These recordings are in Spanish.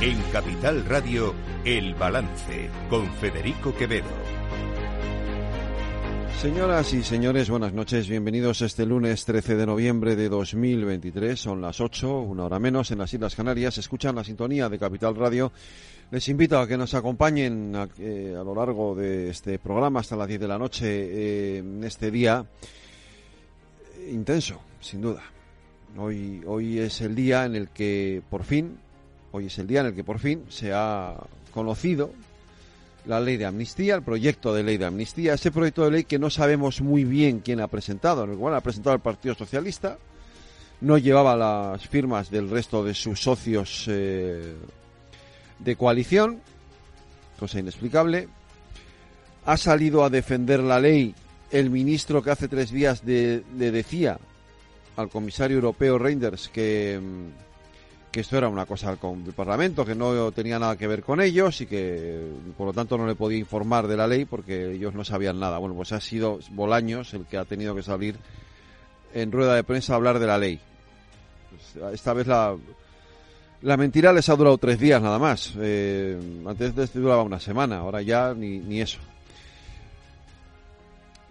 En Capital Radio, El Balance, con Federico Quevedo. Señoras y señores, buenas noches. Bienvenidos este lunes 13 de noviembre de 2023. Son las 8, una hora menos, en las Islas Canarias. Escuchan la sintonía de Capital Radio. Les invito a que nos acompañen a, lo largo de este programa hasta las 10 de la noche eh, en este día intenso, sin duda. Hoy, hoy es el día en el que por fin, hoy es el día en el que por fin se ha conocido la ley de amnistía, el proyecto de ley de amnistía, ese proyecto de ley que no sabemos muy bien quién ha presentado, en el cual ha presentado el Partido Socialista, no llevaba las firmas del resto de sus socios eh, de coalición, cosa inexplicable. Ha salido a defender la ley el ministro que hace tres días le decía al comisario europeo Reinders que, que esto era una cosa del, del, Parlamento, que no tenía nada que ver con ellos y que por lo tanto no le podía informar de la ley porque ellos no sabían nada. Bueno, pues ha sido Bolaños el que ha tenido que salir en rueda de prensa a hablar de la ley. Pues esta vez la, la mentira les ha durado tres días nada más. Eh, antes esto duraba una semana, ahora ya ni, ni eso.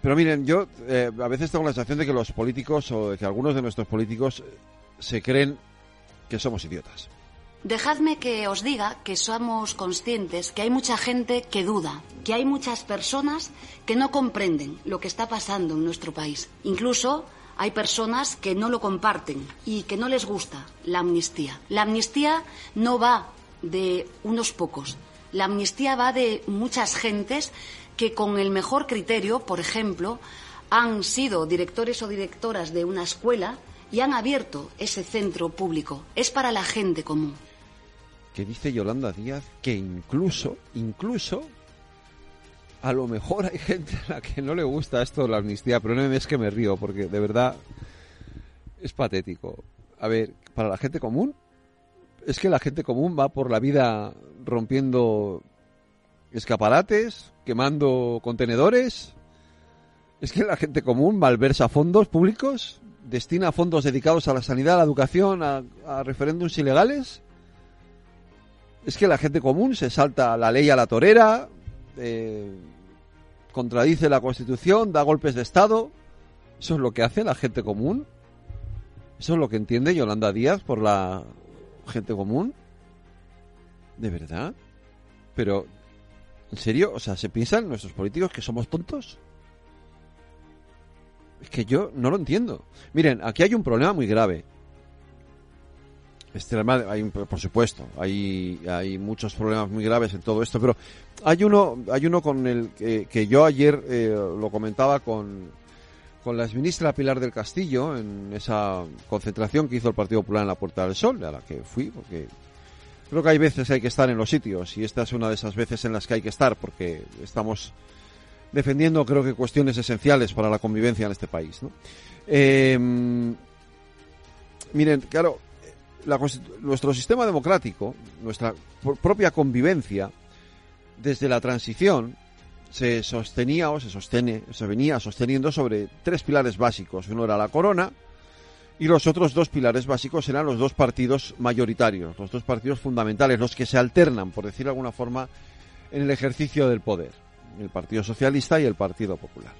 Pero miren, yo eh, a veces tengo la sensación de que los políticos o de que algunos de nuestros políticos se creen que somos idiotas. Dejadme que os diga que somos conscientes que hay mucha gente que duda, que hay muchas personas que no comprenden lo que está pasando en nuestro país. Incluso hay personas que no lo comparten y que no les gusta la amnistía. La amnistía no va de unos pocos. La amnistía va de muchas gentes que con el mejor criterio, por ejemplo, han sido directores o directoras de una escuela y han abierto ese centro público. Es para la gente común. Que dice Yolanda Díaz que incluso, incluso, a lo mejor hay gente a la que no le gusta esto de la amnistía, pero no es que me río, porque de verdad es patético. A ver, para la gente común, es que la gente común va por la vida rompiendo escaparates, quemando contenedores. Es que la gente común malversa fondos públicos, destina fondos dedicados a la sanidad, a la educación, a, referéndums ilegales. Es que la gente común se salta la ley a la torera, eh, contradice la Constitución, da golpes de Estado. Eso es lo que hace la gente común. Eso es lo que entiende Yolanda Díaz por la gente común. ¿De verdad? Pero ¿En serio? O sea, ¿se piensan nuestros políticos que somos tontos? Que yo no lo entiendo. Miren, aquí hay un problema muy grave. Este, hay, por supuesto, hay, hay muchos problemas muy graves en todo esto, pero hay uno, hay uno con el que, que yo ayer eh, lo comentaba con, con la exministra Pilar del Castillo en esa concentración que hizo el Partido Popular en la Puerta del Sol, a la que fui, porque Creo que hay veces que hay que estar en los sitios y esta es una de esas veces en las que hay que estar porque estamos defendiendo creo que cuestiones esenciales para la convivencia en este país. Eh, miren, claro, la, nuestro sistema democrático, nuestra propia convivencia, desde la transición, se sostenía o se sostiene, se venía sosteniendo sobre tres pilares básicos. Uno era la corona, y los otros dos pilares básicos eran los dos partidos mayoritarios, los dos partidos fundamentales, los que se alternan, por decir de alguna forma, en el ejercicio del poder, el Partido Socialista y el Partido Popular.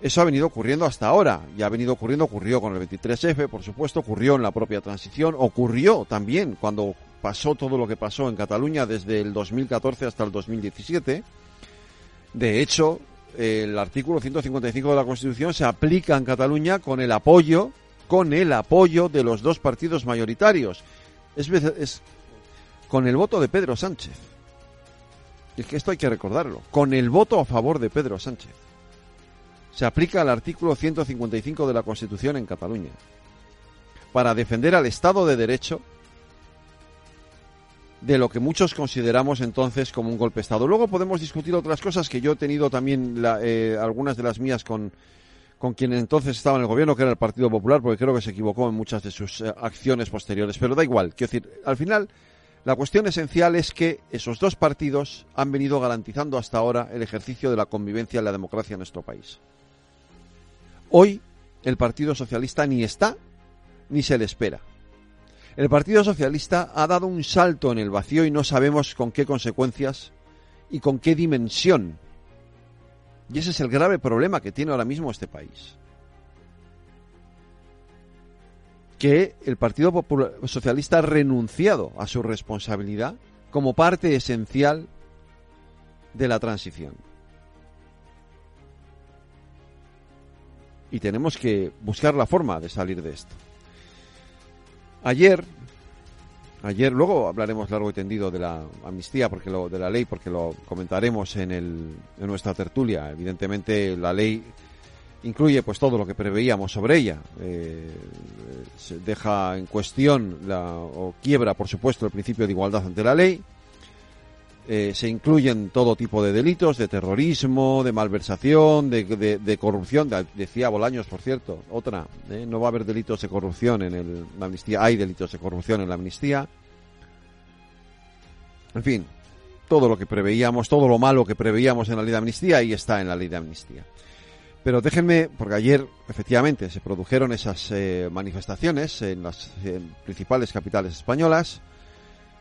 Eso ha venido ocurriendo hasta ahora, y ha venido ocurriendo, ocurrió con el 23F, por supuesto, ocurrió en la propia transición, ocurrió también cuando pasó todo lo que pasó en Cataluña desde el 2014 hasta el 2017. De hecho, el artículo 155 de la Constitución se aplica en Cataluña con el apoyo, con el apoyo de los dos partidos mayoritarios. Es, es con el voto de Pedro Sánchez. Es que esto hay que recordarlo. Con el voto a favor de Pedro Sánchez. Se aplica el artículo 155 de la Constitución en Cataluña. Para defender al Estado de Derecho de lo que muchos consideramos entonces como un golpe de Estado. Luego podemos discutir otras cosas que yo he tenido también eh, algunas de las mías con, con quien entonces estaba en el gobierno, que era el Partido Popular, porque creo que se equivocó en muchas de sus eh, acciones posteriores. Pero da igual, quiero decir, al final la cuestión esencial es que esos dos partidos han venido garantizando hasta ahora el ejercicio de la convivencia y la democracia en nuestro país. Hoy el Partido Socialista ni está ni se le espera. El Partido Socialista ha dado un salto en el vacío y no sabemos con qué consecuencias y con qué dimensión. Y ese es el grave problema que tiene ahora mismo este país. Que el Partido Popular Socialista ha renunciado a su responsabilidad como parte esencial de la transición. Y tenemos que buscar la forma de salir de esto. Ayer, ayer, luego hablaremos largo y tendido de la amnistía, porque lo, de la ley, porque lo comentaremos en, el, en nuestra tertulia. Evidentemente, la ley incluye pues todo lo que preveíamos sobre ella. Eh, se deja en cuestión la, o quiebra, por supuesto, el principio de igualdad ante la ley. Eh, se incluyen todo tipo de delitos, de terrorismo, de malversación, de, de, corrupción. decía Bolaños, por cierto, otra. ¿eh? no va a haber delitos de corrupción en el, la amnistía. Hay delitos de corrupción en la amnistía. En fin, todo lo que preveíamos, todo lo malo que preveíamos en la ley de amnistía, ahí está en la ley de amnistía. Pero déjenme, porque ayer efectivamente se produjeron esas eh, manifestaciones en las principales capitales españolas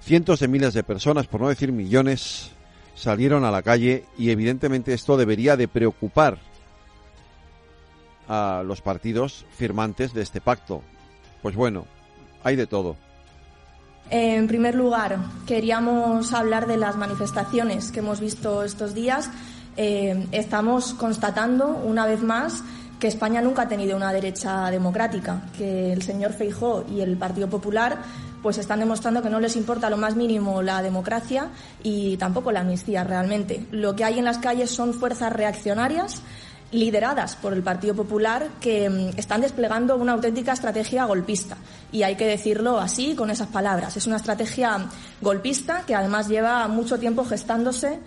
Cientos de miles de personas, por no decir millones, salieron a la calle y evidentemente esto debería de preocupar a los partidos firmantes de este pacto. Pues bueno, hay de todo. En primer lugar, queríamos hablar de las manifestaciones que hemos visto estos días. Eh, estamos constatando una vez más que España nunca ha tenido una derecha democrática, que el señor Feijó y el Partido Popular pues están demostrando que no les importa lo más mínimo la democracia y tampoco la amnistía realmente. Lo que hay en las calles son fuerzas reaccionarias lideradas por el Partido Popular que mm, están desplegando una auténtica estrategia golpista. Y hay que decirlo así, con esas palabras. Es una estrategia golpista que además lleva mucho tiempo gestándose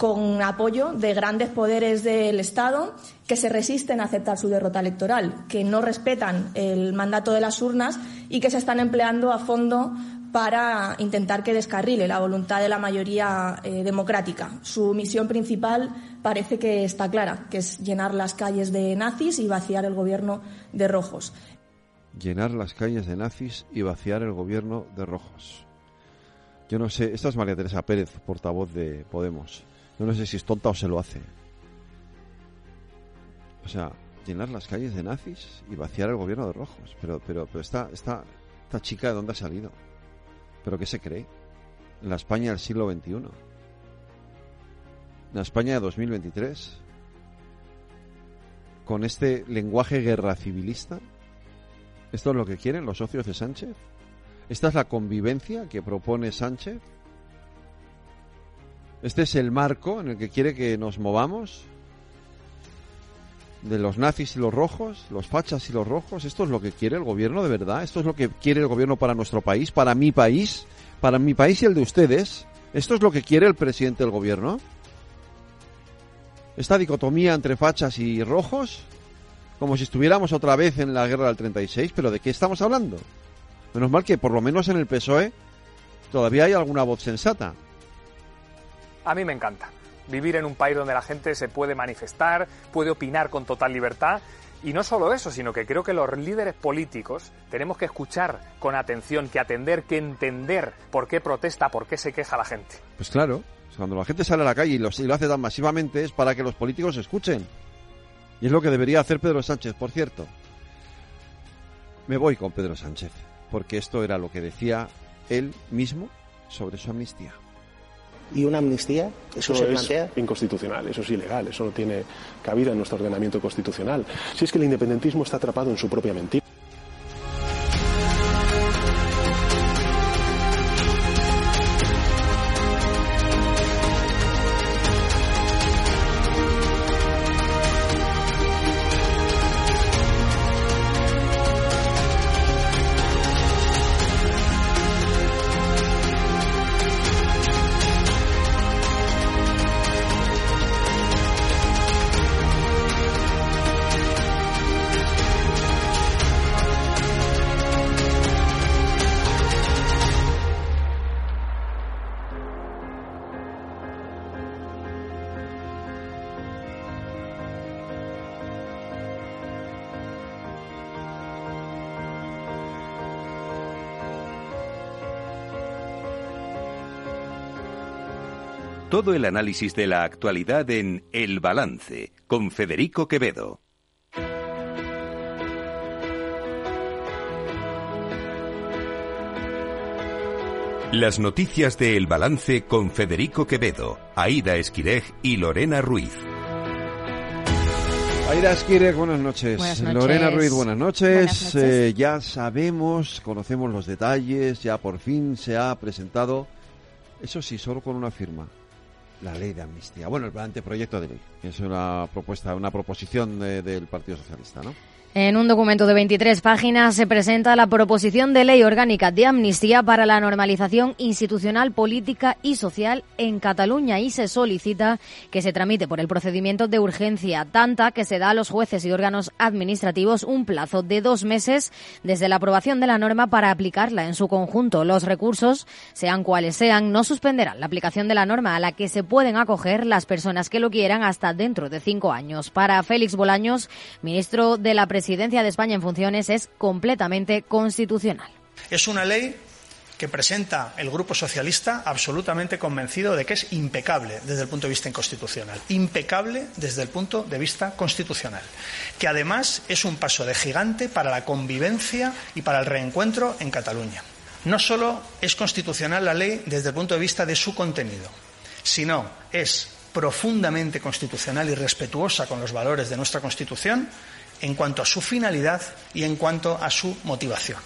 con apoyo de grandes poderes del Estado que se resisten a aceptar su derrota electoral, que no respetan el mandato de las urnas y que se están empleando a fondo para intentar que descarrile la voluntad de la mayoría eh, democrática. Su misión principal parece que está clara, que es llenar las calles de nazis y vaciar el gobierno de rojos. Llenar las calles de nazis y vaciar el gobierno de rojos. Yo no sé, esta es María Teresa Pérez, portavoz de Podemos. No sé si es tonta o se lo hace. O sea, llenar las calles de nazis y vaciar el gobierno de rojos. Pero, pero, pero esta, esta, esta chica de dónde ha salido. ¿Pero qué se cree? En la España del siglo XXI. En la España de 2023. Con este lenguaje guerra civilista. ¿Esto es lo que quieren los socios de Sánchez? ¿Esta es la convivencia que propone Sánchez? Este es el marco en el que quiere que nos movamos. De los nazis y los rojos, los fachas y los rojos. ¿Esto es lo que quiere el gobierno de verdad? ¿Esto es lo que quiere el gobierno para nuestro país, para mi país, para mi país y el de ustedes? ¿Esto es lo que quiere el presidente del gobierno? ¿Esta dicotomía entre fachas y rojos? Como si estuviéramos otra vez en la guerra del 36, pero ¿de qué estamos hablando? Menos mal que por lo menos en el PSOE todavía hay alguna voz sensata. A mí me encanta vivir en un país donde la gente se puede manifestar, puede opinar con total libertad. Y no solo eso, sino que creo que los líderes políticos tenemos que escuchar con atención, que atender, que entender por qué protesta, por qué se queja la gente. Pues claro, cuando la gente sale a la calle y lo, hace tan masivamente es para que los políticos escuchen. Y es lo que debería hacer Pedro Sánchez, por cierto. Me voy con Pedro Sánchez, porque esto era lo que decía él mismo sobre su amnistía y una amnistía? ¿Eso, se plantea? es inconstitucional, eso es ilegal, eso no tiene cabida en nuestro ordenamiento constitucional. Si es que el independentismo está atrapado en su propia mentira. Todo el análisis de la actualidad en El Balance con Federico Quevedo. Las noticias de El Balance con Federico Quevedo, Aida Esquirej y Lorena Ruiz. Aida Esquirej, buenas noches. Buenas noches. Lorena Ruiz, buenas noches. Buenas noches. Eh, ya sabemos, conocemos los detalles, ya por fin se ha presentado, eso sí, solo con una firma, la ley de amnistía. Bueno, el anteproyecto de ley, es una propuesta, una proposición de- del Partido Socialista, ¿no? En un documento de 23 páginas se presenta la proposición de ley orgánica de amnistía para la normalización institucional, política y social en Cataluña y se solicita que se tramite por el procedimiento de urgencia, tanta que se da a los jueces y órganos administrativos un plazo de dos meses desde la aprobación de la norma para aplicarla en su conjunto. Los recursos, sean cuales sean, no suspenderán la aplicación de la norma a la que se pueden acoger las personas que lo quieran hasta dentro de cinco años. Para Félix Bolaños, ministro de la Presidencia de España en funciones, es completamente constitucional. Es una ley que presenta el Grupo Socialista absolutamente convencido de que es impecable desde el punto de vista inconstitucional. Impecable desde el punto de vista constitucional. Que además es un paso de gigante para la convivencia y para el reencuentro en Cataluña. No solo es constitucional la ley desde el punto de vista de su contenido, sino es profundamente constitucional y respetuosa con los valores de nuestra Constitución en cuanto a su finalidad y en cuanto a su motivación.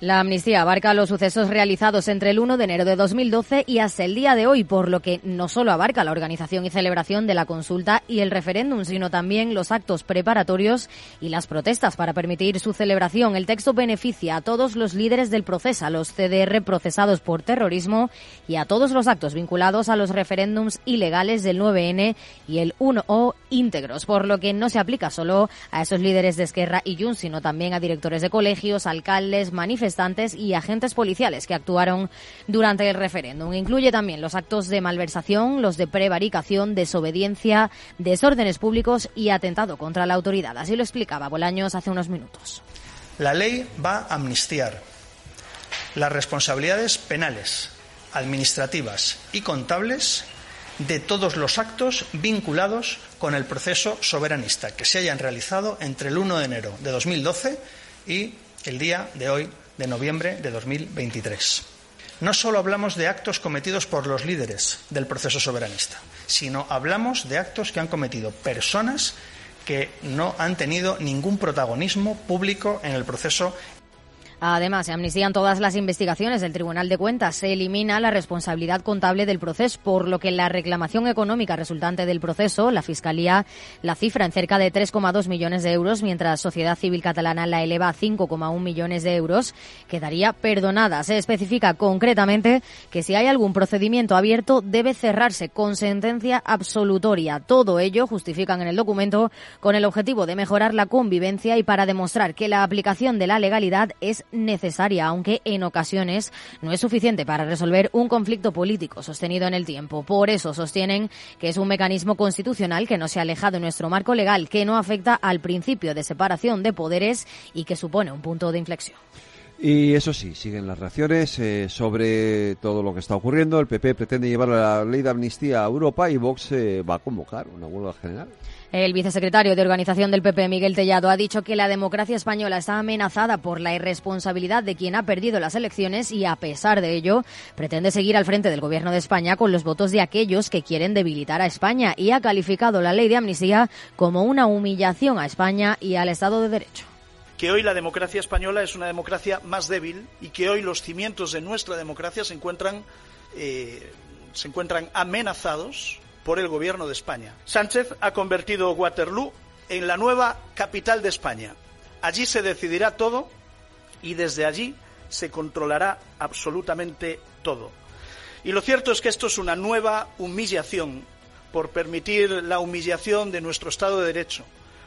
La amnistía abarca los sucesos realizados entre el 1 de enero de 2012 y hasta el día de hoy, por lo que no solo abarca la organización y celebración de la consulta y el referéndum, sino también los actos preparatorios y las protestas para permitir su celebración. El texto beneficia a todos los líderes del proceso, a los CDR procesados por terrorismo y a todos los actos vinculados a los referéndums ilegales del 9N y el 1O íntegros, por lo que no se aplica solo a esos líderes de Esquerra y Junts, sino también a directores de colegios, alcaldes, manifestantes y agentes policiales que actuaron durante el referéndum. Incluye también los actos de malversación, los de prevaricación, desobediencia, desórdenes públicos y atentado contra la autoridad. Así lo explicaba Bolaños hace unos minutos. La ley va a amnistiar las responsabilidades penales, administrativas y contables de todos los actos vinculados con el proceso soberanista que se hayan realizado entre el 1 de enero de 2012 y el día de hoy de noviembre de 2023. No solo hablamos de actos cometidos por los líderes del proceso soberanista, sino hablamos de actos que han cometido personas que no han tenido ningún protagonismo público en el proceso Además, se amnistían todas las investigaciones del Tribunal de Cuentas. Se elimina la responsabilidad contable del proceso, por lo que la reclamación económica resultante del proceso, la Fiscalía la cifra en cerca de 3,2 millones de euros, mientras Sociedad Civil Catalana la eleva a 5,1 millones de euros, quedaría perdonada. Se especifica concretamente que si hay algún procedimiento abierto, debe cerrarse con sentencia absolutoria. Todo ello justifican en el documento con el objetivo de mejorar la convivencia y para demostrar que la aplicación de la legalidad es necesaria, aunque en ocasiones no es suficiente para resolver un conflicto político sostenido en el tiempo. Por eso sostienen que es un mecanismo constitucional que no se aleja de nuestro marco legal, que no afecta al principio de separación de poderes y que supone un punto de inflexión. Y eso sí, siguen las reacciones eh, sobre todo lo que está ocurriendo. El PP pretende llevar la ley de amnistía a Europa y Vox eh, va a convocar una huelga general. El vicesecretario de Organización del PP, Miguel Tellado, ha dicho que la democracia española está amenazada por la irresponsabilidad de quien ha perdido las elecciones y, a pesar de ello, pretende seguir al frente del Gobierno de España con los votos de aquellos que quieren debilitar a España y ha calificado la ley de amnistía como una humillación a España y al Estado de Derecho. Que hoy la democracia española es una democracia más débil y que hoy los cimientos de nuestra democracia se encuentran, eh, se encuentran amenazados por el gobierno de España. Sánchez ha convertido Waterloo en la nueva capital de España. Allí se decidirá todo y desde allí se controlará absolutamente todo. Y lo cierto es que esto es una nueva humillación por permitir la humillación de nuestro Estado de Derecho,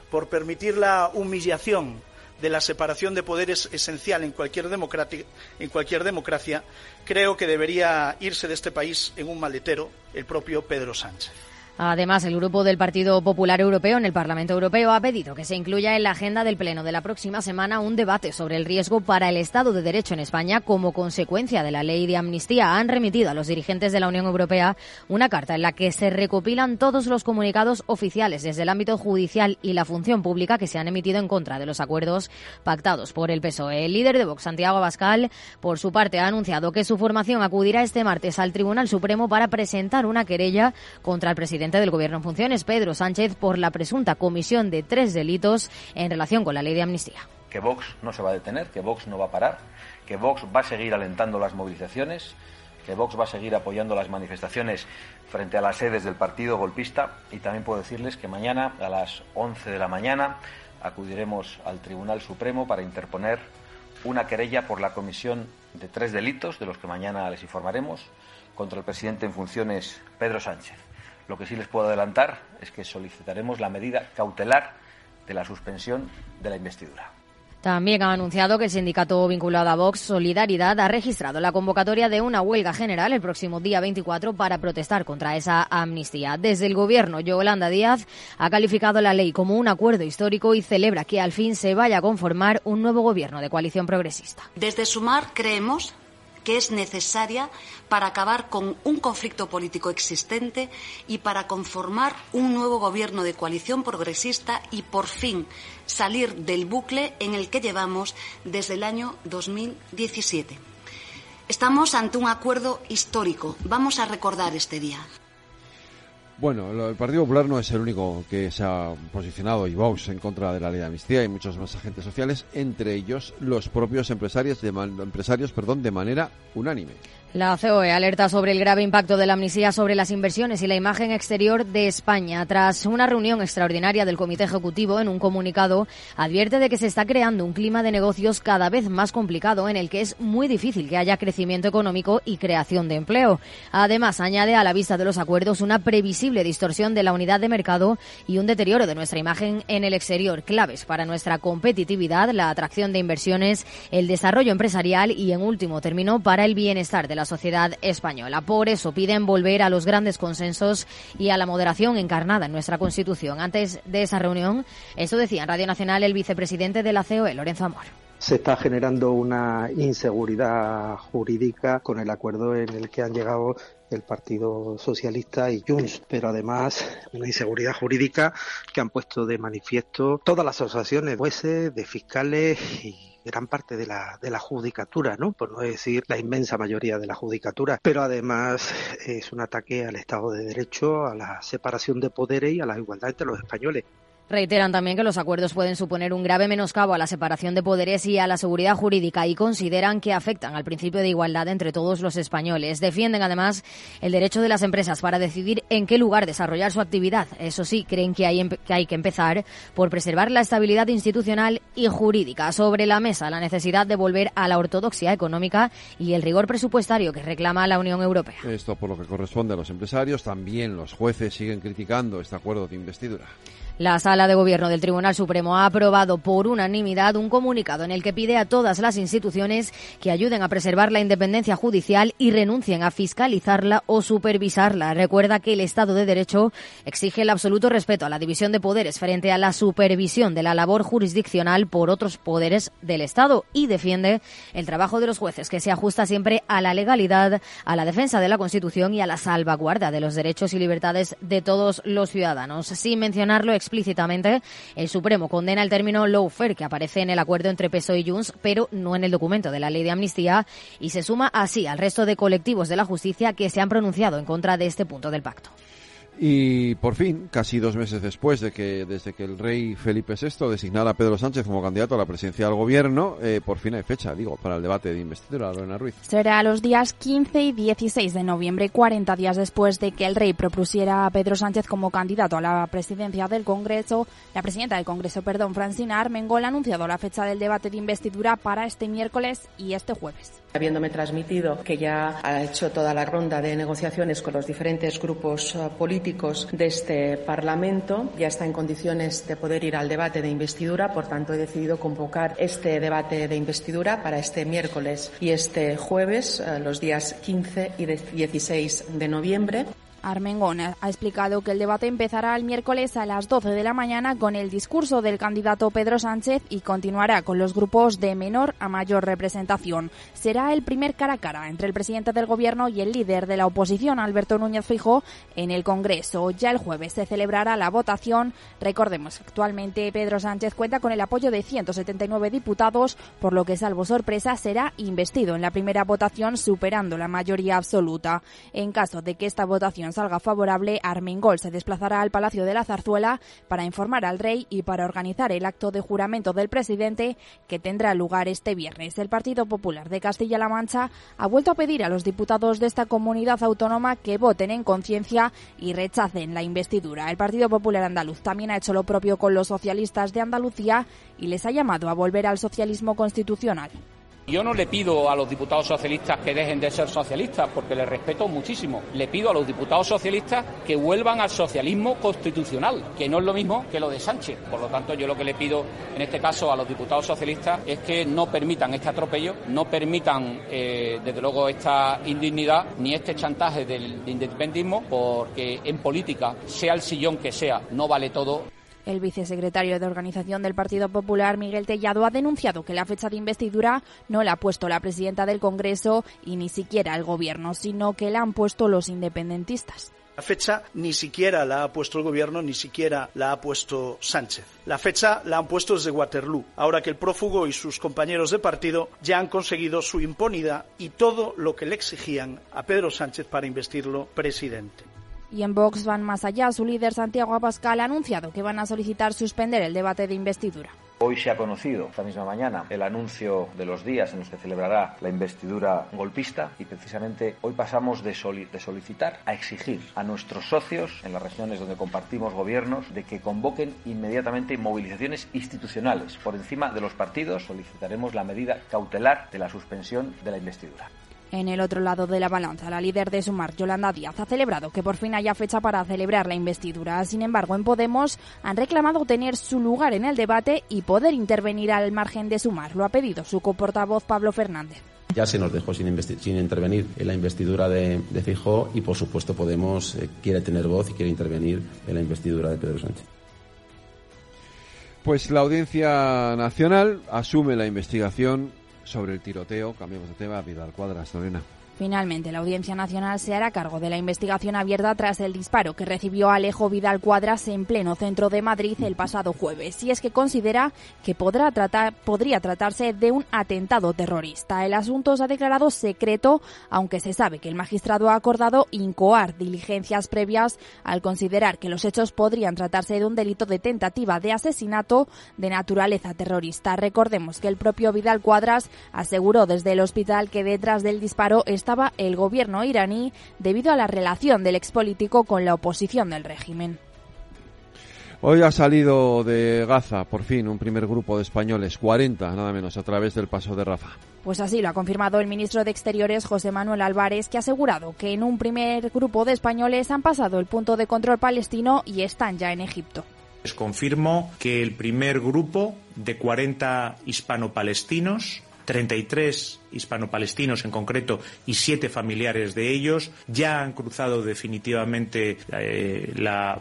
por permitir la humillación de la separación de poderes esencial en cualquier, en cualquier democracia, creo que debería irse de este país en un maletero el propio Pedro Sánchez. Además, el Grupo del Partido Popular Europeo en el Parlamento Europeo ha pedido que se incluya en la agenda del Pleno de la próxima semana un debate sobre el riesgo para el Estado de Derecho en España como consecuencia de la ley de amnistía. Han remitido a los dirigentes de la Unión Europea una carta en la que se recopilan todos los comunicados oficiales desde el ámbito judicial y la función pública que se han emitido en contra de los acuerdos pactados por el PSOE. El líder de Vox, Santiago Abascal, por su parte, ha anunciado que su formación acudirá este martes al Tribunal Supremo para presentar una querella contra el presidente del Gobierno en funciones, Pedro Sánchez, por la presunta comisión de tres delitos en relación con la ley de amnistía. Que Vox no se va a detener, que Vox no va a parar, que Vox va a seguir alentando las movilizaciones, que Vox va a seguir apoyando las manifestaciones frente a las sedes del partido golpista y también puedo decirles que mañana a las 11 de la mañana acudiremos al Tribunal Supremo para interponer una querella por la comisión de tres delitos, de los que mañana les informaremos, contra el presidente en funciones Pedro Sánchez. Lo que sí les puedo adelantar es que solicitaremos la medida cautelar de la suspensión de la investidura. También ha anunciado que el sindicato vinculado a Vox, Solidaridad, ha registrado la convocatoria de una huelga general el próximo día 24 para protestar contra esa amnistía. Desde el gobierno, Yolanda Díaz ha calificado la ley como un acuerdo histórico y celebra que al fin se vaya a conformar un nuevo gobierno de coalición progresista. Desde Sumar creemos que es necesaria para acabar con un conflicto político existente y para conformar un nuevo gobierno de coalición progresista y por fin salir del bucle en el que llevamos desde el año 2017. Estamos ante un acuerdo histórico. Vamos a recordar este día. Bueno, el Partido Popular no es el único que se ha posicionado y Vox en contra de la ley de amnistía. Hay muchos más agentes sociales, entre ellos los propios empresarios de, empresarios, perdón, de manera unánime. La COE alerta sobre el grave impacto de la amnistía sobre las inversiones y la imagen exterior de España. Tras una reunión extraordinaria del Comité Ejecutivo, en un comunicado, advierte de que se está creando un clima de negocios cada vez más complicado en el que es muy difícil que haya crecimiento económico y creación de empleo. Además, añade a la vista de los acuerdos una previsible distorsión de la unidad de mercado y un deterioro de nuestra imagen en el exterior, claves para nuestra competitividad, la atracción de inversiones, el desarrollo empresarial y, en último término, para el bienestar de la sociedad española. Por eso piden volver a los grandes consensos y a la moderación encarnada en nuestra Constitución. Antes de esa reunión, eso decía en Radio Nacional el vicepresidente de la COE, Lorenzo Amor se está generando una inseguridad jurídica con el acuerdo en el que han llegado el Partido Socialista y Junts, pero además una inseguridad jurídica que han puesto de manifiesto todas las asociaciones, jueces, de fiscales y gran parte de la, de la judicatura, ¿no? Por no decir la inmensa mayoría de la judicatura. Pero además es un ataque al Estado de Derecho, a la separación de poderes y a la igualdad entre los españoles. Reiteran también que los acuerdos pueden suponer un grave menoscabo a la separación de poderes y a la seguridad jurídica y consideran que afectan al principio de igualdad entre todos los españoles. Defienden además el derecho de las empresas para decidir en qué lugar desarrollar su actividad. Eso sí, creen que hay, que empezar por preservar la estabilidad institucional y jurídica. Sobre la mesa la necesidad de volver a la ortodoxia económica y el rigor presupuestario que reclama la Unión Europea. Esto por lo que corresponde a los empresarios. También los jueces siguen criticando este acuerdo de investidura. La Sala de Gobierno del Tribunal Supremo ha aprobado por unanimidad un comunicado en el que pide a todas las instituciones que ayuden a preservar la independencia judicial y renuncien a fiscalizarla o supervisarla. Recuerda que el Estado de Derecho exige el absoluto respeto a la división de poderes frente a la supervisión de la labor jurisdiccional por otros poderes del Estado y defiende el trabajo de los jueces que se ajusta siempre a la legalidad, a la defensa de la Constitución y a la salvaguarda de los derechos y libertades de todos los ciudadanos. Sin mencionarlo explícitamente, el Supremo condena el término lawfare que aparece en el acuerdo entre PSOE y Junts, pero no en el documento de la ley de amnistía, y se suma así al resto de colectivos de la justicia que se han pronunciado en contra de este punto del pacto. Y por fin, casi dos meses después de que desde que el rey Felipe VI designara a Pedro Sánchez como candidato a la presidencia del gobierno, eh, por fin hay fecha, digo, para el debate de investidura, Lorena Ruiz. Será los días 15 y 16 de noviembre, 40 días después de que el rey propusiera a Pedro Sánchez como candidato a la presidencia del Congreso. La presidenta del Congreso, perdón, Francina Armengol, ha anunciado la fecha del debate de investidura para este miércoles y este jueves. Habiéndome transmitido que ya ha hecho toda la ronda de negociaciones con los diferentes grupos eh, políticos de este Parlamento, ya está en condiciones de poder ir al debate de investidura, por tanto he decidido convocar este debate de investidura para este miércoles y este jueves, eh, los días 15 y 16 de noviembre. Armengón ha explicado que el debate empezará el miércoles a las 12 de la mañana con el discurso del candidato Pedro Sánchez y continuará con los grupos de menor a mayor representación. Será el primer cara a cara entre el presidente del gobierno y el líder de la oposición, Alberto Núñez Fijo, en el Congreso. Ya el jueves se celebrará la votación. Recordemos, actualmente Pedro Sánchez cuenta con el apoyo de 179 diputados, por lo que, salvo sorpresa, será investido en la primera votación, superando la mayoría absoluta. En caso de que esta votación salga favorable, Armengol se desplazará al Palacio de la Zarzuela para informar al rey y para organizar el acto de juramento del presidente que tendrá lugar este viernes. El Partido Popular de Castilla-La Mancha ha vuelto a pedir a los diputados de esta comunidad autónoma que voten en conciencia y rechacen la investidura. El Partido Popular Andaluz también ha hecho lo propio con los socialistas de Andalucía y les ha llamado a volver al socialismo constitucional. Yo no le pido a los diputados socialistas que dejen de ser socialistas, porque les respeto muchísimo. Le pido a los diputados socialistas que vuelvan al socialismo constitucional, que no es lo mismo que lo de Sánchez. Por lo tanto, yo lo que le pido en este caso a los diputados socialistas es que no permitan este atropello, no permitan, eh, desde luego, esta indignidad ni este chantaje del independentismo, porque en política, sea el sillón que sea, no vale todo. El vicesecretario de Organización del Partido Popular, Miguel Tellado, ha denunciado que la fecha de investidura no la ha puesto la presidenta del Congreso y ni siquiera el Gobierno, sino que la han puesto los independentistas. La fecha ni siquiera la ha puesto el gobierno, ni siquiera la ha puesto Sánchez. La fecha la han puesto desde Waterloo, ahora que el prófugo y sus compañeros de partido ya han conseguido su impunidad y todo lo que le exigían a Pedro Sánchez para investirlo presidente. Y en Vox van más allá. Su líder, Santiago Abascal, ha anunciado que van a solicitar suspender el debate de investidura. Hoy se ha conocido, esta misma mañana, el anuncio de los días en los que celebrará la investidura golpista y precisamente hoy pasamos de, de, solicitar a exigir a nuestros socios en las regiones donde compartimos gobiernos de que convoquen inmediatamente movilizaciones institucionales. Por encima de los partidos solicitaremos la medida cautelar de la suspensión de la investidura. En el otro lado de la balanza, la líder de Sumar, Yolanda Díaz, ha celebrado que por fin haya fecha para celebrar la investidura. Sin embargo, en Podemos han reclamado tener su lugar en el debate y poder intervenir al margen de Sumar. Lo ha pedido su coportavoz Pablo Fernández. Ya se nos dejó sin, sin intervenir en la investidura de, de Fijó y, por supuesto, Podemos eh, quiere tener voz y quiere intervenir en la investidura de Pedro Sánchez. Pues la Audiencia Nacional asume la investigación sobre el tiroteo. Cambiamos de tema. Vidal Cuadras, Lorena. Finalmente, la Audiencia Nacional se hará cargo de la investigación abierta tras el disparo que recibió Alejo Vidal Cuadras en pleno centro de Madrid el pasado jueves, y es que considera que podrá tratar, podría tratarse de un atentado terrorista. El asunto se ha declarado secreto, aunque se sabe que el magistrado ha acordado incoar diligencias previas al considerar que los hechos podrían tratarse de un delito de tentativa de asesinato de naturaleza terrorista. Recordemos que el propio Vidal Cuadras aseguró desde el hospital que detrás del disparo estaba el gobierno iraní debido a la relación del expolítico con la oposición del régimen. Hoy ha salido de Gaza, por fin, un primer grupo de españoles, 40 nada menos, a través del paso de Rafa. Pues así lo ha confirmado el ministro de Exteriores, José Manuel Álvarez, que ha asegurado que en un primer grupo de españoles han pasado el punto de control palestino y están ya en Egipto. Les confirmo que el primer grupo de 40 hispano-palestinos 33 hispano-palestinos en concreto y siete familiares de ellos ya han cruzado definitivamente eh,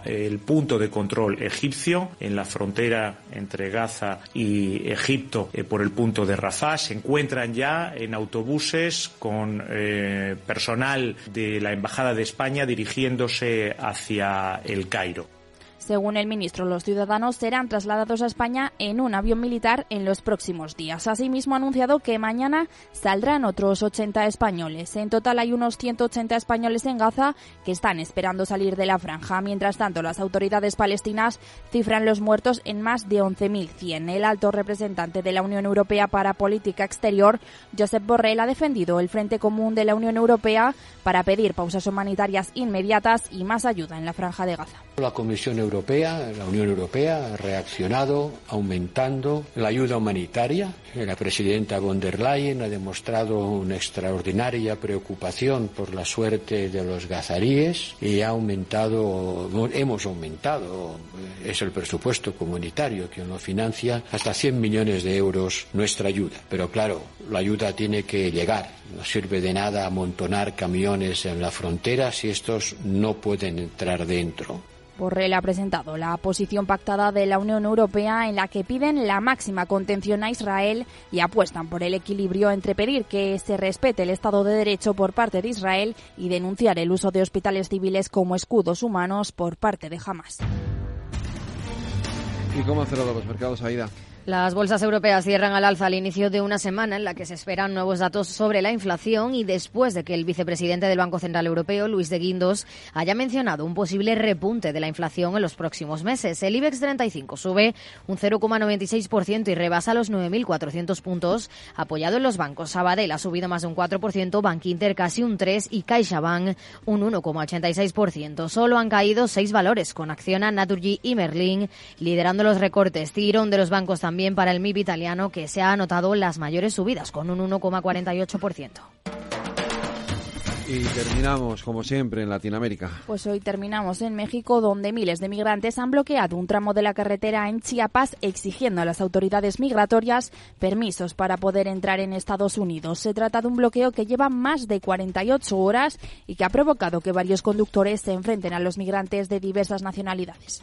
el punto de control egipcio en la frontera entre Gaza y Egipto eh, por el punto de Rafah. Se encuentran ya en autobuses con eh, personal de la Embajada de España dirigiéndose hacia el Cairo. Según el ministro, los ciudadanos serán trasladados a España en un avión militar en los próximos días. Asimismo, ha anunciado que mañana saldrán otros 80 españoles. En total hay unos 180 españoles en Gaza que están esperando salir de la franja. Mientras tanto, las autoridades palestinas cifran los muertos en más de 11.100. El alto representante de la Unión Europea para Política Exterior, Josep Borrell, ha defendido el Frente Común de la Unión Europea para pedir pausas humanitarias inmediatas y más ayuda en la franja de Gaza. La Comisión la Unión Europea ha reaccionado aumentando la ayuda humanitaria. La presidenta von der Leyen ha demostrado una extraordinaria preocupación por la suerte de los gazaríes y ha aumentado, hemos aumentado, es el presupuesto comunitario quien lo financia, hasta 100 millones de euros nuestra ayuda. Pero claro, la ayuda tiene que llegar. No sirve de nada amontonar camiones en la frontera si estos no pueden entrar dentro. Borrell ha presentado la posición pactada de la Unión Europea en la que piden la máxima contención a Israel y apuestan por el equilibrio entre pedir que se respete el Estado de Derecho por parte de Israel y denunciar el uso de hospitales civiles como escudos humanos por parte de Hamas. ¿Y cómo han cerrado los mercados, Aida? Las bolsas europeas cierran al alza al inicio de una semana en la que se esperan nuevos datos sobre la inflación y después de que el vicepresidente del Banco Central Europeo, Luis de Guindos, haya mencionado un posible repunte de la inflación en los próximos meses. El IBEX 35 sube un 0,96% y rebasa los 9.400 puntos, apoyado en los bancos. Sabadell ha subido más de un 4%, Bankinter casi un 3% y CaixaBank un 1,86%. Solo han caído seis valores, con Acciona, Naturgy y Merlin liderando los recortes. Tirón de los bancos también también para el MIB italiano, que se ha anotado las mayores subidas, con un 1,48%. Y terminamos, como siempre, en Latinoamérica. Pues hoy terminamos en México, donde miles de migrantes han bloqueado un tramo de la carretera en Chiapas, exigiendo a las autoridades migratorias permisos para poder entrar en Estados Unidos. Se trata de un bloqueo que lleva más de 48 horas y que ha provocado que varios conductores se enfrenten a los migrantes de diversas nacionalidades.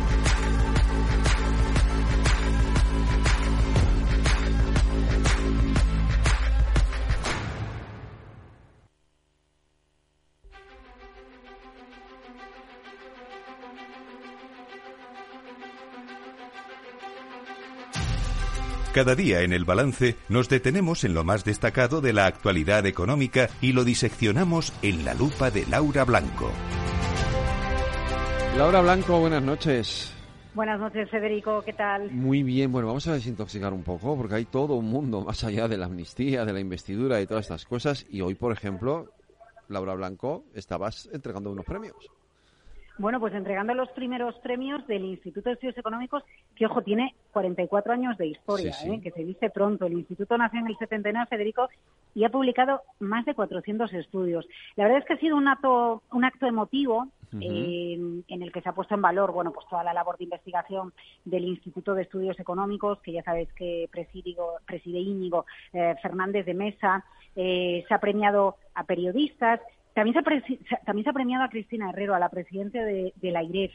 Cada día en el balance nos detenemos en lo más destacado de la actualidad económica y lo diseccionamos en la lupa de Laura Blanco. Laura Blanco, buenas noches. Buenas noches, Federico, ¿qué tal? Muy bien, bueno, vamos a desintoxicar un poco porque hay todo un mundo más allá de la amnistía, de la investidura y todas estas cosas. Y hoy, por ejemplo, Laura Blanco, estabas entregando unos premios. Bueno, pues entregando los primeros premios del Instituto de Estudios Económicos, que, ojo, tiene 44 años de historia, ¿eh? que se dice pronto. El Instituto nació en el 79, Federico, y ha publicado más de 400 estudios. La verdad es que ha sido un acto, un acto emotivo eh, en el que se ha puesto en valor, bueno, pues toda la labor de investigación del Instituto de Estudios Económicos, que ya sabéis que preside, preside Íñigo eh, Fernández de Mesa. se ha premiado a periodistas, también se, ha también se ha premiado a Cristina Herrero, a la presidenta de, la IREF.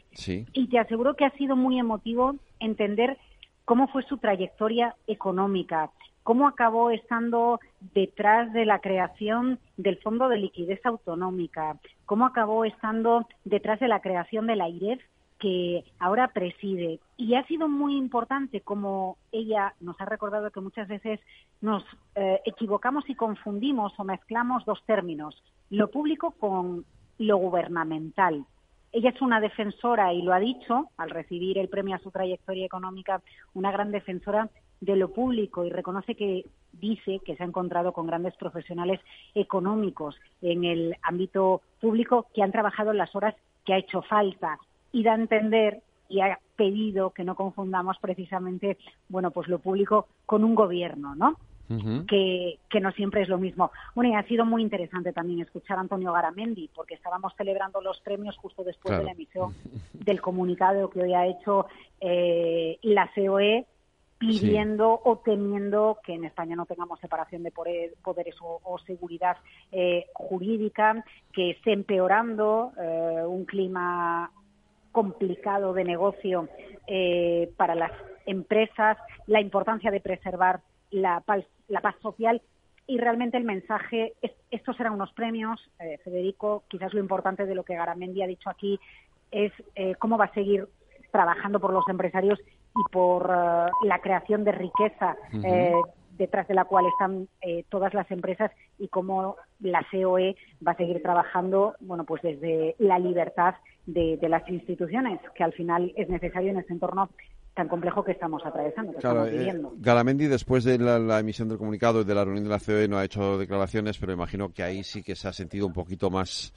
Y te aseguro que ha sido muy emotivo entender cómo fue su trayectoria económica, cómo acabó estando detrás de la creación del Fondo de Liquidez Autonómica, cómo acabó estando detrás de la creación de la IREF que ahora preside. Y ha sido muy importante como ella nos ha recordado que muchas veces nos eh, equivocamos y confundimos o mezclamos dos términos, lo público con lo gubernamental. Ella es una defensora, y lo ha dicho al recibir el premio a su trayectoria económica, una gran defensora de lo público y reconoce que dice que se ha encontrado con grandes profesionales económicos en el ámbito público que han trabajado las horas que ha hecho falta y da a entender y ha pedido que no confundamos precisamente, bueno, pues lo público con un gobierno, ¿no? que, que, no siempre es lo mismo. Bueno, y ha sido muy interesante también escuchar a Antonio Garamendi, porque estábamos celebrando los premios justo después de la emisión del comunicado que hoy ha hecho eh, la COE pidiendo o temiendo que en España no tengamos separación de poderes o, seguridad eh, jurídica, que esté empeorando eh, un clima complicado de negocio eh, para las empresas, la importancia de preservar la paz, la paz social. Y realmente el mensaje, estos serán unos premios, Federico, quizás lo importante de lo que Garamendi ha dicho aquí es cómo va a seguir trabajando por los empresarios y por eh, la creación de riqueza eh, detrás de la cual están eh, todas las empresas y cómo la COE va a seguir trabajando, bueno, pues desde la libertad de, las instituciones, que al final es necesario en este entorno tan complejo que estamos atravesando, que estamos viviendo. Garamendi, después de la, la, emisión del comunicado y de la reunión de la COE, no ha hecho declaraciones, pero imagino que ahí sí que se ha sentido un poquito más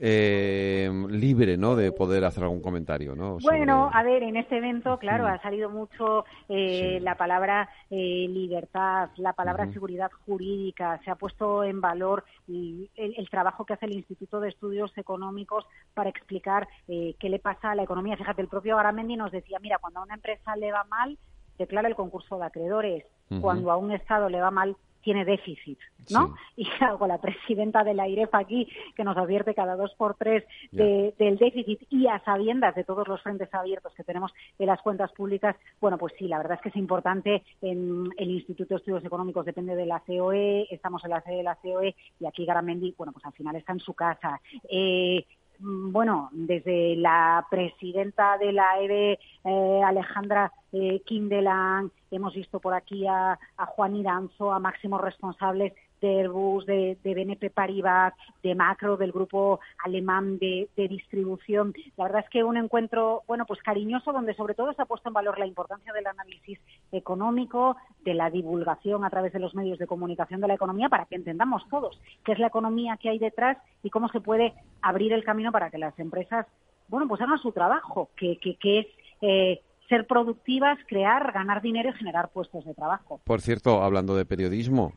eh, libre, ¿no? De poder hacer algún comentario, ¿no? Bueno, a ver, en este evento, claro, ha salido mucho eh, la palabra eh, libertad, la palabra seguridad jurídica, se ha puesto en valor el, el, trabajo que hace el Instituto de Estudios Económicos para explicar eh, qué le pasa a la economía. Fíjate, el propio Garamendi nos decía, mira, cuando a una empresa le va mal, declara el concurso de acreedores. Cuando a un Estado le va mal, tiene déficit, ¿no? Y algo la presidenta de la IREF aquí, que nos advierte cada dos por tres del déficit y a sabiendas de todos los frentes abiertos que tenemos en las cuentas públicas, bueno, pues sí, la verdad es que es importante. En el Instituto de Estudios Económicos depende de la COE, estamos en la sede de la COE y aquí Garamendi, bueno, pues al final está en su casa. Eh, bueno, desde la presidenta de la EBE, eh, Alejandra eh, Kindelan, hemos visto por aquí a, Juan Iranzo, a máximos responsables de Airbus, de, BNP Paribas, de Macro, del grupo alemán de, distribución. La verdad es que un encuentro, bueno, pues cariñoso, donde sobre todo se ha puesto en valor la importancia del análisis económico, de la divulgación a través de los medios de comunicación de la economía, para que entendamos todos qué es la economía que hay detrás y cómo se puede abrir el camino para que las empresas, bueno, pues hagan su trabajo, que, que, que es eh, ser productivas, crear, ganar dinero y generar puestos de trabajo. Por cierto, hablando de periodismo,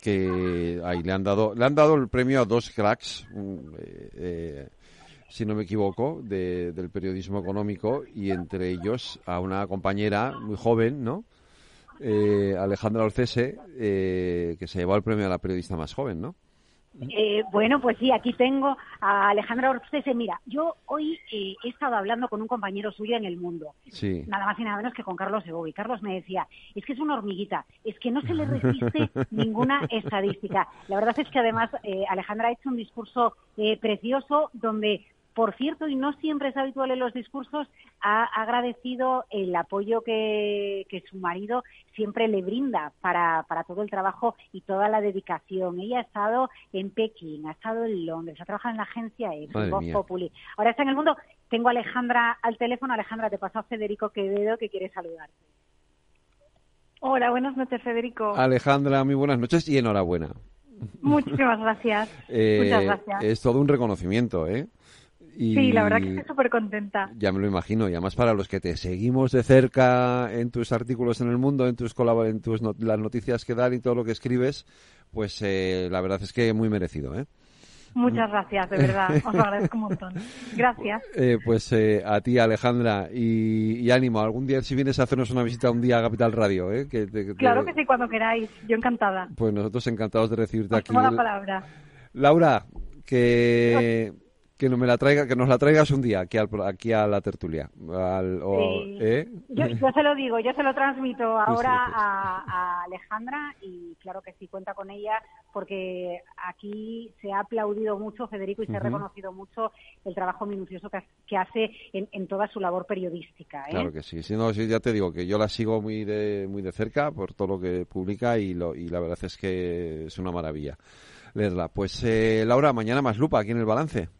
que ahí le han dado le han dado el premio a dos cracks, eh, eh, si no me equivoco, del periodismo económico y entre ellos a una compañera muy joven, ¿no? Eh, Alejandra Orcese, que se llevó el premio a la periodista más joven, ¿no? Eh, bueno, pues sí, aquí tengo a Alejandra Orcese. Mira, yo hoy eh, he estado hablando con un compañero suyo en el mundo, nada más y nada menos que con Carlos Y Carlos me decía, es que es una hormiguita, es que no se le resiste ninguna estadística. La verdad es que además eh, Alejandra ha hecho un discurso precioso donde por cierto, y no siempre es habitual en los discursos, ha agradecido el apoyo que, su marido siempre le brinda para, todo el trabajo y toda la dedicación. Ella ha estado en Pekín, ha estado en Londres, ha trabajado en la agencia E, en Voz Populi. Ahora está en el mundo. Tengo a Alejandra al teléfono. Alejandra, te paso a Federico Quevedo que quiere saludarte. Hola, buenas noches, Federico. Alejandra, muy buenas noches y enhorabuena. Muchísimas gracias. Eh, Muchas gracias. Es todo un reconocimiento, ¿eh? Sí, la verdad que estoy súper contenta. Ya me lo imagino, y además para los que te seguimos de cerca en tus artículos en el mundo, en tus en tus las noticias que dan y todo lo que escribes, pues eh, la verdad es que muy merecido, ¿eh? Muchas gracias, de verdad, os lo agradezco un montón. Gracias. Eh, pues eh, a ti, Alejandra, y, ánimo, algún día si vienes a hacernos una visita un día a Capital Radio, ¿eh? claro que sí, cuando queráis, yo encantada. Pues nosotros encantados de recibirte aquí. la palabra. Laura, que que no me la traiga, que nos la traigas un día aquí, aquí a la tertulia. ¿eh? yo, se lo digo, yo se lo transmito ahora a, Alejandra y claro que sí cuenta con ella porque aquí se ha aplaudido mucho Federico y se ha reconocido mucho el trabajo minucioso que, hace en, toda su labor periodística. ¿eh? Claro que sí, sí, no, ya te digo que yo la sigo muy de, muy de cerca por todo lo que publica y, lo, y la verdad es que es una maravilla leerla. Pues eh, Laura, mañana más lupa aquí en el balance.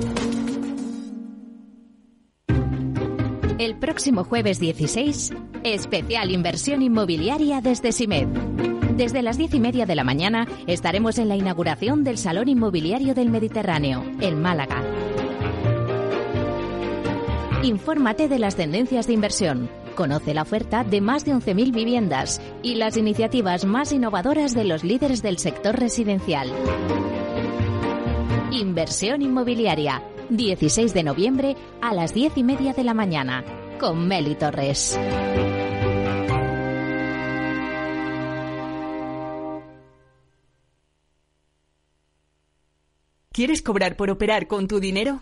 El próximo jueves 16, especial inversión inmobiliaria desde SIMED. Desde las diez y media de la mañana estaremos en la inauguración del Salón Inmobiliario del Mediterráneo, en Málaga. Infórmate de las tendencias de inversión. Conoce la oferta de más de 11.000 viviendas y las iniciativas más innovadoras de los líderes del sector residencial. Inversión inmobiliaria, 16 de noviembre a las 10 y media de la mañana, con Meli Torres. ¿Quieres cobrar por operar con tu dinero?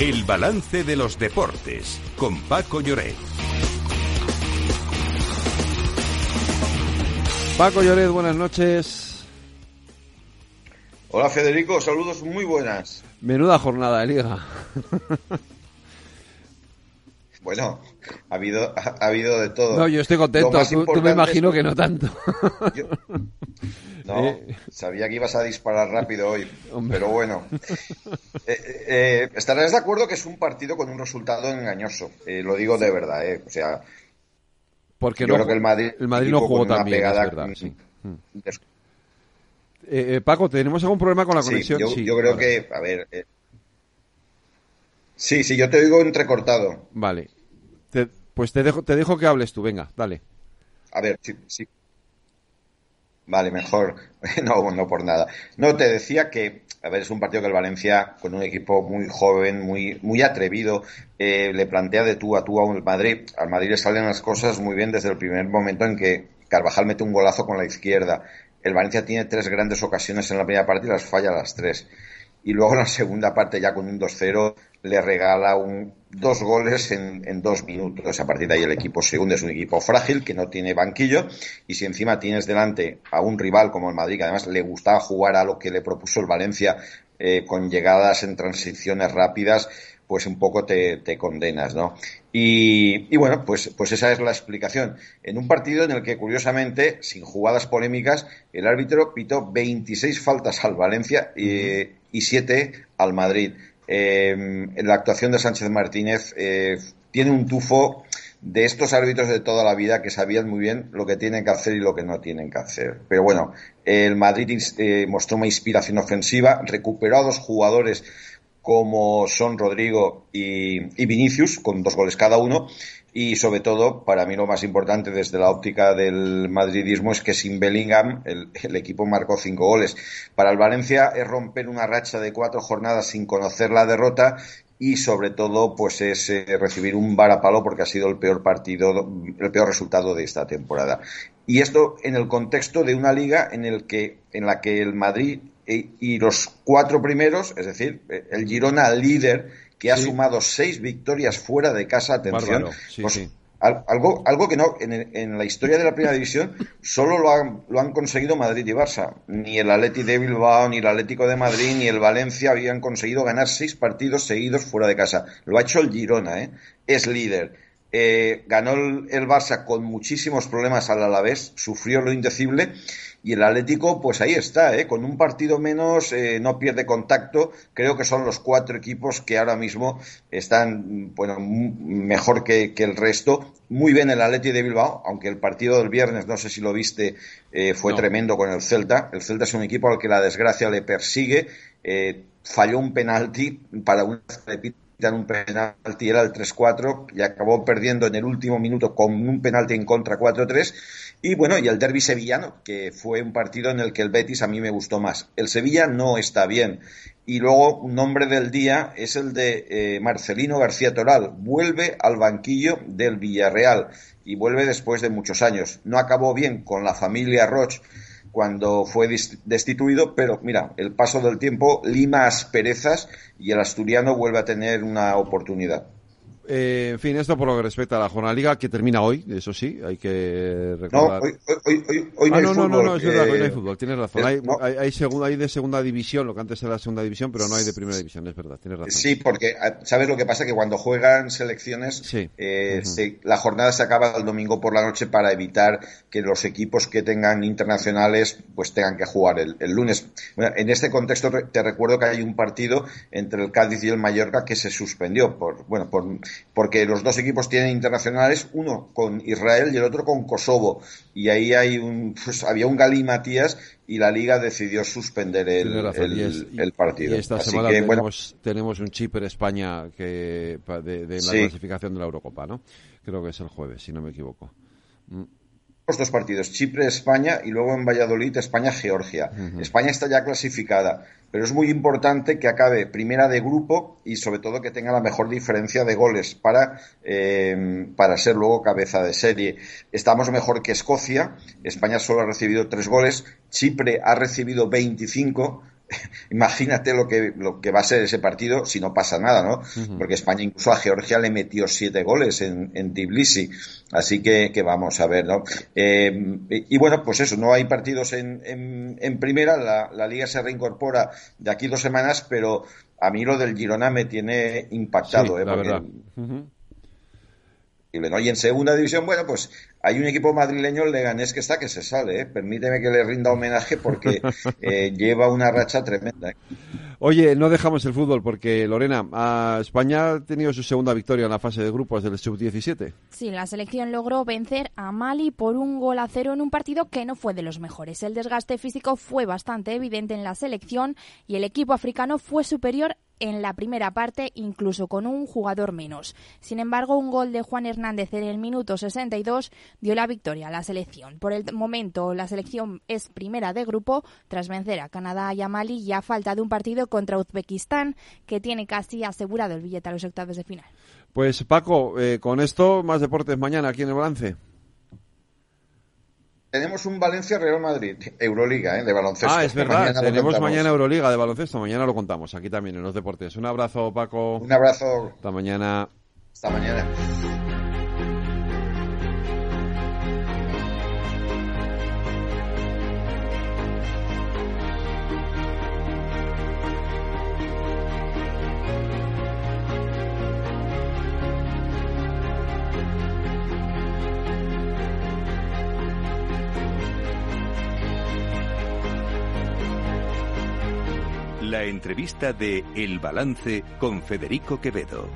El balance de los deportes con Paco Lloret. Paco Lloret, buenas noches. Hola Federico, saludos muy buenas. Menuda jornada de liga. Bueno, ha habido, ha, habido de todo. No, yo estoy contento. Tú, me imagino que no tanto. Yo, no, eh. sabía que ibas a disparar rápido hoy, pero bueno. Eh, eh, estarás de acuerdo que es un partido con un resultado engañoso. lo digo de verdad, O sea, porque yo creo que el Madrid, el Madrid no jugó tan bien, es verdad, sí. Paco, ¿tenemos algún problema con la conexión? Yo, sí, yo creo que, a ver. sí, sí, yo te oigo entrecortado. Vale. Pues te dejo, te dejo que hables tú, venga, dale. A ver, sí, sí. Vale, mejor. No, no por nada. No, te decía que, a ver, es un partido que el Valencia, con un equipo muy joven, muy, muy atrevido, eh, le plantea de tú a tú al Madrid. Al Madrid le salen las cosas muy bien desde el primer momento en que Carvajal mete un golazo con la izquierda. El Valencia tiene tres grandes ocasiones en la primera parte y las falla las tres y luego en la segunda parte ya con un 2-0 le regala un, dos goles en, dos minutos. A partir de ahí el equipo se hunde, es un equipo frágil que no tiene banquillo y si encima tienes delante a un rival como el Madrid que además le gustaba jugar a lo que le propuso el Valencia eh, con llegadas en transiciones rápidas, pues un poco te, condenas, ¿no? Y, y, bueno, pues, pues esa es la explicación. En un partido en el que, curiosamente, sin jugadas polémicas, el árbitro pitó 26 faltas al Valencia y, y siete al Madrid. Eh, la actuación de Sánchez Martínez eh, tiene un tufo de estos árbitros de toda la vida que sabían muy bien lo que tienen que hacer y lo que no tienen que hacer. Pero bueno, el Madrid eh, mostró una inspiración ofensiva, recuperó a dos jugadores como son Rodrigo y, y Vinicius, con dos goles cada uno, y sobre todo, para mí lo más importante desde la óptica del madridismo es que sin Bellingham el, equipo marcó cinco goles. Para el Valencia es romper una racha de cuatro jornadas sin conocer la derrota y sobre todo pues es eh, recibir un varapalo porque ha sido el peor partido, el peor resultado de esta temporada. Y esto en el contexto de una liga en el que en la que el Madrid y, y los cuatro primeros, es decir, el Girona líder que ha sumado seis victorias fuera de casa, atención. Pues, algo, algo que no, en, la historia de la primera división, solo lo han, lo han conseguido Madrid y Barça. Ni el Atleti de Bilbao, ni el Atlético de Madrid, ni el Valencia habían conseguido ganar seis partidos seguidos fuera de casa. Lo ha hecho el Girona, ¿eh? Es líder. Eh, ganó el, el, Barça con muchísimos problemas al Alavés, sufrió lo indecible y el Atlético, pues ahí está, ¿eh? con un partido menos, eh, no pierde contacto. Creo que son los cuatro equipos que ahora mismo están bueno, mejor que, el resto. Muy bien el Atleti de Bilbao, aunque el partido del viernes, no sé si lo viste, eh, fue tremendo con el Celta. El Celta es un equipo al que la desgracia le persigue. Eh, falló un penalti para un un penalti, era el 3-4 y acabó perdiendo en el último minuto con un penalti en contra 4-3 Y bueno, y el derby sevillano, que fue un partido en el que el Betis a mí me gustó más. El Sevilla no está bien. Y luego, un nombre del día es el de eh, Marcelino García Toral. Vuelve al banquillo del Villarreal y vuelve después de muchos años. No acabó bien con la familia Roche cuando fue destituido, pero mira, el paso del tiempo lima asperezas y el asturiano vuelve a tener una oportunidad. Eh, en fin, esto por lo que respecta a la jornada liga que termina hoy, eso sí, hay que recordar. No, hoy, hoy, hoy, hoy no, ah, hay no, fútbol. no, no, es verdad, hoy no hay eh, fútbol, tienes razón. Hay, hay, hay, segunda, hay de segunda división, lo que antes era la segunda división, pero no hay de primera división, es verdad, tienes razón. Sí, porque ah, sabes lo que pasa que cuando juegan selecciones, sí. eh, uh -huh. se, la jornada se acaba el domingo por la noche para evitar que los equipos que tengan internacionales pues tengan que jugar el, el lunes. Bueno, en este contexto te recuerdo que hay un partido entre el Cádiz y el Mallorca que se suspendió por bueno por porque los dos equipos tienen internacionales, uno con Israel y el otro con Kosovo. Y ahí hay un, pues, había un Matías y la liga decidió suspender el, el, es, el, partido. Y esta Así semana que, tenemos, bueno, tenemos un Chipre-España que de, de la Sí. clasificación de la Eurocopa, ¿no? Creo que es el jueves, si no me equivoco. Mm. Los dos partidos, Chipre, España y luego en Valladolid, España, Georgia. Ujú. España está ya clasificada, pero es muy importante que acabe primera de grupo y sobre todo que tenga la mejor diferencia de goles para, eh, para ser luego cabeza de serie. Estamos mejor que Escocia, España solo ha recibido tres goles, Chipre ha recibido 25. Imagínate lo que, lo que va a ser ese partido si no pasa nada, ¿no? Porque España incluso a Georgia le metió siete goles en, en Tbilisi. Así que, que vamos a ver, ¿no? Eh, y, y bueno, pues eso, no hay partidos en, en, en primera, la, la, liga se reincorpora de aquí dos semanas, pero a mí lo del Girona me tiene impactado, Sí, ¿eh? la Porque- verdad. Ujú. ¿no? Y en segunda división, bueno, pues hay un equipo madrileño, el Leganés, que está que se sale, ¿eh? Permíteme que le rinda homenaje porque eh, lleva una racha tremenda. ¿eh? Oye, no dejamos el fútbol porque, Lorena, a España ha tenido su segunda victoria en la fase de grupos del Sub-17. Sí, la selección logró vencer a Mali por un gol a cero en un partido que no fue de los mejores. El desgaste físico fue bastante evidente en la selección y el equipo africano fue superior en la primera parte, incluso con un jugador menos. Sin embargo, un gol de Juan Hernández en el minuto 62 dio la victoria a la selección. Por el momento, la selección es primera de grupo tras vencer a Canadá y a Mali y a falta de un partido contra Uzbekistán, que tiene casi asegurado el billete a los octavos de final. Pues Paco, eh, con esto, más deportes mañana aquí en el balance. Tenemos un Valencia-Real Madrid, Euroliga, ¿eh? De baloncesto. Ah, es verdad, mañana tenemos mañana Euroliga de baloncesto, mañana lo contamos aquí también en los deportes. Un abrazo, Paco. Un abrazo. Hasta mañana. Hasta mañana. La entrevista de El Balance con Federico Quevedo.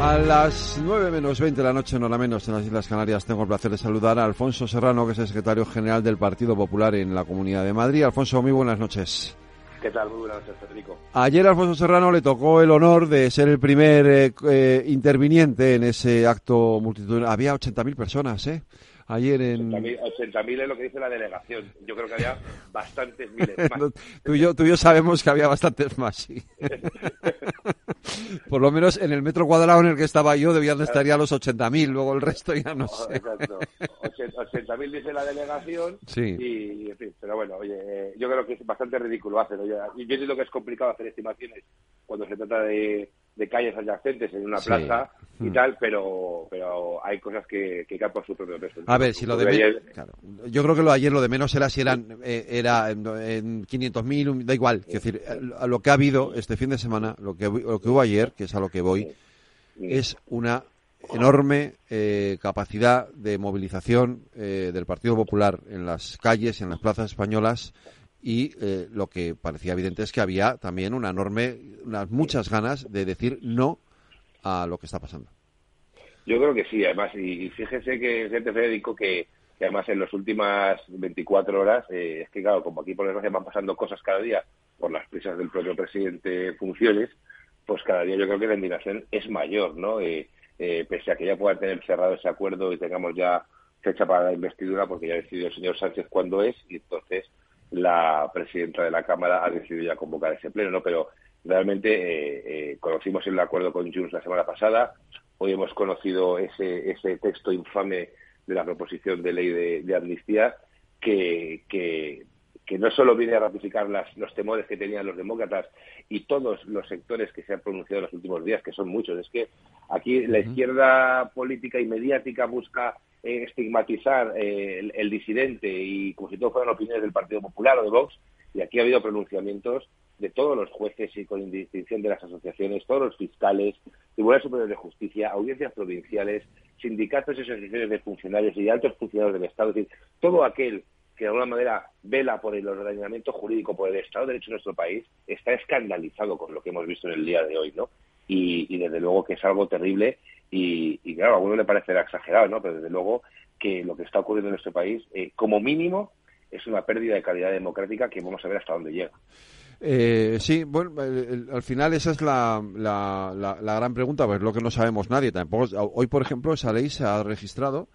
A las 9 menos 20 de la noche, no la menos, en las Islas Canarias, tengo el placer de saludar a Alfonso Serrano, que es el secretario general del Partido Popular en la Comunidad de Madrid. Alfonso, muy buenas noches. ¿Qué tal? Muy buenas noches, Federico. Ayer a Alfonso Serrano le tocó el honor de ser el primer eh, eh, interviniente en ese acto multitudinario. Había 80.000 personas, ¿eh? Ayer en... 80.000 es lo que dice la delegación. Yo creo que había bastantes miles más. tú, y yo, tú y yo sabemos que había bastantes más, sí. Por lo menos en el metro cuadrado en el que estaba yo debían de estar ya los 80.000, luego el resto ya no sé. Exacto. 80.000 dice la delegación Sí. y, en fin, pero bueno, oye, eh, yo creo que es bastante ridículo hacerlo. Yo, yo entiendo que es complicado hacer estimaciones cuando se trata de, de calles adyacentes en una Sí. plaza y Mm. tal, pero pero hay cosas que, que caen por su propio peso. A ver, si lo de Porque men- ayer- claro. Yo creo que lo de ayer lo de menos era si eran eh, era en, en 500.000, un- da igual. Es decir, lo que ha habido este fin de semana, lo que, lo que hubo ayer, que es a lo que voy, es una enorme eh, capacidad de movilización eh, del Partido Popular en las calles, en las plazas españolas y eh, lo que parecía evidente es que había también una enorme, unas muchas ganas de decir no a lo que está pasando. Yo creo que sí, además, y, fíjese que gente Federico que, que además en las últimas 24 horas, eh, es que claro, como aquí por desgracia van pasando cosas cada día por las prisas del propio presidente en funciones, pues cada día yo creo que la indignación es mayor, ¿no? Eh, eh, pese a que ya puedan tener cerrado ese acuerdo y tengamos ya fecha para la investidura, porque ya ha decidido el señor Sánchez cuándo es, y entonces la presidenta de la Cámara ha decidido ya convocar ese pleno, ¿no? Pero realmente eh, eh, conocimos el acuerdo con Junts la semana pasada, hoy hemos conocido ese, ese texto infame de la proposición de ley de, amnistía que, que, no solo viene a ratificar las, los temores que tenían los demócratas y todos los sectores que se han pronunciado en los últimos días, que son muchos. Es que aquí la izquierda política y mediática busca eh, estigmatizar eh, el, disidente y como si todo fueran opiniones del Partido Popular o de Vox, y aquí ha habido pronunciamientos de todos los jueces y con distinción de las asociaciones, todos los fiscales, Tribunales Superiores de Justicia, audiencias provinciales, sindicatos y asociaciones de funcionarios y altos funcionarios del Estado, es decir, todo aquel que de alguna manera vela por el ordenamiento jurídico, por el Estado de Derecho en nuestro país, está escandalizado con lo que hemos visto en el día de hoy, ¿no? Y, desde luego que es algo terrible y, claro, a alguno le parecerá exagerado, ¿no? Pero desde luego que lo que está ocurriendo en nuestro país, eh, como mínimo, es una pérdida de calidad democrática que vamos a ver hasta dónde llega. Eh, sí, bueno, al final esa es la, la, la, gran pregunta, pues lo que no sabemos nadie. Tampoco, hoy, por ejemplo, esa ley se ha registrado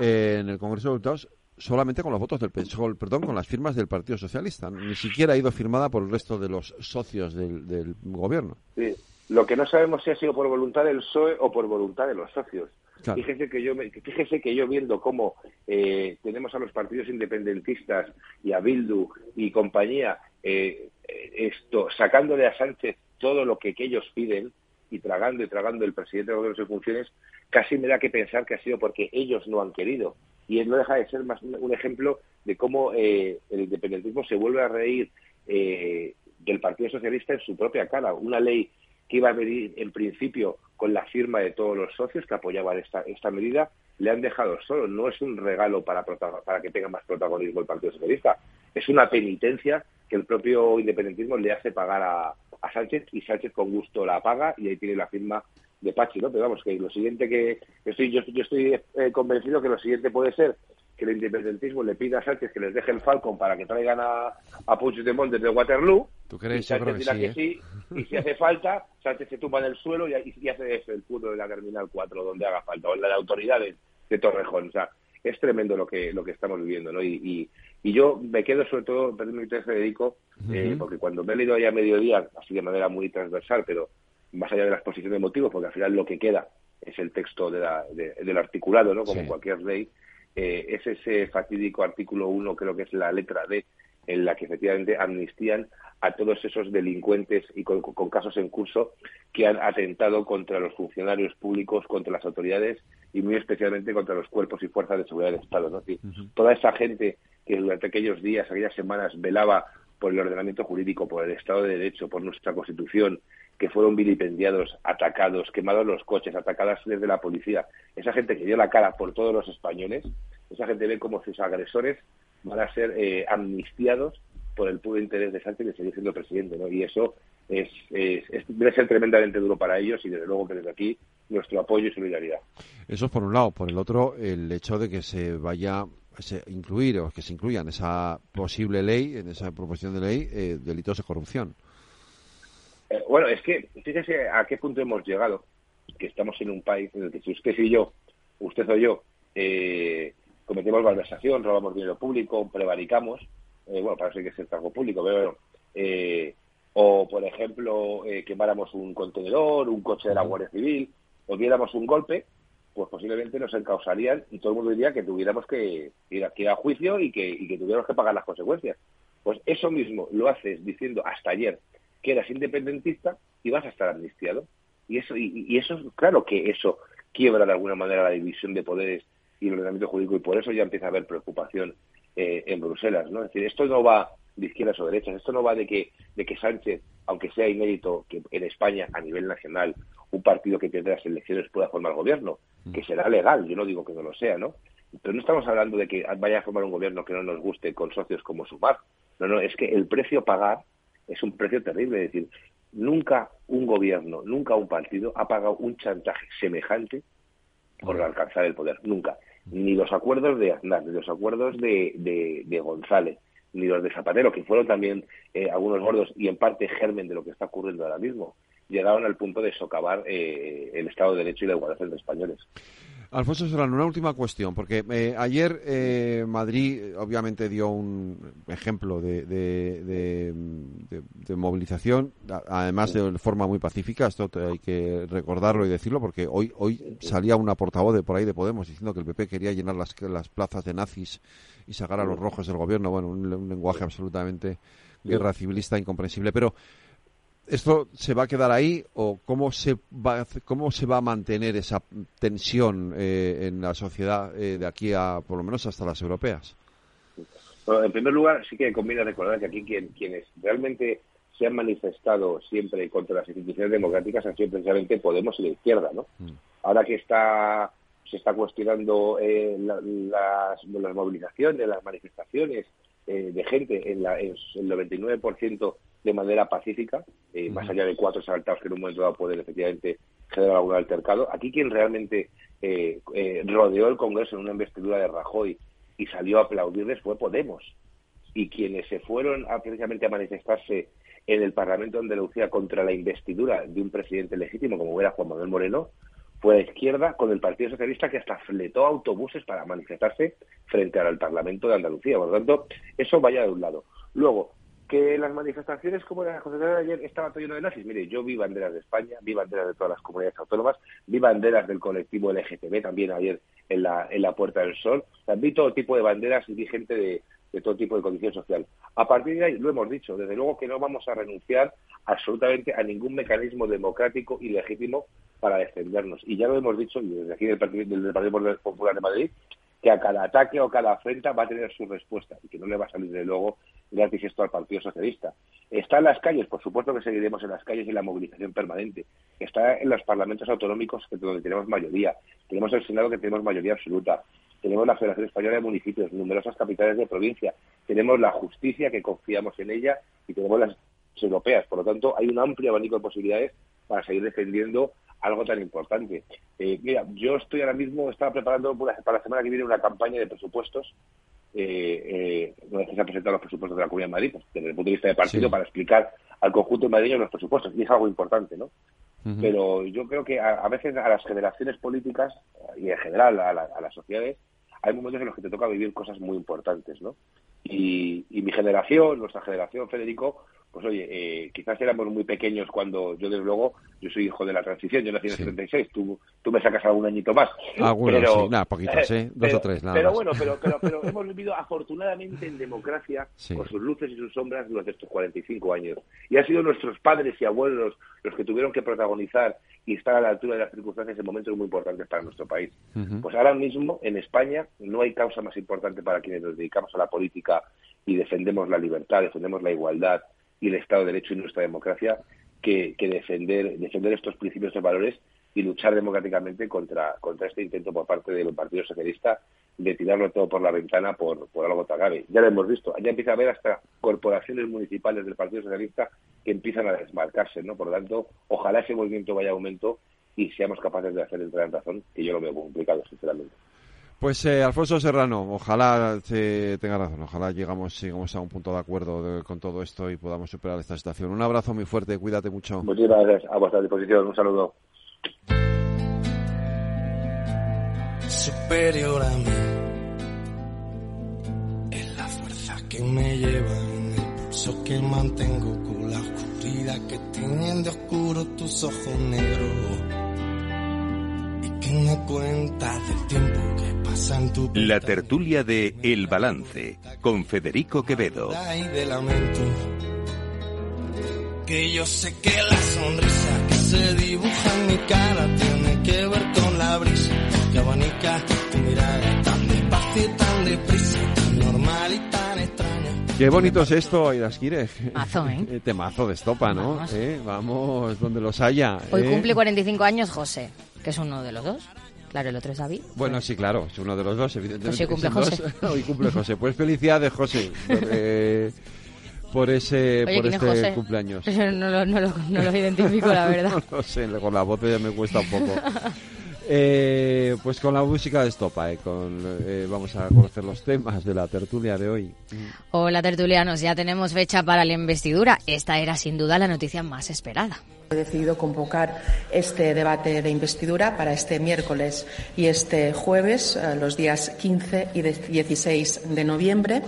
eh, en el Congreso de Diputados solamente con los votos del perdón, con las firmas del Partido Socialista. Ni siquiera ha ido firmada por el resto de los socios del, gobierno. Sí. Lo que no sabemos si ha sido por voluntad del PSOE o por voluntad de los socios. Fíjese que yo fíjese que yo viendo cómo eh, tenemos a los partidos independentistas y a Bildu y compañía eh, esto sacándole a Sánchez todo lo que, ellos piden y tragando y tragando el presidente de gobierno de funciones, casi me da que pensar que ha sido porque ellos no han querido. Y no deja de ser más un ejemplo de cómo eh, el independentismo se vuelve a reír eh, del Partido Socialista en su propia cara. Una ley que iba a venir en principio con la firma de todos los socios que apoyaban esta, esta medida, le han dejado solo. No es un regalo para, para que tenga más protagonismo el Partido Socialista, es una penitencia que el propio independentismo le hace pagar a, Sánchez y Sánchez con gusto la paga y ahí tiene la firma de Pachi, ¿no? Pero vamos, que lo siguiente que, estoy, yo, estoy eh, convencido que lo siguiente puede ser que el independentismo le pida a Sánchez que les deje el Falcon para que traigan a, a Puigdemont desde Waterloo. ¿Tú crees? Y Sánchez que, sí, Y si hace falta, Sánchez se tumba en el suelo y, y, hace eso, el punto de la Terminal 4, donde haga falta, o en la de autoridades de Torrejón. O sea, es tremendo lo que lo que estamos viviendo, ¿no? Y, y, yo me quedo sobre todo, perdón, Federico, eh, porque cuando me he leído ya a mediodía, así de manera muy transversal, pero más allá de la exposición de motivos, porque al final lo que queda es el texto de la, del articulado, ¿no? Como cualquier ley, eh, es ese fatídico artículo 1, creo que es la letra D, en la que efectivamente amnistían a todos esos delincuentes y con, casos en curso que han atentado contra los funcionarios públicos, contra las autoridades y muy especialmente contra los cuerpos y fuerzas de seguridad del Estado. ¿no? Toda esa gente que durante aquellos días, aquellas semanas, velaba por el ordenamiento jurídico, por el Estado de Derecho, por nuestra Constitución, que fueron vilipendiados, atacados, quemados los coches, atacadas desde la policía. Esa gente que dio la cara por todos los españoles, esa gente ve como sus agresores van a ser eh, amnistiados por el puro interés de Sánchez de seguir siendo presidente, ¿no? Y eso es, debe ser tremendamente duro para ellos y desde luego que desde aquí nuestro apoyo y solidaridad. Eso es por un lado. Por el otro, el hecho de que se vaya a incluir o que se incluya en esa posible ley, en esa proposición de ley, eh, delitos de corrupción. Eh, bueno, es que fíjese a qué punto hemos llegado, que estamos en un país en el que si usted y yo, usted o yo, eh, cometemos malversación, robamos dinero público, prevaricamos, eh, bueno, parece que es el cargo público, pero eh, o por ejemplo eh, quemáramos un contenedor, un coche de la Guardia Civil, o diéramos un golpe, pues posiblemente nos encausarían y todo el mundo diría que tuviéramos que ir a, juicio y que, y que tuviéramos que pagar las consecuencias. Pues eso mismo lo haces diciendo hasta ayer que eras independentista y vas a estar amnistiado. Y eso, y, y eso, claro que eso quiebra de alguna manera la división de poderes y el ordenamiento jurídico y por eso ya empieza a haber preocupación eh, en Bruselas, ¿no? Es decir, esto no va de izquierdas o derechas, esto no va de que, de que Sánchez, aunque sea inédito que en España a nivel nacional un partido que pierde las elecciones pueda formar gobierno, mm. que será legal, yo no digo que no lo sea, ¿no? Pero no estamos hablando de que vaya a formar un gobierno que no nos guste con socios como Sumar. No, no, es que el precio a pagar es un precio terrible. Es decir, nunca un gobierno, nunca un partido ha pagado un chantaje semejante por alcanzar el poder. Nunca ni los acuerdos de Aznar, ni los acuerdos de, de, González, ni los de Zapatero, que fueron también eh, algunos gordos y en parte germen de lo que está ocurriendo ahora mismo. llegaron al punto de socavar eh, el Estado de Derecho y la igualdad entre españoles. Alfonso Serrano, una última cuestión, porque eh, ayer eh, Madrid obviamente dio un ejemplo de, de, movilización, además de forma muy pacífica, esto hay que recordarlo y decirlo, porque hoy hoy salía una portavoz de por ahí de Podemos diciendo que el PP quería llenar las, las plazas de nazis y sacar a los rojos del gobierno, bueno, un lenguaje absolutamente guerra civilista incomprensible, pero ¿Esto se va a quedar ahí o cómo se va, cómo se va a mantener esa tensión eh, en la sociedad eh, de aquí a, por lo menos, hasta las europeas? Bueno, en primer lugar, sí que conviene recordar que aquí quienes realmente se han manifestado siempre contra las instituciones democráticas han sido precisamente Podemos y la izquierda, ¿no? Mm. Ahora que está se está cuestionando eh, las, las movilizaciones, las manifestaciones de gente en, la, en el 99% de manera pacífica, eh, más allá de cuatro saltados que en un momento dado pueden efectivamente generar algún altercado. Aquí quien realmente eh, eh, rodeó el Congreso en una investidura de Rajoy y salió a aplaudirles fue Podemos. Y quienes se fueron a, precisamente a manifestarse en el Parlamento de Andalucía contra la investidura de un presidente legítimo como era Juan Manuel Moreno, fue la izquierda con el Partido Socialista que hasta fletó autobuses para manifestarse frente al Parlamento de Andalucía. Por lo tanto, eso vaya de un lado. Luego, que las manifestaciones como la concentración de ayer estaba todo lleno de nazis. Mire, yo vi banderas de España, vi banderas de todas las comunidades autónomas, vi banderas del colectivo LGTB también ayer en la, en la Puerta del Sol. vi todo tipo de banderas y vi gente de, de todo tipo de condición social. A partir de ahí, lo hemos dicho, desde luego que no vamos a renunciar absolutamente a ningún mecanismo democrático y legítimo para defendernos. Y ya lo hemos dicho, y desde aquí del Partido, del Partido Popular de Madrid, que a cada ataque o cada afrenta va a tener su respuesta y que no le va a salir de luego gratis esto al Partido Socialista. Está en las calles, por supuesto que seguiremos en las calles y la movilización permanente. Está en los parlamentos autonómicos donde tenemos mayoría. Tenemos el Senado que tenemos mayoría absoluta. Tenemos la Federación Española de Municipios, numerosas capitales de provincia. Tenemos la justicia que confiamos en ella y tenemos las europeas. Por lo tanto, hay un amplio abanico de posibilidades para seguir defendiendo algo tan importante. Eh, mira, yo estoy ahora mismo, estaba preparando para la semana que viene una campaña de presupuestos. Eh, eh, una vez se han presentado los presupuestos de la Comunidad de Madrid, pues, desde el punto de vista de partido, para explicar al conjunto madrileño los presupuestos. Y es algo importante, ¿no? Pero yo creo que a, veces a las generaciones políticas y en general a, a, las sociedades hay momentos en los que te toca vivir cosas muy importantes, ¿no? Y, y mi generación, nuestra generación, Federico, pues oye, eh, quizás éramos muy pequeños cuando yo, desde luego, yo soy hijo de la transición, yo nací en el 76, tú, tú me sacas algún añito más. Algunos, pero, sí, nada, poquitos, ¿eh? Dos o tres, nada Pero bueno, pero, pero, pero, hemos vivido afortunadamente en democracia, con sus luces y sus sombras, durante estos 45 años. Y han sido nuestros padres y abuelos los que tuvieron que protagonizar y estar a la altura de las circunstancias en momentos muy importantes para nuestro país. Pues ahora mismo, en España, no hay causa más importante para quienes nos dedicamos a la política y defendemos la libertad, defendemos la igualdad, y el Estado de Derecho y nuestra democracia que, defender, defender estos principios y valores y luchar democráticamente contra, contra este intento por parte del Partido Socialista de tirarlo todo por la ventana por, por algo tan grave. Ya lo hemos visto, ya empieza a haber hasta corporaciones municipales del Partido Socialista que empiezan a desmarcarse, ¿no? Por lo tanto, ojalá ese movimiento vaya a aumento y seamos capaces de hacer entrar en razón, que yo lo veo complicado, sinceramente. Pues eh, Alfonso Serrano, ojalá te, tenga razón, ojalá llegamos, llegamos a un punto de acuerdo con todo esto y podamos superar esta situación. Un abrazo muy fuerte, cuídate mucho. Muchísimas gracias, a vuestra disposición, un saludo. Superior a mí es la fuerza que me lleva en el pulso que mantengo con la oscuridad que tienen de oscuro tus ojos negros cuenta del tiempo que pasa en tu La tertulia de El Balance con Federico Quevedo. Que yo sé que la sonrisa que se dibuja en mi cara tiene que ver con la brisa que abanica tu mirada tan despacio tan deprisa, tan normal y tan extraña. Qué bonito es esto, Iraskire. Mazo, ¿eh? eh temazo de estopa, ¿no? Vamos, ¿Eh? Vamos donde los haya. Hoy ¿eh? cumple 45 años José que es uno de los dos. Claro, el otro es David. Bueno, sí, claro, es uno de los dos, evidentemente. Pues cumple José. Hoy cumple José. Pues felicidades, José, por, ese por este cumpleaños. No lo, no, lo, no lo identifico, la verdad. no sé, con la voz ya me cuesta un poco. Eh, pues con la música de Estopa, eh, con, eh, vamos a conocer los temas de la tertulia de hoy. Hola tertulianos, ya tenemos fecha para la investidura. Esta era sin duda la noticia más esperada. He decidido convocar este debate de investidura para este miércoles y este jueves, eh, los días 15 y 16 de noviembre.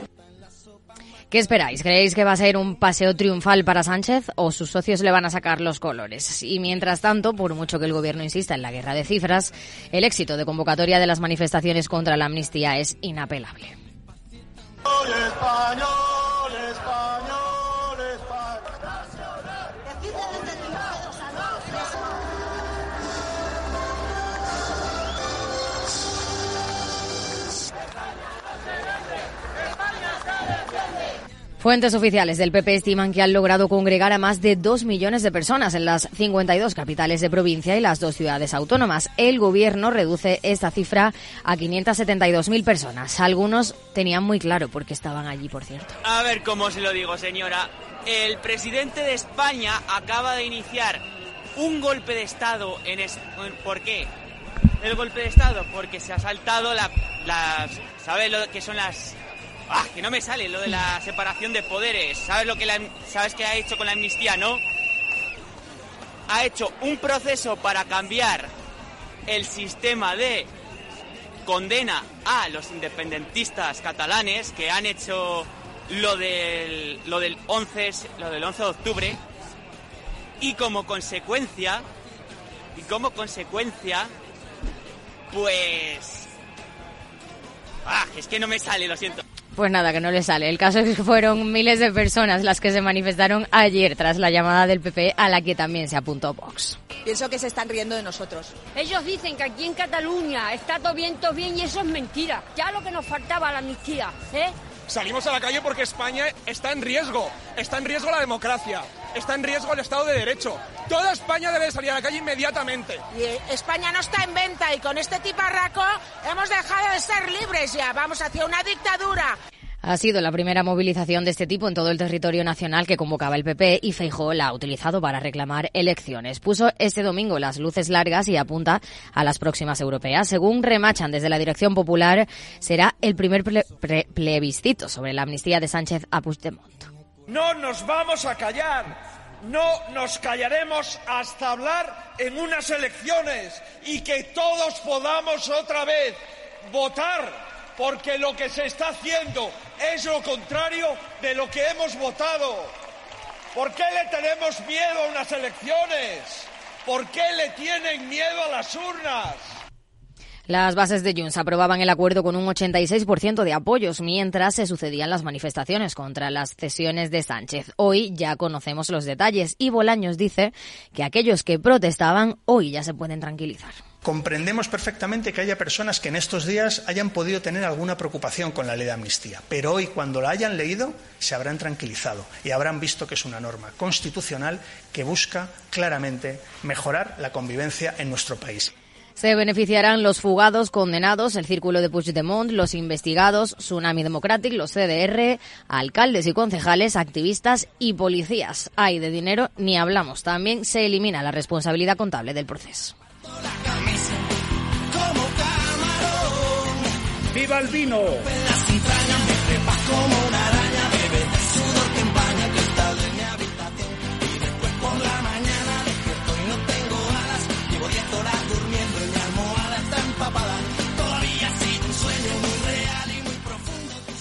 ¿Qué esperáis? ¿Creéis que va a ser un paseo triunfal para Sánchez o sus socios le van a sacar los colores? Y mientras tanto, por mucho que el gobierno insista en la guerra de cifras, el éxito de convocatoria de las manifestaciones contra la amnistía es inapelable. Fuentes oficiales del PP estiman que han logrado congregar a más de dos millones de personas en las 52 capitales de provincia y las dos ciudades autónomas. El gobierno reduce esta cifra a 572.000 personas. Algunos tenían muy claro por qué estaban allí, por cierto. A ver cómo se lo digo, señora. El presidente de España acaba de iniciar un golpe de Estado en... ¿Por qué? El golpe de Estado porque se ha saltado la, las... ¿Sabe lo que son las Ah, que no me sale lo de la separación de poderes. ¿Sabes lo que ha hecho con la amnistía, no? Ha hecho un proceso para cambiar el sistema de condena a los independentistas catalanes que han hecho lo del lo del 11 lo del 11 de octubre y como consecuencia y como consecuencia pues ah, es que no me sale, lo siento. Pues nada, que no le sale. El caso es que fueron miles de personas las que se manifestaron ayer tras la llamada del PP a la que también se apuntó Vox. Pienso que se están riendo de nosotros. Ellos dicen que aquí en Cataluña está todo bien, todo bien y eso es mentira. Ya lo que nos faltaba la amnistía, ¿eh? Salimos a la calle porque España está en riesgo. Está en riesgo la democracia. Está en riesgo el Estado de Derecho. Toda España debe salir a la calle inmediatamente. Eh, España no está en venta y con este tiparraco hemos dejado de ser libres ya. Vamos hacia una dictadura. Ha sido la primera movilización de este tipo en todo el territorio nacional que convocaba el PP y Feijóo la ha utilizado para reclamar elecciones. Puso este domingo las luces largas y apunta a las próximas europeas. Según remachan desde la Dirección Popular, será el primer plebiscito sobre la amnistía de Sánchez a Puigdemont. No nos vamos a callar. No nos callaremos hasta hablar en unas elecciones y que todos podamos otra vez votar porque lo que se está haciendo es lo contrario de lo que hemos votado. ¿Por qué le tenemos miedo a unas elecciones? ¿Por qué le tienen miedo a las urnas? Las bases de Junts aprobaban el acuerdo con un 86% de apoyos mientras se sucedían las manifestaciones contra las cesiones de Sánchez. Hoy ya conocemos los detalles y Bolaños dice que aquellos que protestaban hoy ya se pueden tranquilizar. Comprendemos perfectamente que haya personas que en estos días hayan podido tener alguna preocupación con la ley de amnistía, pero hoy cuando la hayan leído se habrán tranquilizado y habrán visto que es una norma constitucional que busca claramente mejorar la convivencia en nuestro país. Se beneficiarán los fugados, condenados, el círculo de Puigdemont, los investigados, Tsunami Democratic, los CDR, alcaldes y concejales, activistas y policías. Hay de dinero ni hablamos. También se elimina la responsabilidad contable del proceso. ¡Viva el vino!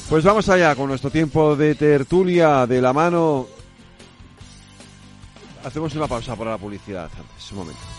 Pues vamos allá con nuestro tiempo de tertulia de la mano. Hacemos una pausa para la publicidad antes, un momento.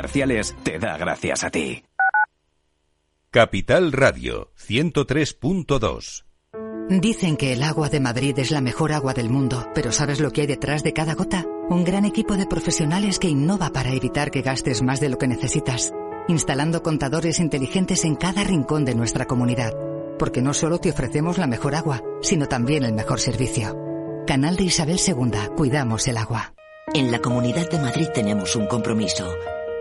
comerciales te da gracias a ti. Capital Radio 103.2 Dicen que el agua de Madrid es la mejor agua del mundo, pero ¿sabes lo que hay detrás de cada gota? Un gran equipo de profesionales que innova para evitar que gastes más de lo que necesitas, instalando contadores inteligentes en cada rincón de nuestra comunidad. Porque no solo te ofrecemos la mejor agua, sino también el mejor servicio. Canal de Isabel II, cuidamos el agua. En la Comunidad de Madrid tenemos un compromiso,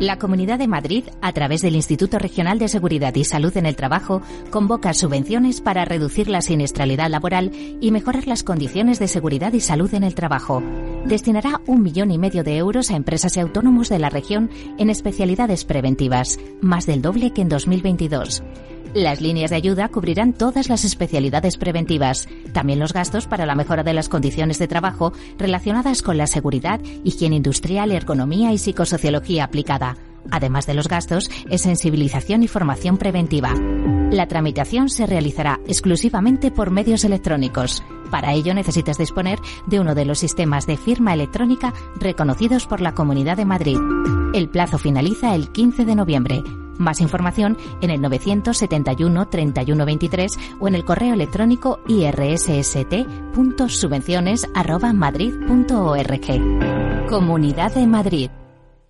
La Comunidad de Madrid, a través del Instituto Regional de Seguridad y Salud en el Trabajo, convoca subvenciones para reducir la siniestralidad laboral y mejorar las condiciones de seguridad y salud en el trabajo. Destinará un millón y medio de euros a empresas y autónomos de la región en especialidades preventivas, más del doble que en 2022. Las líneas de ayuda cubrirán todas las especialidades preventivas, también los gastos para la mejora de las condiciones de trabajo relacionadas con la seguridad, higiene industrial, ergonomía y psicosociología aplicada, además de los gastos en sensibilización y formación preventiva. La tramitación se realizará exclusivamente por medios electrónicos. Para ello necesitas disponer de uno de los sistemas de firma electrónica reconocidos por la Comunidad de Madrid. El plazo finaliza el 15 de noviembre. Más información en el 971 31 23 o en el correo electrónico irsst.subvenciones@madrid.org. Comunidad de Madrid.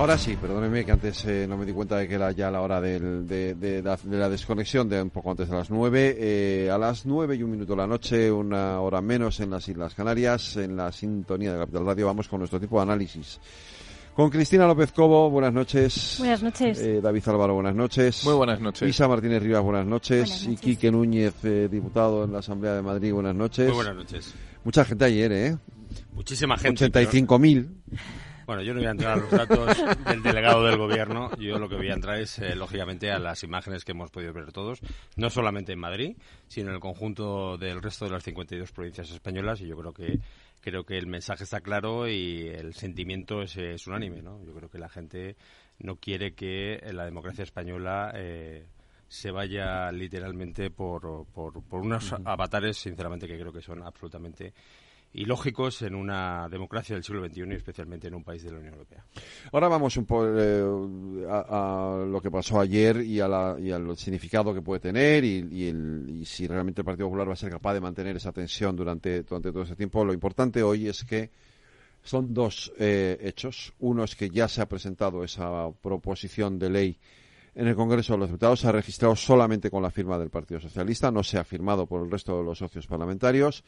Ahora sí, perdónenme que antes eh, no me di cuenta de que era ya la hora del- de, de la, de la desconexión de un poco antes de las nueve. Eh, a las nueve y un minuto de la noche, una hora menos en las Islas Canarias, en la sintonía de Capital Radio, vamos con nuestro tipo de análisis. Con Cristina López Cobo, buenas noches. Buenas noches. Eh, David Álvaro, buenas noches. Muy buenas noches. Isa Martínez Rivas, buenas noches. Buenas Y Quique Núñez, eh, diputado en la Asamblea de Madrid, buenas noches. Muy buenas noches. Mucha gente ayer, ¿eh? Muchísima gente. 85.000. Bueno, yo no voy a entrar a los datos del delegado del gobierno. Yo lo que voy a entrar es, eh, lógicamente, a las imágenes que hemos podido ver todos, no solamente en Madrid, sino en el conjunto del resto de las 52 provincias españolas. Y yo creo que creo que el mensaje está claro y el sentimiento es, es unánime. ¿no? Yo creo que la gente no quiere que la democracia española eh, se vaya literalmente por, por, por unos avatares, sinceramente, que creo que son absolutamente ilógicos en una democracia del siglo XXI y especialmente en un país de la Unión Europea. Ahora vamos un poco eh, a, a lo que pasó ayer y, a la, y al significado que puede tener y, y el- y si realmente el Partido Popular va a ser capaz de mantener esa tensión durante, durante todo ese tiempo. Lo importante hoy es que son dos eh, hechos. Uno es que ya se ha presentado esa proposición de ley en el Congreso de los Diputados. Se ha registrado solamente con la firma del Partido Socialista, no se ha firmado por el resto de los socios parlamentarios.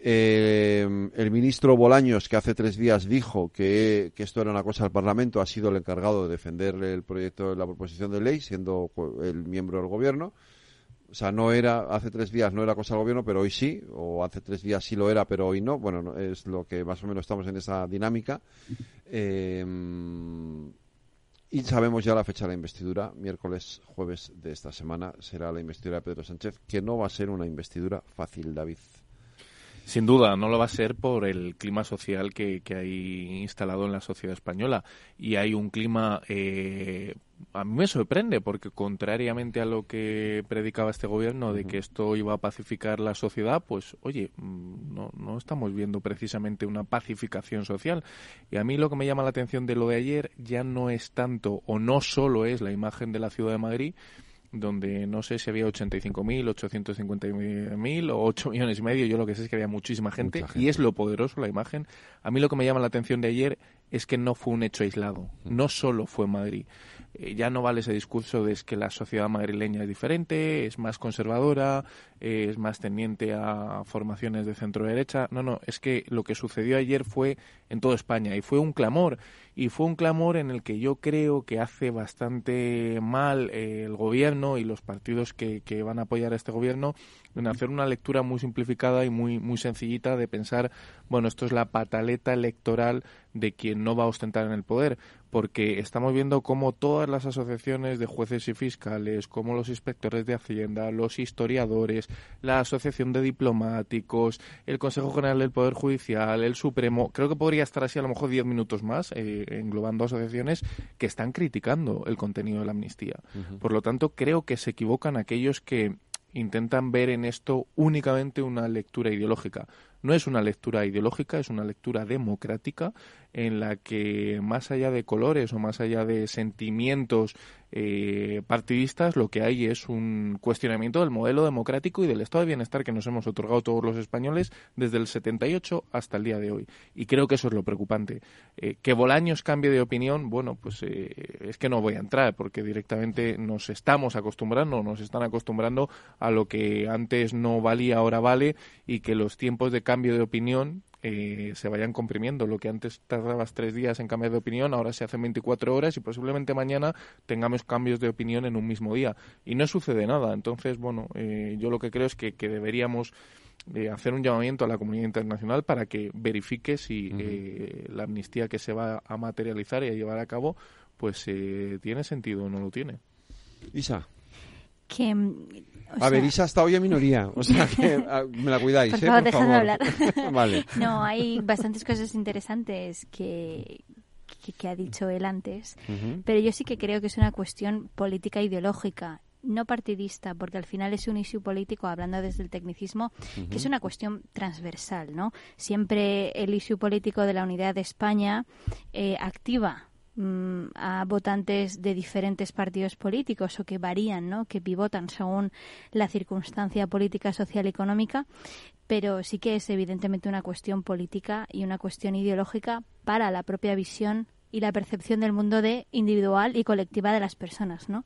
Eh, el ministro Bolaños, que hace tres días dijo que, esto era una cosa del Parlamento, ha sido el encargado de defender el proyecto de la proposición de ley, siendo el miembro del gobierno. O sea, no era, hace tres días no era cosa del gobierno, pero hoy sí, o hace tres días sí lo era, pero hoy no. Bueno, no, es lo que más o menos estamos en esa dinámica. Eh, y sabemos ya la fecha de la investidura, miércoles, jueves de esta semana, será la investidura de Pedro Sánchez, que no va a ser una investidura fácil, David. Sin duda, no lo va a ser por el clima social que, que hay instalado en la sociedad española. Y hay un clima, eh, a mí me sorprende, porque contrariamente a lo que predicaba este gobierno de que esto iba a pacificar la sociedad, pues oye, mm, no, no estamos viendo precisamente una pacificación social. Y a mí lo que me llama la atención de lo de ayer ya no es tanto, o no solo es la imagen de la ciudad de Madrid, donde no sé si había 85.000, 850.000 o 8 millones y medio, yo lo que sé es que había muchísima gente, gente. y es lo poderoso la imagen. A mí lo que me llama la atención de ayer es que no fue un hecho aislado, no solo fue Madrid. Eh, ya no vale ese discurso de que la sociedad madrileña es diferente, es más conservadora, eh, es más tendiente a formaciones de centro derecha. No, no, es que lo que sucedió ayer fue en toda España y fue un clamor. Y fue un clamor en el que yo creo que hace bastante mal eh, el gobierno y los partidos que, que van a apoyar a este gobierno en hacer una lectura muy simplificada y muy, muy sencillita de pensar, bueno, esto es la pataleta electoral de quien no va a ostentar en el poder porque estamos viendo cómo todas las asociaciones de jueces y fiscales, como los inspectores de Hacienda, los historiadores, la Asociación de Diplomáticos, el Consejo General del Poder Judicial, el Supremo, creo que podría estar así a lo mejor diez minutos más, eh, englobando asociaciones que están criticando el contenido de la amnistía. Por lo tanto, creo que se equivocan aquellos que intentan ver en esto únicamente una lectura ideológica. No es una lectura ideológica, es una lectura democrática en la que más allá de colores o más allá de sentimientos eh, partidistas, lo que hay es un cuestionamiento del modelo democrático y del estado de bienestar que nos hemos otorgado todos los españoles desde el 78 hasta el día de hoy. Y creo que eso es lo preocupante. Eh, que Bolaños cambie de opinión, bueno, pues eh, es que no voy a entrar porque directamente nos estamos acostumbrando, nos están acostumbrando a lo que antes no valía, ahora vale y que los tiempos de cambio de opinión eh, se vayan comprimiendo. Lo que antes tardabas tres días en cambiar de opinión, ahora se hacen 24 horas y posiblemente mañana tengamos cambios de opinión en un mismo día. Y no sucede nada. Entonces, bueno, eh, yo lo que creo es que, deberíamos eh, hacer un llamamiento a la comunidad internacional para que verifique si la amnistía que se va a materializar y a llevar a cabo, pues tiene sentido o no lo tiene. Isa que... a ver, Isa está hoy en minoría, o sea que ah, me la cuidáis, por ¿eh? Favor, por hablar. vale. No, hay bastantes cosas interesantes que, que, ha dicho él antes, pero yo sí que creo que es una cuestión política ideológica no partidista, porque al final es un issue político, hablando desde el tecnicismo, que es una cuestión transversal, ¿no? Siempre el issue político de la unidad de España eh, activa Mm, a votantes de diferentes partidos políticos o que varían, ¿no? que pivotan según la circunstancia política, social y económica, pero sí que es evidentemente una cuestión política y una cuestión ideológica para la propia visión y la percepción del mundo de individual y colectiva de las personas, ¿no?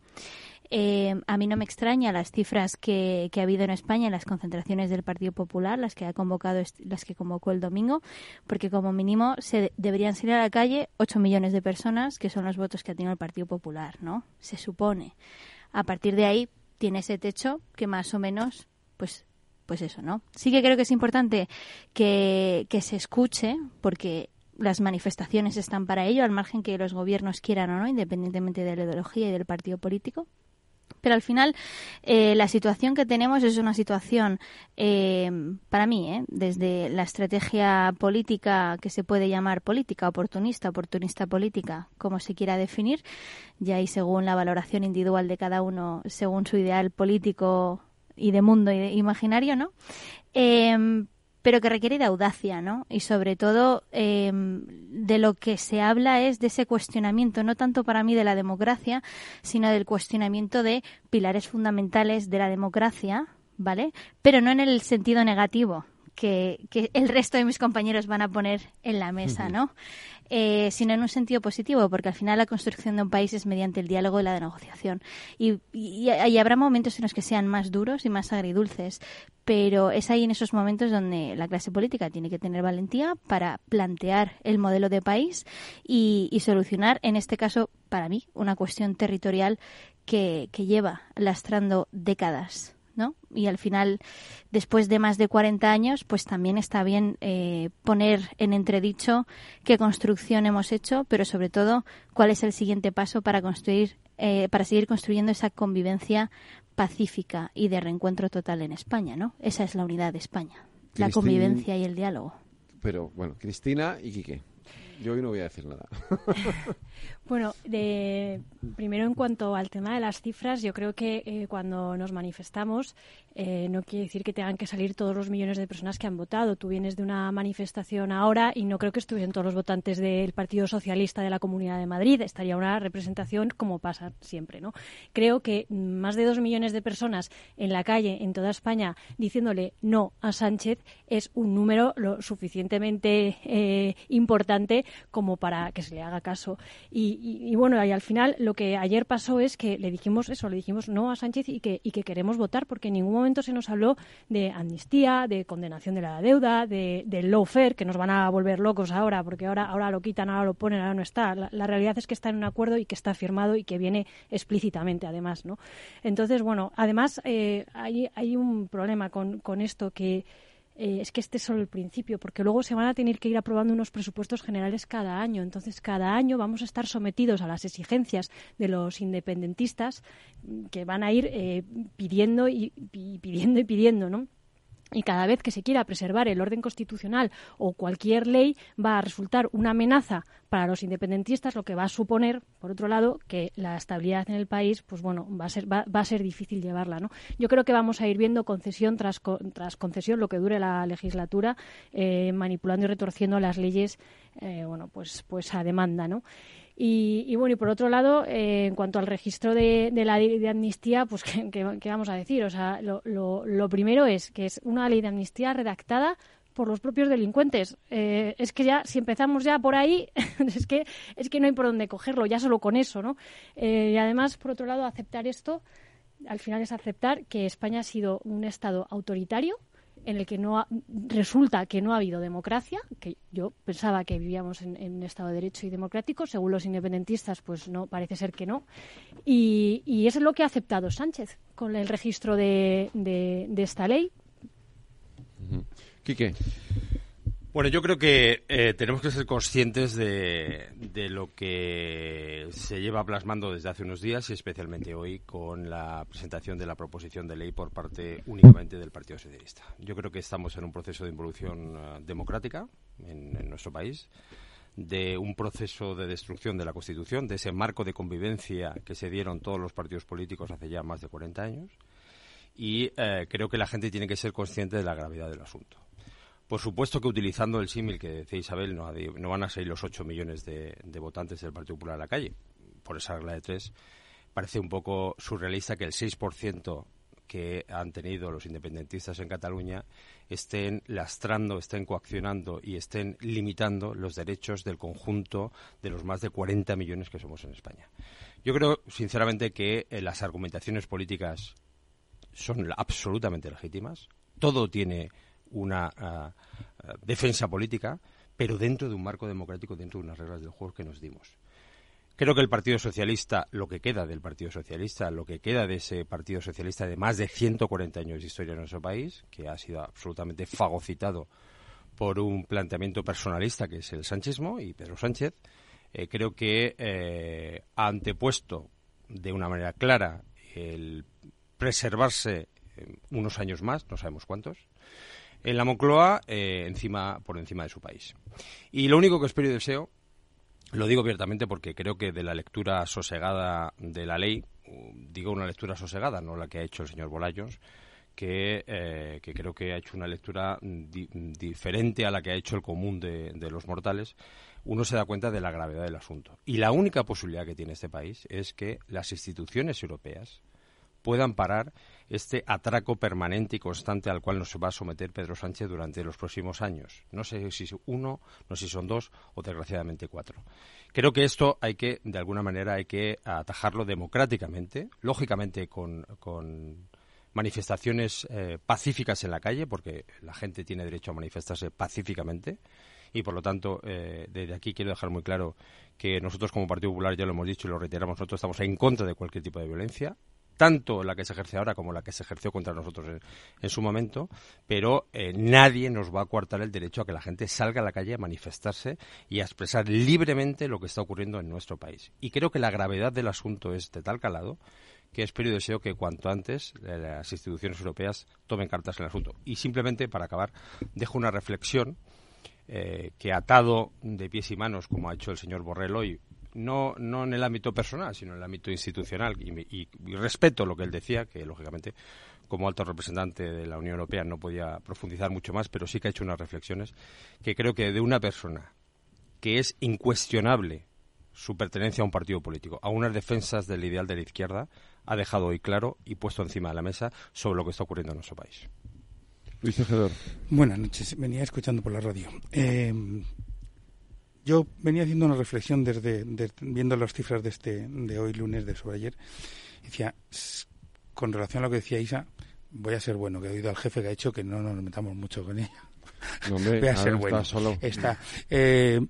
Eh, a mí no me extraña las cifras que, ha habido en España en las concentraciones del Partido Popular, las que ha convocado, las que convocó el domingo, porque como mínimo se deberían salir a la calle 8 millones de personas, que son los votos que ha tenido el Partido Popular, ¿no? Se supone. A partir de ahí tiene ese techo que más o menos, pues pues eso, ¿no? Sí que creo que es importante que, que se escuche, porque las manifestaciones están para ello, al margen que los gobiernos quieran o no, independientemente de la ideología y del partido político. Pero al final, eh, la situación que tenemos es una situación, eh, para mí, eh, desde la estrategia política que se puede llamar política oportunista, oportunista política, como se quiera definir, ya y según la valoración individual de cada uno, según su ideal político y de mundo imaginario, ¿no? Pero que requiere de audacia, ¿no? Y sobre todo em, de lo que se habla es de ese cuestionamiento, no tanto para mí de la democracia, sino del cuestionamiento de pilares fundamentales de la democracia, ¿vale? Pero no en el sentido negativo, que, el resto de mis compañeros van a poner en la mesa, ¿no? Eh, sino en un sentido positivo, porque al final la construcción de un país es mediante el diálogo y la negociación. Y, y, habrá momentos en los que sean más duros y más agridulces, pero es ahí en esos momentos donde la clase política tiene que tener valentía para plantear el modelo de país y, y solucionar, en este caso, para mí, una cuestión territorial que, que lleva lastrando décadas. Y al final, después de más de 40 años, pues también está bien eh, poner en entredicho qué construcción hemos hecho, pero sobre todo cuál es el siguiente paso para construir, eh, para seguir construyendo esa convivencia pacífica y de reencuentro total en España, ¿no? Esa es la unidad de España, la convivencia y el diálogo. Pero bueno, Cristina y Quique. Yo hoy no voy a decir nada. bueno, de, primero en cuanto al tema de las cifras, yo creo que eh, cuando nos manifestamos eh, no quiere decir que tengan que salir todos los millones de personas que han votado. Tú vienes de una manifestación ahora y no creo que estuviesen todos los votantes del Partido Socialista de la Comunidad de Madrid. Estaría una representación como pasa siempre, ¿no? Creo que más de dos millones de personas en la calle en toda España diciéndole no a Sánchez es un número lo suficientemente eh, importante como para que se le haga caso. Y, bueno, y al final lo que ayer pasó es que le dijimos eso, le dijimos no a Sánchez y que, y que queremos votar porque en ningún momento se nos habló de amnistía, de condenación de la deuda, de, del lawfare, que nos van a volver locos ahora porque ahora, ahora lo quitan, ahora lo ponen, ahora no está. La, realidad es que está en un acuerdo y que está firmado y que viene explícitamente además, ¿no? Entonces, bueno, además eh, hay, hay un problema con, con esto que eh, es que este es solo el principio, porque luego se van a tener que ir aprobando unos presupuestos generales cada año. Entonces, cada año vamos a estar sometidos a las exigencias de los independentistas que van a ir eh, pidiendo y, y pidiendo y pidiendo, ¿no? Y cada vez que se quiera preservar el orden constitucional o cualquier ley va a resultar una amenaza para los independentistas, lo que va a suponer, por otro lado, que la estabilidad en el país, pues bueno, va a ser, va, a ser difícil llevarla, ¿no? Yo creo que vamos a ir viendo concesión tras, tras concesión lo que dure la legislatura, eh, manipulando y retorciendo las leyes, eh, bueno, pues, pues a demanda, ¿no? Y, bueno, y por otro lado, eh, en cuanto al registro de, la ley de amnistía, pues ¿qué, vamos a decir? O sea, lo, lo, primero es que es una ley de amnistía redactada por los propios delincuentes. Eh, es que ya, si empezamos ya por ahí, es que, es que no hay por dónde cogerlo, ya solo con eso, ¿no? Eh, y además, por otro lado, aceptar esto, al final es aceptar que España ha sido un Estado autoritario, en el que no resulta que no ha habido democracia, que yo pensaba que vivíamos en, un Estado de Derecho y democrático, según los independentistas, pues no, parece ser que no. Y, y es lo que ha aceptado Sánchez con el registro de, de, esta ley. Quique. Bueno, yo creo que eh, tenemos que ser conscientes de, de, lo que se lleva plasmando desde hace unos días y especialmente hoy con la presentación de la proposición de ley por parte únicamente del Partido Socialista. Yo creo que estamos en un proceso de involución uh, democrática en, en, nuestro país, de un proceso de destrucción de la Constitución, de ese marco de convivencia que se dieron todos los partidos políticos hace ya más de 40 años y eh, creo que la gente tiene que ser consciente de la gravedad del asunto. Por supuesto que utilizando el símil que decía Isabel, no, no, van a salir los 8 millones de, votantes del Partido Popular a la calle. Por esa regla de tres, parece un poco surrealista que el 6% que han tenido los independentistas en Cataluña estén lastrando, estén coaccionando y estén limitando los derechos del conjunto de los más de 40 millones que somos en España. Yo creo, sinceramente, que eh, las argumentaciones políticas son absolutamente legítimas. Todo tiene una ah, ah, defensa política, pero dentro de un marco democrático, dentro de unas reglas del juego que nos dimos. Creo que el Partido Socialista, lo que queda del Partido Socialista, lo que queda de ese Partido Socialista de más de 140 años de historia en nuestro país, que ha sido absolutamente fagocitado por un planteamiento personalista que es el sanchismo y Pedro Sánchez, eh, creo que eh, ha antepuesto de una manera clara el preservarse eh, unos años más, no sabemos cuántos, en la Moncloa eh, encima, por encima de su país. Y lo único que espero y deseo, lo digo abiertamente porque creo que de la lectura sosegada de la ley, digo una lectura sosegada, no la que ha hecho el señor Bolayos, que, eh, que creo que ha hecho una lectura diferente a la que ha hecho el común de los mortales, uno se da cuenta de la gravedad del asunto. Y la única posibilidad que tiene este país es que las instituciones europeas puedan parar este atraco permanente y constante al cual nos va a someter Pedro Sánchez durante los próximos años. No sé si uno, no sé si son dos o desgraciadamente cuatro. Creo que esto hay que, de alguna manera, hay que atajarlo democráticamente, lógicamente con, manifestaciones eh, pacíficas en la calle, porque la gente tiene derecho a manifestarse pacíficamente y por lo tanto eh, desde aquí quiero dejar muy claro que nosotros como Partido Popular ya lo hemos dicho y lo reiteramos nosotros estamos en contra de cualquier tipo de violencia tanto la que se ejerce ahora como la que se ejerció contra nosotros en, su momento, pero eh, nadie nos va a coartar el derecho a que la gente salga a la calle a manifestarse y a expresar libremente lo que está ocurriendo en nuestro país. Y creo que la gravedad del asunto es de tal calado que espero y deseo que cuanto antes eh, las instituciones europeas tomen cartas en el asunto. Y simplemente, para acabar, dejo una reflexión eh, que atado de pies y manos, como ha hecho el señor Borrell hoy, no, no en el ámbito personal, sino en el ámbito institucional. Y, respeto lo que él decía, que lógicamente como alto representante de la Unión Europea no podía profundizar mucho más, pero sí que ha hecho unas reflexiones que creo que de una persona que es incuestionable su pertenencia a un partido político, a unas defensas del ideal de la izquierda, ha dejado hoy claro y puesto encima de la mesa sobre lo que está ocurriendo en nuestro país. Luis Buenas noches. Venía escuchando por la radio. Eh, yo venía haciendo una reflexión desde, viendo las cifras de este de hoy lunes de sobre ayer. Decía, con relación a lo que decía Isa, voy a ser bueno, que he oído al jefe que ha dicho que no nos metamos mucho con ella. No, voy a ser bueno. Solo. Está. Eh,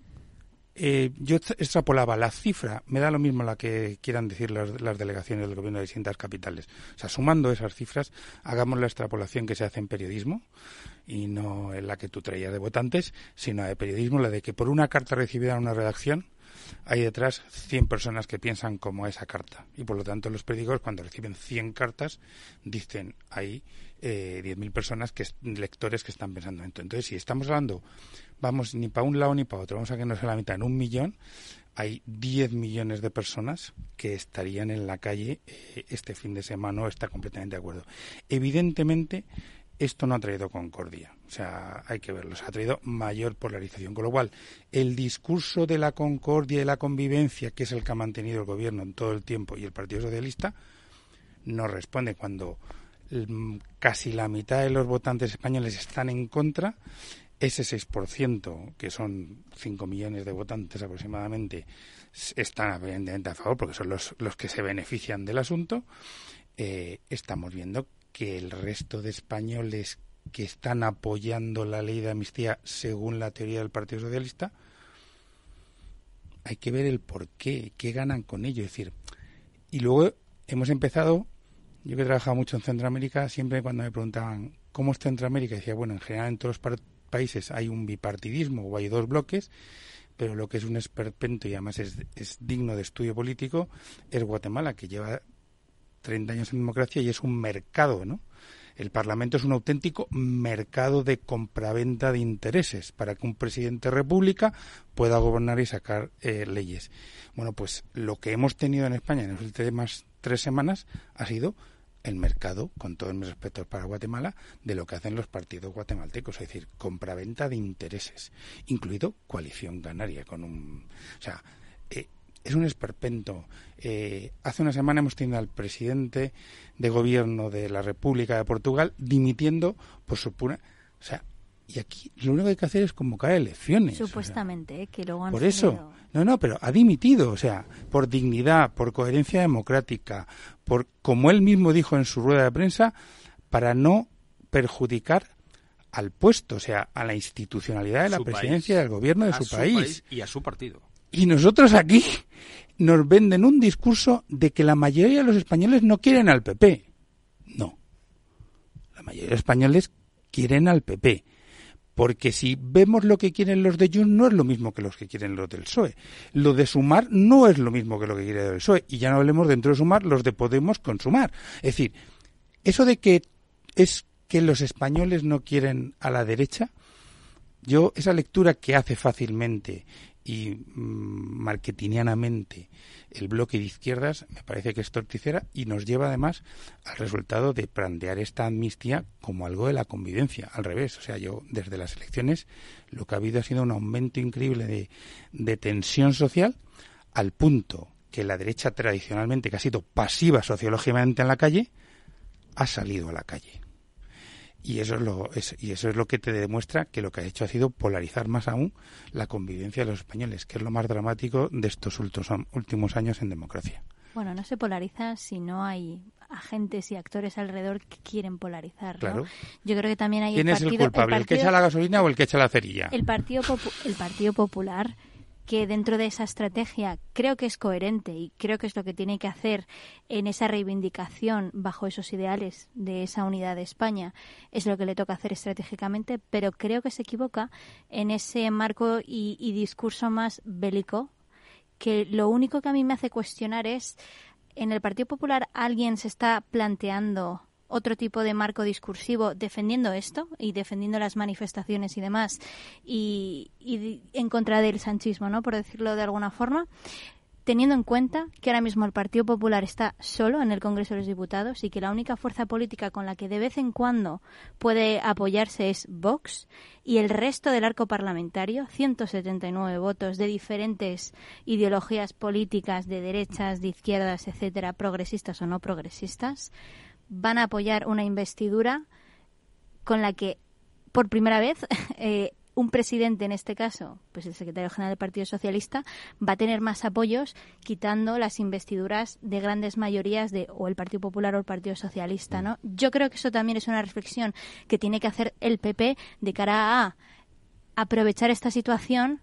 eh, yo extrapolaba la cifra, me da lo mismo la que quieran decir las, delegaciones del gobierno de distintas capitales. O sea, sumando esas cifras, hagamos la extrapolación que se hace en periodismo y no en la que tú traías de votantes, sino de periodismo, la de que por una carta recibida en una redacción hay detrás 100 personas que piensan como esa carta. Y por lo tanto, los periódicos, cuando reciben 100 cartas, dicen hay eh, 10.000 personas, que lectores que están pensando en esto. Entonces, si estamos hablando, vamos ni para un lado ni para otro, vamos a que no sea la mitad, en un millón, hay 10 millones de personas que estarían en la calle eh, este fin de semana, está completamente de acuerdo. Evidentemente, esto no ha traído concordia. O sea, hay que verlo. Se ha traído mayor polarización. Con lo cual, el discurso de la concordia y la convivencia, que es el que ha mantenido el gobierno en todo el tiempo y el Partido Socialista, no responde cuando mm, casi la mitad de los votantes españoles están en contra. Ese 6%, que son 5 millones de votantes aproximadamente, están evidentemente a favor porque son los, los que se benefician del asunto. Eh, estamos viendo que el resto de españoles que están apoyando la ley de amnistía según la teoría del Partido Socialista, hay que ver el por qué, qué ganan con ello. Es decir, y luego hemos empezado, yo que he trabajado mucho en Centroamérica, siempre cuando me preguntaban cómo es Centroamérica, decía, bueno, en general en todos los países hay un bipartidismo o hay dos bloques, pero lo que es un esperpento y además es, es digno de estudio político es Guatemala, que lleva 30 años en democracia y es un mercado, ¿no? El Parlamento es un auténtico mercado de compraventa de intereses para que un presidente de república pueda gobernar y sacar eh, leyes. Bueno, pues lo que hemos tenido en España en las últimas tres semanas ha sido el mercado, con todos mis respetos para Guatemala, de lo que hacen los partidos guatemaltecos, es decir, compraventa de intereses, incluido coalición canaria, con un, o sea, eh, es un esperpento. Eh, hace una semana hemos tenido al presidente de gobierno de la República de Portugal dimitiendo por su pura. O sea, y aquí lo único que hay que hacer es convocar elecciones. Supuestamente, ¿eh? que luego han Por eso. No, no, pero ha dimitido, o sea, por dignidad, por coherencia democrática, por, como él mismo dijo en su rueda de prensa, para no perjudicar al puesto, o sea, a la institucionalidad de la presidencia del gobierno de su, país. Y a su partido. Y nosotros aquí nos venden un discurso de que la mayoría de los españoles no quieren al PP. No. La mayoría de los españoles quieren al PP. Porque si vemos lo que quieren los de Junts, no es lo mismo que los que quieren los del PSOE. Lo de Sumar no es lo mismo que lo que quiere el PSOE. Y ya no hablemos dentro de Sumar los de Podemos con Sumar. Es decir, eso de que es que los españoles no quieren a la derecha, yo esa lectura que hace fácilmente y mm, marketingianamente el bloque de izquierdas me parece que es torticera y nos lleva además al resultado de plantear esta amnistía como algo de la convivencia, al revés. O sea, yo desde las elecciones lo que ha habido ha sido un aumento increíble de tensión social al punto que la derecha tradicionalmente, que ha sido pasiva sociológicamente en la calle, ha salido a la calle. Y eso, es lo, y eso es lo que te demuestra que lo que ha hecho ha sido polarizar más aún la convivencia de los españoles, que es lo más dramático de estos últimos años en democracia. Bueno, no se polariza si no hay agentes y actores alrededor que quieren polarizar. Claro. Yo creo que también hay ¿Quién es el culpable? El, que echa la gasolina o el que echa la cerilla? El Partido, el partido Popular que dentro de esa estrategia creo que es coherente y creo que es lo que tiene que hacer en esa reivindicación bajo esos ideales de esa unidad de España, es lo que le toca hacer estratégicamente, pero creo que se equivoca en ese marco y, y discurso más bélico, que lo único que a mí me hace cuestionar es, en el Partido Popular alguien se está planteando otro tipo de marco discursivo defendiendo esto y defendiendo las manifestaciones y demás y, en contra del sanchismo, ¿no? Por decirlo de alguna forma teniendo en cuenta que ahora mismo el Partido Popular está solo en el Congreso de los Diputados y que la única fuerza política con la que de vez en cuando puede apoyarse es Vox y el resto del arco parlamentario, 179 votos de diferentes ideologías políticas, de derechas, de izquierdas, etcétera, progresistas o no progresistas, van a apoyar una investidura con la que por primera vez eh, un presidente en este caso, pues el secretario general del Partido Socialista, va a tener más apoyos quitando las investiduras de grandes mayorías de o el Partido Popular o el Partido Socialista, ¿no? Yo creo que eso también es una reflexión que tiene que hacer el PP de cara a aprovechar esta situación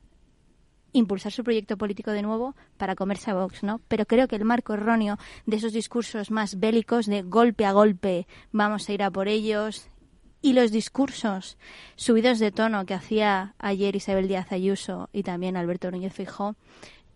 impulsar su proyecto político de nuevo para comerse a Vox, ¿no? Pero creo que el marco erróneo de esos discursos más bélicos de golpe a golpe, vamos a ir a por ellos, y los discursos subidos de tono que hacía ayer Isabel Díaz Ayuso y también Alberto Núñez Fijó,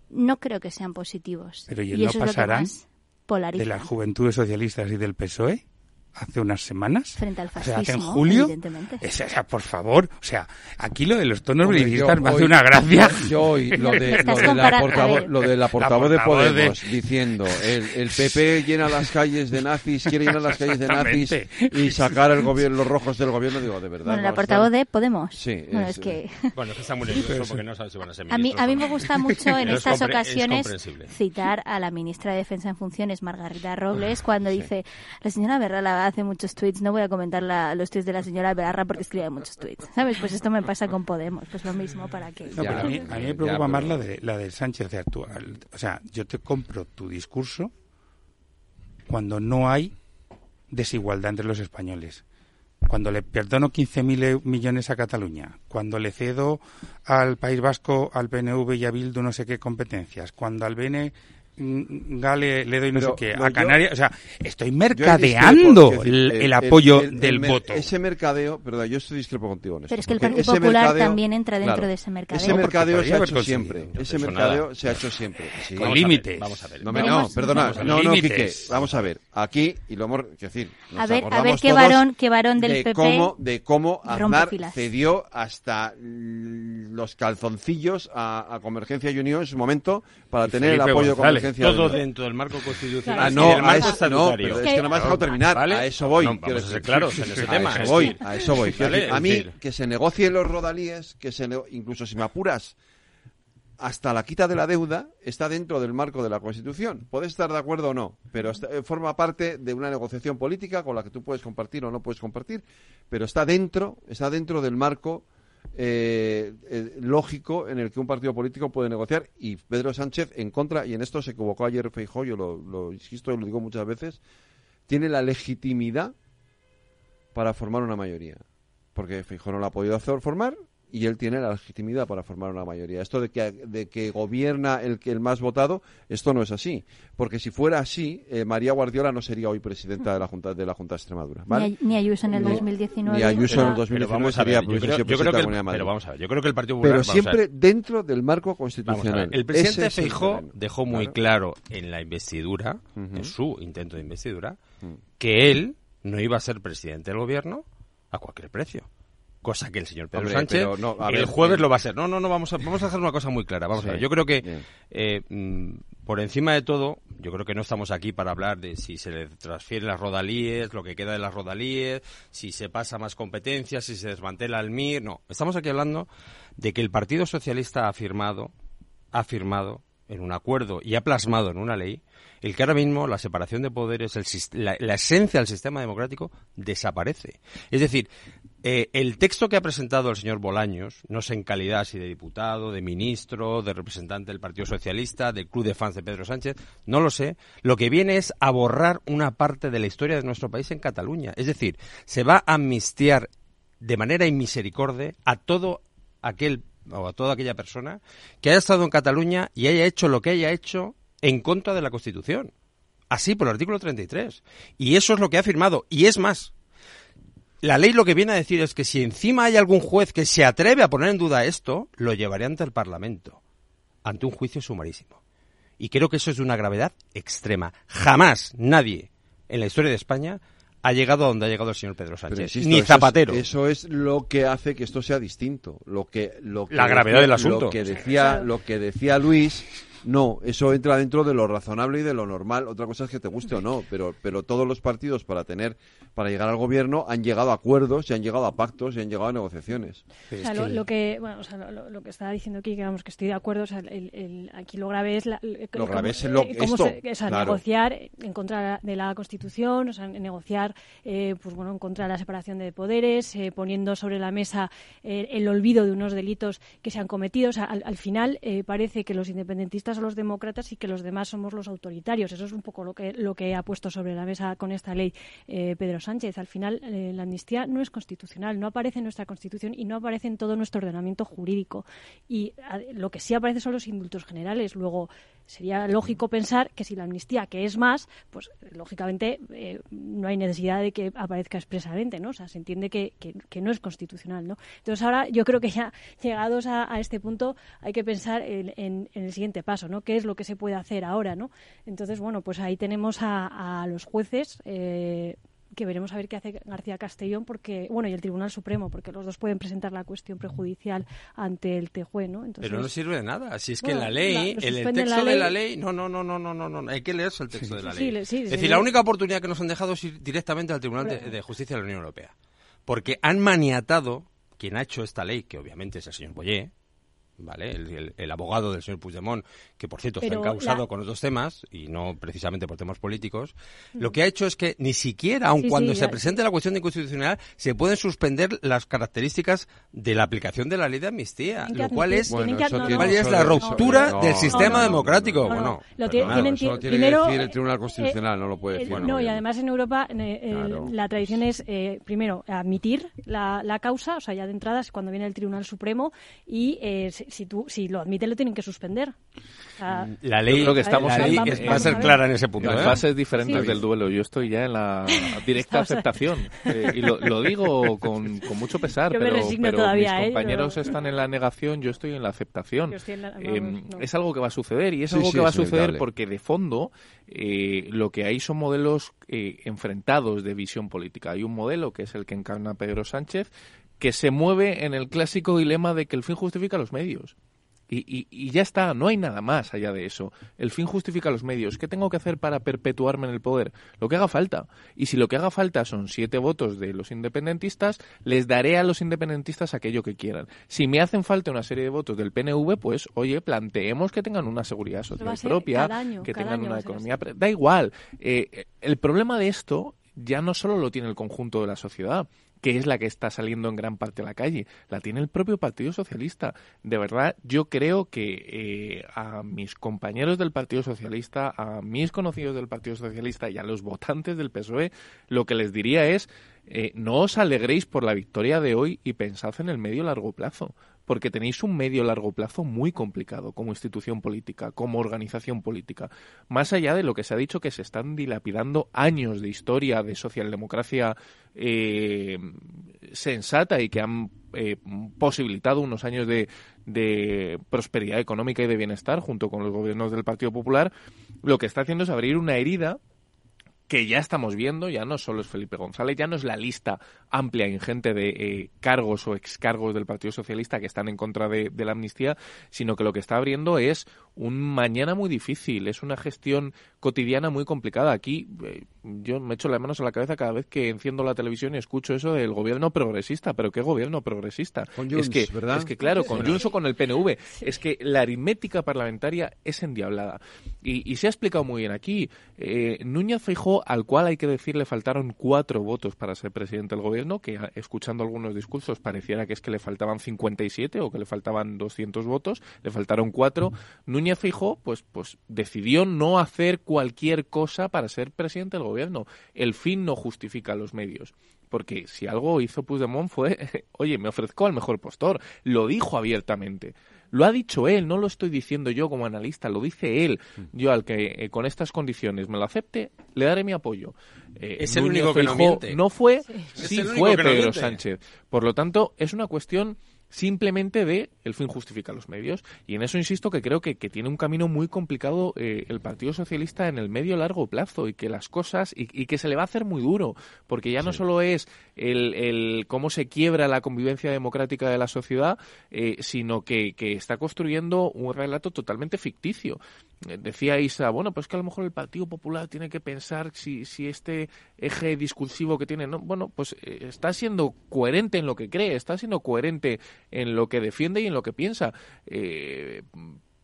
no creo que sean positivos. Pero ¿y, y no eso es lo que pasarán más polariza. de las juventudes socialistas y del PSOE? Hace unas semanas. Frente al O sea, fascismo, en julio. evidentemente. Es- o sea, por favor. O sea, aquí lo de los tonos belicistas me hace una gracia. Yo hoy, lo de, lo de la portavoz, lo de la portavoz de portavoz de- Podemos diciendo el, el PP llena las calles de nazis, quiere llenar las calles de nazis y sacar el gobierno, los rojos del gobierno, digo, de verdad. Bueno, la portavoz de Podemos. Sí, Bueno, es- es que... Bueno, es que está muy nervioso porque no sabe si van a ser A mí, a mí me gusta mucho en es estas es ocasiones comprensible. citar a la ministra de Defensa en Funciones, Margarita Robles, cuando dice, la señora Hace muchos tweets, no voy a comentar la- los tweets de la señora Berra porque escribe muchos tweets. ¿Sabes? Pues esto me pasa con Podemos, pues lo mismo para que... No, pero a mí, a mí me preocupa más la de la del Sánchez actual. O sea, yo te compro tu discurso cuando no hay desigualdad entre los españoles. Cuando le perdono 15.000 e- millones a Cataluña, cuando le cedo al País Vasco, al PNV y a Bildu no sé qué competencias, cuando al BN Gale le doy no Pero, sé qué, no, a yo- Canarias, o sea, estoy Yo mercadeando discrepo, el, decir, el apoyo del mer- voto. Ese mercadeo, perdón, yo estoy discrepo contigo en esto. Pero es que el Partido Popular mercadeo- también entra dentro claro, de ese mercadeo. Ese mercadeo se ha hecho siempre. Ese mercadeo nada. se ha hecho siempre. Sí. Con límites. Vamos a ver. No, me- no, perdona, no, no. Quique, vamos a ver, aquí, y lo hemos, quiero decir, nos A ver- a ver qué varón- qué varón del de PP cómo, de cómo Aznar cedió hasta mm, los calzoncillos a, a Convergencia y Unión en su momento para tener Felipe el apoyo González. de Convergencia Todo Unión. dentro del marco constitucional Ah, no, del a marco eso, no, pero es que no me has dejado terminar. ¿Vale? A eso voy. No, quiero vamos a ser claros en ese a tema. Eso Es voy, a eso voy. ¿vale? a mí, que se negocien los rodalíes, que se nego- incluso si me apuras, hasta la quita de la deuda está dentro del marco de la Constitución. Puedes estar de acuerdo o no, pero está- eh, forma parte de una negociación política con la que tú puedes compartir o no puedes compartir, pero está dentro, está dentro del marco eh, eh, lógico en el que un partido político puede negociar y Pedro Sánchez en contra, y en esto se equivocó ayer Feijóo, yo lo, lo insisto y lo digo muchas veces, tiene la legitimidad para formar una mayoría. Porque Feijóo no la ha podido hacer formar y él tiene la legitimidad para formar una mayoría. Esto de que, de que gobierna el, que el más votado, esto no es así. Porque si fuera así, eh, María Guardiola no sería hoy presidenta de la Junta de la Junta de Extremadura. ¿vale? Ni, Ayuso en el Ni- 2019. ni Ayuso en el Ah, 2019 Pero vamos a sería ver, yo creo, yo que el, de pero vamos a ver, yo creo que el Partido Popular Pero siempre dentro del marco constitucional. ver, el presidente Feijó dejó muy Claro. claro en la investidura, en su intento de investidura, Mm. que él no iba a ser presidente del gobierno a cualquier precio. Cosa que el señor Pedro Hombre, Sánchez no, el jueves eh, lo va a ser. No, no, no, vamos a, vamos a hacer una cosa muy clara. Vamos Sí, a ver. Yo creo que eh, mm, por encima de todo, yo creo que no estamos aquí para hablar de si se le transfieren las rodalíes, lo que queda de las rodalíes, si se pasa más competencias, si se desmantela el MIR. No, estamos aquí hablando de que el Partido Socialista ha firmado, ha firmado en un acuerdo y ha plasmado en una ley el que ahora mismo la separación de poderes, el la, la esencia del sistema democrático desaparece. Es decir, eh, el texto que ha presentado el señor Bolaños, no sé en calidad si de diputado, de ministro, de representante del Partido Socialista, del club de fans de Pedro Sánchez, no lo sé, lo que viene es a borrar una parte de la historia de nuestro país en Cataluña. Es decir, se va a amnistiar de manera inmisericordia a todo aquel o a toda aquella persona que haya estado en Cataluña y haya hecho lo que haya hecho en contra de la Constitución. Así por el artículo 33. Y eso es lo que ha firmado. Y es más, la ley lo que viene a decir es que si encima hay algún juez que se atreve a poner en duda esto, lo llevaré ante el Parlamento, ante un juicio sumarísimo. Y creo que eso es de una gravedad extrema. Jamás nadie en la historia de España ha llegado a donde ha llegado el señor Pedro Sánchez. insisto, Ni eso es- Zapatero. Eso es, lo que hace que esto sea distinto. Lo que, lo que La gravedad decía- del asunto. Lo que decía, lo que decía Luis No, eso entra dentro de lo razonable y de lo normal. Otra cosa es que te guste o no, pero, pero todos los partidos para tener, para llegar al gobierno han llegado a acuerdos, y han llegado a pactos y han llegado a negociaciones. O sea, lo, lo que, bueno, o sea, lo, lo que estaba diciendo aquí, que vamos, que estoy de acuerdo, o sea, el, el- aquí lo grave es la, el- Lo grave cómo- es lo- eh, cómo esto, se- o sea, claro. negociar en contra de la Constitución, o sea, negociar, eh, pues bueno, en contra de la separación de poderes, eh, poniendo sobre la mesa eh, el olvido de unos delitos que se han cometido. O sea, al, al final eh, parece que los independentistas son los demócratas y que los demás somos los autoritarios. Eso es un poco lo que, lo que ha puesto sobre la mesa con esta ley eh, Pedro Sánchez. Al final, eh, la amnistía no es constitucional, no aparece en nuestra Constitución y no aparece en todo nuestro ordenamiento jurídico. Y lo que sí aparece son los indultos generales. Luego, sería lógico pensar que si la amnistía, que es más, pues lógicamente eh, no hay necesidad de que aparezca expresamente, ¿no? O sea, se entiende que, que- no es constitucional, ¿no? Entonces ahora yo creo que ya llegados a, este punto hay que pensar en, en- en el siguiente paso, ¿no? ¿Qué es lo que se puede hacer ahora, ¿no? Entonces, bueno, pues ahí tenemos a, a los jueces. Eh, que veremos a ver qué hace García Castellón porque bueno y el Tribunal Supremo porque los dos pueden presentar la cuestión prejudicial ante el TJUE, ¿no? Entonces, Pero no sirve de nada, si es que bueno, la ley, la, el, texto la ley... de la ley, no, no, no, no, no, no, no, hay que leerse el texto de la ley. Sí, es decir, la única oportunidad que nos han dejado es ir directamente al Tribunal de, de Justicia de la Unión Europea, porque han maniatado quien ha hecho esta ley, que obviamente es el señor Boyer, ¿vale? El, el- el abogado del señor Puigdemont, que por cierto Pero está encausado la- con otros temas y no precisamente por temas políticos, lo Mm. que ha hecho es que ni siquiera, aun Sí, cuando sí, se ya- presente la cuestión de inconstitucionalidad, se pueden suspender las características de la aplicación de la ley de amnistía, lo cual es, Bueno, que- no, no, es la ruptura no, del sistema democrático. no, no, bueno, lo tiene- tienen- Eso lo tiene primero, que decir el eh, Tribunal Constitucional, no lo puede Eh, decir. no, y además en Europa eh, eh, Claro. la tradición es, eh, primero, admitir la, la causa, o sea, ya de entrada es cuando viene el Tribunal Supremo y eh, si, si tú, si lo admiten lo tienen que suspender. O sea, La ley, Yo creo que estamos la en- ley es- va a ser clara en ese punto. En ¿eh? fases diferentes Sí. del duelo. Yo estoy ya en la directa aceptación. Eh, y lo, lo digo con, con mucho pesar, Yo pero, pero todavía, mis ¿eh? compañeros Yo- están en la negación, yo estoy en la aceptación. Yo estoy en la- vamos, Eh, no. Es algo que va a suceder y es Sí, algo sí, que va a suceder inevitable. porque de fondo eh, lo que hay son modelos eh, enfrentados de visión política. Hay un modelo que es el que encarna Pedro Sánchez que se mueve en el clásico dilema de que el fin justifica los medios. Y, y- y ya está, no hay nada más allá de eso. El fin justifica los medios. ¿Qué tengo que hacer para perpetuarme en el poder? Lo que haga falta. Y si lo que haga falta son siete votos de los independentistas, les daré a los independentistas aquello que quieran. Si me hacen falta una serie de votos del PNV, pues oye, planteemos que tengan una seguridad social propia, año, que tengan una economía. pre- Da igual. Eh, el problema de esto ya no solo lo tiene el conjunto de la sociedad, que es la que está saliendo en gran parte a la calle, la tiene el propio Partido Socialista. De verdad, yo creo que eh, a mis compañeros del Partido Socialista, a mis conocidos del Partido Socialista y a los votantes del PSOE, lo que les diría es, eh, no os alegréis por la victoria de hoy y pensad en el medio largo plazo porque tenéis un medio largo plazo muy complicado como institución política, como organización política. Más allá de lo que se ha dicho que se están dilapidando años de historia de socialdemocracia eh, sensata y que han eh, posibilitado unos años de, de prosperidad económica y de bienestar junto con los gobiernos del Partido Popular, lo que está haciendo es abrir una herida que ya estamos viendo, ya no solo es Felipe González, ya no es la lista amplia, ingente de eh, cargos o excargos del Partido Socialista que están en contra de, de la amnistía, sino que lo que está abriendo es un mañana muy difícil, es una gestión cotidiana muy complicada. Aquí eh, yo me echo las manos a la cabeza cada vez que enciendo la televisión y escucho eso del gobierno progresista, pero ¿qué gobierno progresista? Con es que, ¿verdad? es que claro, con. Junts o con el PNV, es que la aritmética parlamentaria es endiablada. Y, y se ha explicado muy bien aquí. Eh, Núñez Feijóo, al cual hay que decir le faltaron cuatro votos para ser presidente del gobierno, que a- escuchando algunos discursos pareciera que es que le faltaban 57 o que le faltaban 200 votos, le faltaron cuatro. Núñez Feijóo, pues, pues decidió no hacer cualquier cosa para ser presidente del gobierno. El fin no justifica los medios. Porque si algo hizo Puigdemont fue, oye, me ofrezco al mejor postor. Lo dijo abiertamente. Lo ha dicho él, no lo estoy diciendo yo como analista, lo dice él. Yo al que eh, con estas condiciones me lo acepte, le daré mi apoyo. Eh, Es el Núñez único que no miente. No fue, Sí. fue no Pedro miente. Sánchez. Por lo tanto, es una cuestión simplemente de el fin justifica los medios. Y en eso insisto que creo que, que tiene un camino muy complicado eh, el Partido Socialista en el medio largo plazo y que las cosas y, y que se le va a hacer muy duro, porque ya no solo es el, el cómo se quiebra la convivencia democrática de la sociedad, eh, sino que, que está construyendo un relato totalmente ficticio. Eh, Decía Isa, bueno, pues que a lo mejor el Partido Popular tiene que pensar si, si este eje discursivo que tiene, no, bueno, pues eh, está siendo coherente en lo que cree, está siendo coherente en lo que defiende y en lo que piensa. Eh,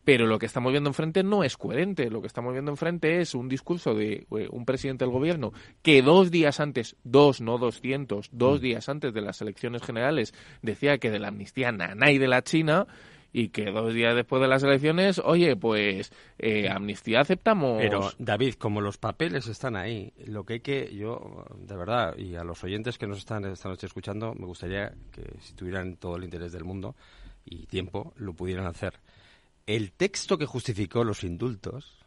pero lo que estamos viendo enfrente no es coherente. Lo que estamos viendo enfrente es un discurso de un presidente del gobierno que dos días antes, dos, no doscientos, dos días antes de las elecciones generales decía que de la amnistía nada y de la China y que dos días después de las elecciones, oye, pues eh, amnistía aceptamos. Pero, David, como los papeles están ahí, lo que hay que, yo, de verdad, y a los oyentes que nos están esta noche escuchando, me gustaría que si tuvieran todo el interés del mundo y tiempo, lo pudieran hacer. El texto que justificó los indultos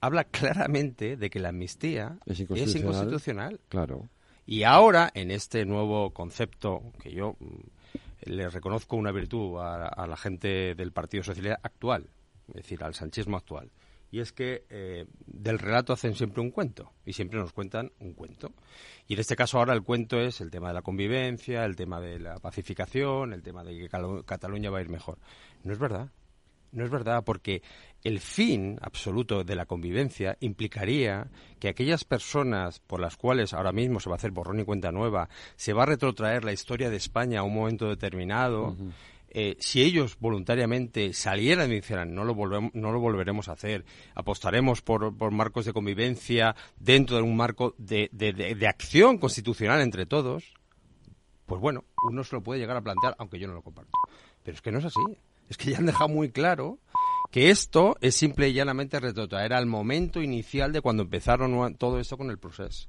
habla claramente de que la amnistía Es es inconstitucional. inconstitucional. Claro. Y ahora, en este nuevo concepto, que yo le reconozco una virtud a, la gente del Partido Socialista actual, es decir, al sanchismo actual, y es que eh, del relato hacen siempre un cuento, y siempre nos cuentan un cuento. Y en este caso ahora el cuento es el tema de la convivencia, el tema de la pacificación, el tema de que Cataluña va a ir mejor. No es verdad. No es verdad, porque el fin absoluto de la convivencia implicaría que aquellas personas por las cuales ahora mismo se va a hacer borrón y cuenta nueva, se va a retrotraer la historia de España a un momento determinado, eh, si ellos voluntariamente salieran y dijeran no lo, volvemos, no lo volveremos a hacer, apostaremos por, por marcos de convivencia dentro de un marco de, de- de- de acción constitucional entre todos, pues bueno, uno se lo puede llegar a plantear, aunque yo no lo comparto. Pero es que no es así. Es que ya han dejado muy claro que esto es simple y llanamente retrotraer al momento inicial de cuando empezaron todo esto con el proceso.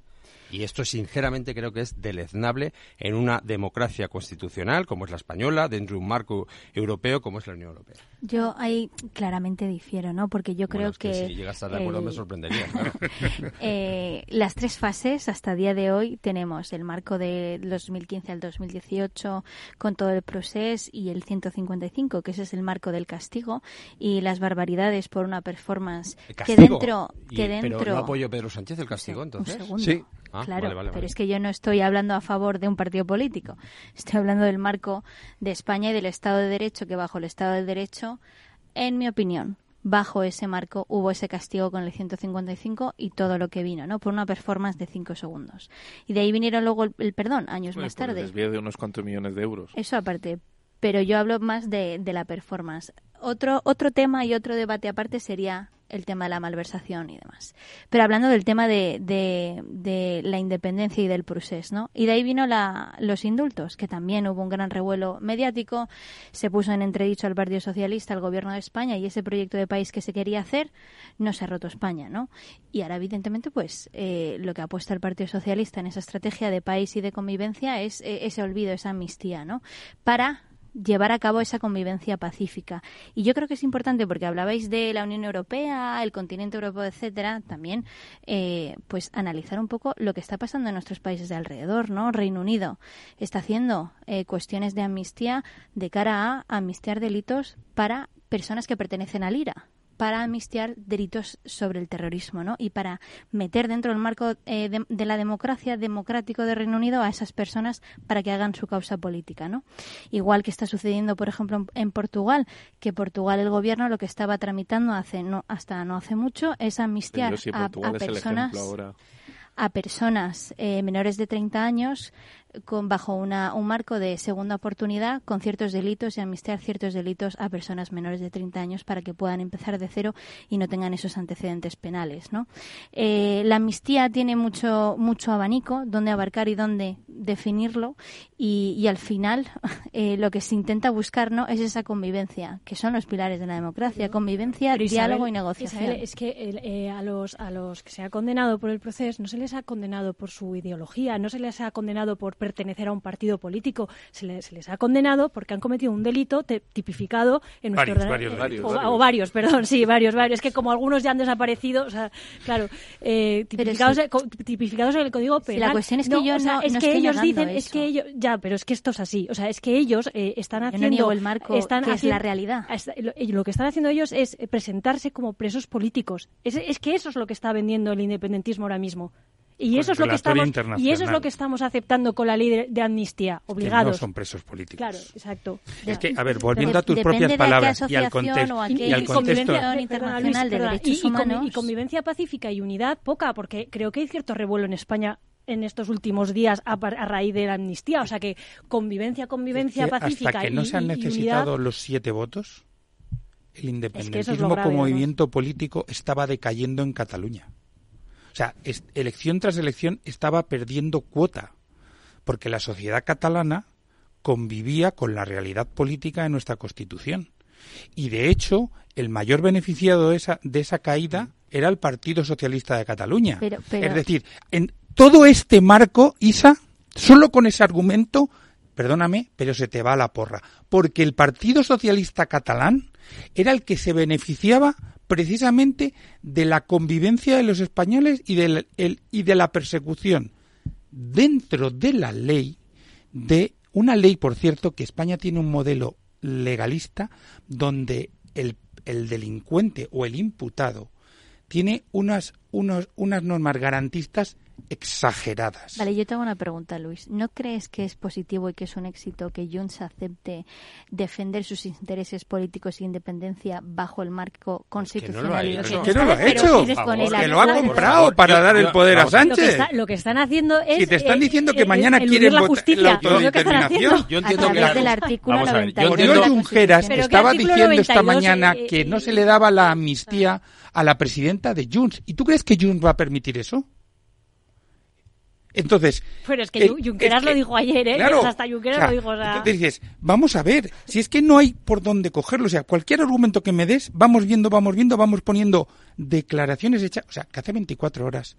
Y esto, sinceramente, creo que es deleznable en una democracia constitucional como es la española, dentro de un marco europeo como es la Unión Europea. Yo ahí claramente difiero, ¿no? Porque yo creo Bueno, es que, que, si llegas a estar de acuerdo me sorprendería. claro. eh, las tres fases hasta el día de hoy tenemos el marco de 2015 al 2018 con todo el proceso y el 155 que ese es el marco del castigo y las barbaridades por una performance que castigo. dentro Y- que dentro Pero no apoyo Pedro Sánchez el castigo, un entonces. segundo. Ah, claro, vale, vale, pero vale. es que yo no estoy hablando a favor de un partido político. Estoy hablando del marco de España y del Estado de Derecho, que bajo el Estado de Derecho, en mi opinión, bajo ese marco hubo ese castigo con el 155 y todo lo que vino, ¿no? Por una performance de cinco segundos. Y de ahí vinieron luego el, el perdón, años Pues más tarde. desvío de unos cuantos millones de euros. Eso aparte. Pero yo hablo más de, de la performance. Otro, otro tema y otro debate aparte sería el tema de la malversación y demás. Pero hablando del tema de, de, la independencia y del procés, ¿no? Y de ahí vino la, los indultos, que también hubo un gran revuelo mediático, se puso en entredicho al Partido Socialista, al Gobierno de España y ese proyecto de país que se quería hacer, no se ha roto España, ¿no? Y ahora, evidentemente, pues eh, lo que apuesta el Partido Socialista en esa estrategia de país y de convivencia es eh, ese olvido, esa amnistía, ¿no? Para llevar a cabo esa convivencia pacífica. Y yo creo que es importante porque hablabais de la Unión Europea, el continente europeo, etcétera, también eh, pues analizar un poco lo que está pasando en nuestros países de alrededor, ¿no? Reino Unido está haciendo eh, cuestiones de amnistía de cara a amnistiar delitos para personas que pertenecen al IRA para amnistiar delitos sobre el terrorismo, ¿no? Y para meter dentro del marco eh, de, de la democracia democrático de Reino Unido a esas personas para que hagan su causa política, ¿no? Igual que está sucediendo, por ejemplo, en, en Portugal, que Portugal el gobierno lo que estaba tramitando hace no hasta no hace mucho es amnistiar si a, a personas a personas eh, menores de 30 años con bajo una, un marco de segunda oportunidad con ciertos delitos y amnistiar ciertos delitos a personas menores de 30 años para que puedan empezar de cero y no tengan esos antecedentes penales. ¿no? Eh, la amnistía tiene mucho, mucho abanico donde abarcar y dónde definirlo y, y al final eh, lo que se intenta buscar no es esa convivencia, que son los pilares de la democracia, convivencia, Pero diálogo Isabel- y negociación. Isabel, es que eh, a, los, a los que se ha condenado por el proceso no se les ha condenado por su ideología, no se les ha condenado por pertenecer a un partido político. Se, les, se les ha condenado porque han cometido un delito te- tipificado en nuestro Varios, ordenamiento. varios, o, varios. o varios, perdón, sí, varios, varios. Es que como algunos ya han desaparecido, o sea, claro, eh, tipificados, sí. tipificados en el Código Sí, la Penal. cuestión es que yo o sea, no- es no que estoy ellos dicen, es que ellos, ya, pero es que esto es así. O sea, es que ellos eh, están Yo no haciendo. niego el marco, están que es haciendo- la realidad. Lo, lo que están haciendo ellos es presentarse como presos políticos. Es, es que eso es lo que está vendiendo el independentismo ahora mismo. Y eso es lo que estamos y eso es lo que estamos aceptando con la ley de, de amnistía, Que obligados. no son presos políticos. Claro, exacto. Es que, a ver, volviendo a tus propias de palabras y al, asociación contexto y qué al contexto internacional de derechos y, y humanos. y convivencia pacífica y unidad poca, porque creo que hay cierto revuelo en España en estos últimos días a, raíz de la amnistía. O sea que convivencia, convivencia que pacífica hasta que no y- se han y- y necesitado unidad, los siete votos, el Es que es independentismo grave, como movimiento político estaba decayendo en Cataluña. O sea, elección tras elección estaba perdiendo cuota, porque la sociedad catalana convivía con la realidad política de nuestra Constitución. Y de hecho, el mayor beneficiado de esa, de esa caída era el Partido Socialista de Cataluña. Pero- pero- Es decir, en todo este marco, Isa, solo con ese argumento, perdóname, pero se te va la porra. Porque el Partido Socialista catalán era el que se beneficiaba precisamente de la convivencia de los españoles y, del, el- y de la persecución dentro de la ley, de una ley, por cierto, que España tiene un modelo legalista donde el, el delincuente o el imputado tiene unas, unos, unas normas garantistas exageradas. Vale, yo tengo una pregunta, Luis. ¿No crees que es positivo y que es un éxito que Junts acepte defender sus intereses políticos e independencia bajo el marco constitucional? y Que no lo ha hecho. Que lo ha comprado para dar el poder a Lo que, Sánchez. está- lo que están haciendo es. Si te están diciendo que mañana quieren la votar justicia. la es lo que están autodeterminación. haciendo. Yo entiendo que- del artículo Vamos a ver, yo 92 Oriol de la Junqueras Pero ¿qué estaba diciendo esta 92, mañana eh, que no se le daba la amnistía a la presidenta de Junts. ¿Y tú crees que Junts va a permitir eso? Entonces, Pero es que Junqueras es que- lo dijo ayer, ¿eh? claro, hasta Junqueras o sea, lo dijo. O sea, Entonces dices, vamos a ver, si es que no hay por dónde cogerlo, o sea, cualquier argumento que me des, vamos viendo, vamos viendo, vamos poniendo declaraciones hechas, o sea, que hace 24 horas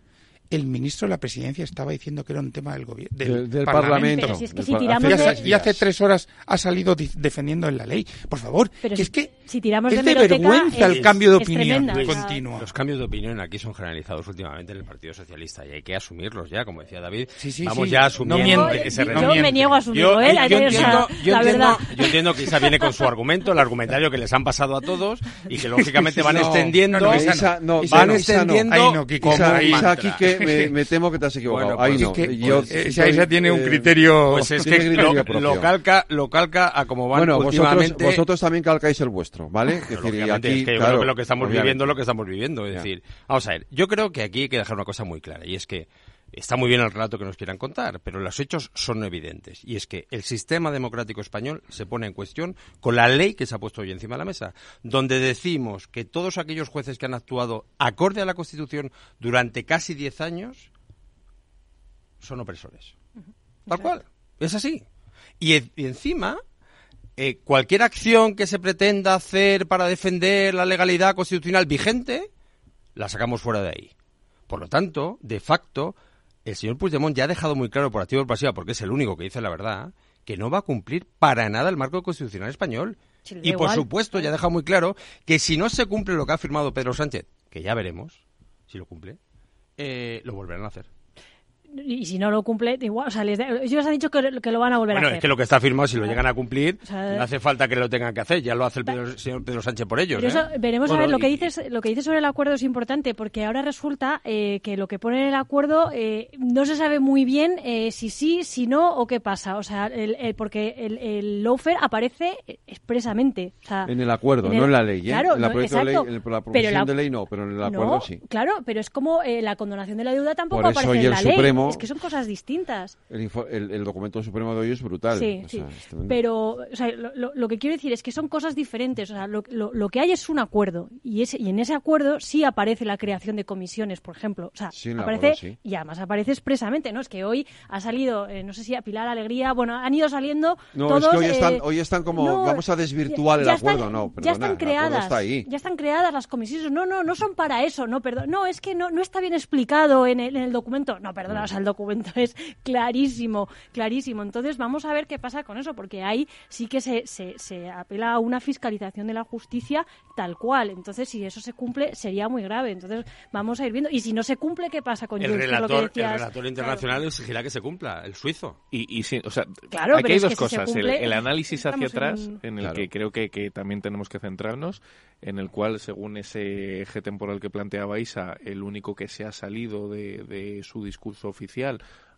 el ministro de la presidencia estaba diciendo que era un tema del gobierno Del- del Parlamento. Si es que si y, hace de- hace, y hace tres horas ha salido di- defendiendo en la ley. Por favor, Pero que si, es que si tiramos es de de vergüenza es- el cambio de opinión continuo. Los cambios de opinión aquí son generalizados últimamente en el Partido Socialista y hay que asumirlos ya, como decía David. Sí, sí, Vamos sí. ya No asumiendo miente, ese no reto. Yo me niego a asumirlo, Yo, ¿eh? yo entiendo, yo, la entiendo, verdad. yo entiendo que Isa viene con su argumento, el argumentario que les han pasado a todos y que lógicamente van No, extendiendo, no, no, Isa, no, van no, Isa no. extendiendo como Me, me temo que te has equivocado. Bueno, Ahí pues no. es que, Yo pues, sí esa- soy, esa tiene un eh, criterio... Pues es que criterio lo, propio. lo calca, lo calca a como van Bueno, vosotros, últimamente. vosotros también calcáis el vuestro, ¿vale? Es decir, y aquí, es que yo claro, creo que lo que estamos obviamente. viviendo es lo que estamos viviendo. Es Ya. decir, vamos a ver, yo creo que aquí hay que dejar una cosa muy clara, y es que está muy bien el relato que nos quieran contar, pero los hechos son evidentes. Y es que el sistema democrático español se pone en cuestión con la ley que se ha puesto hoy encima de la mesa, donde decimos que todos aquellos jueces que han actuado acorde a la Constitución durante casi 10 años son opresores. Tal cual. Es así. Y, e- y encima, eh, cualquier acción que se pretenda hacer para defender la legalidad constitucional vigente, la sacamos fuera de ahí. Por lo tanto, de facto, el señor Puigdemont ya ha dejado muy claro por activa y por pasiva, porque es el único que dice la verdad, que no va a cumplir para nada el marco constitucional español. Sí, Y por igual. supuesto, ya ha dejado muy claro que si no se cumple lo que ha firmado Pedro Sánchez, que ya veremos si lo cumple, eh, lo volverán a hacer. Y si no lo cumple, igual. O sea, les da- ellos han dicho que, lo- que lo van a volver Bueno, a hacer. es que lo que está firmado, si lo llegan a cumplir, O sea, no hace falta que lo tengan que hacer, ya lo hace el Pedro- señor Pedro Sánchez por ellos. Pero eso, ¿eh? veremos a Bueno, ver lo que y- dices lo que dices sobre el acuerdo es importante porque ahora resulta eh, que lo que pone en el acuerdo eh, no se sabe muy bien eh, si sí si no o qué pasa o sea el, el- porque el, el lawfare aparece expresamente o sea, En el acuerdo, en el- no en la ley, ¿eh? claro en la, no, proyecto de ley, exacto. en la Pero proposición la- de ley no, pero en el no, acuerdo sí. claro pero es como eh, la condonación de la deuda tampoco Por eso aparece hoy en el la Supremo- ley es que son cosas distintas El, el, el documento supremo de hoy es brutal. Sí, o sí. sea, es. Pero o sea, lo, lo- que quiero decir es que son cosas diferentes. O sea, lo, lo- lo que hay es un acuerdo. Y, ese, y en ese acuerdo sí aparece la creación de comisiones, por ejemplo. O sea, Sí, aparece acuerdo, sí. y además aparece expresamente. ¿no? Es que hoy ha salido, eh, no sé si a Pilar Alegría, bueno, han ido saliendo. No, todos, es que hoy están, eh, hoy están como, no, vamos a desvirtuar el ya están- acuerdo, no, ya perdona, están el acuerdo creadas, está ahí. ya están creadas las comisiones. No, no, no son para eso, no, perdón. No, es que no, no está bien explicado en el, en el documento. No, perdona, o sea, el documento es clarísimo, clarísimo. Entonces, vamos a ver qué pasa con eso, porque ahí sí que se, se, se apela a una fiscalización de la justicia tal cual. Entonces, si eso se cumple, sería muy grave. Entonces, vamos a ir viendo. Y si no se cumple, ¿qué pasa con el Junts? Que es lo que relator, el relator internacional exigirá que se cumpla, el suizo. Y, y sí, o sea, Claro, aquí hay es dos que cosas. El- cumple, el, análisis hacia atrás, en- en, el Claro. que creo que, que también tenemos que centrarnos, en el cual, según ese eje temporal que planteaba Isa, el único que se ha salido de, de su discurso oficial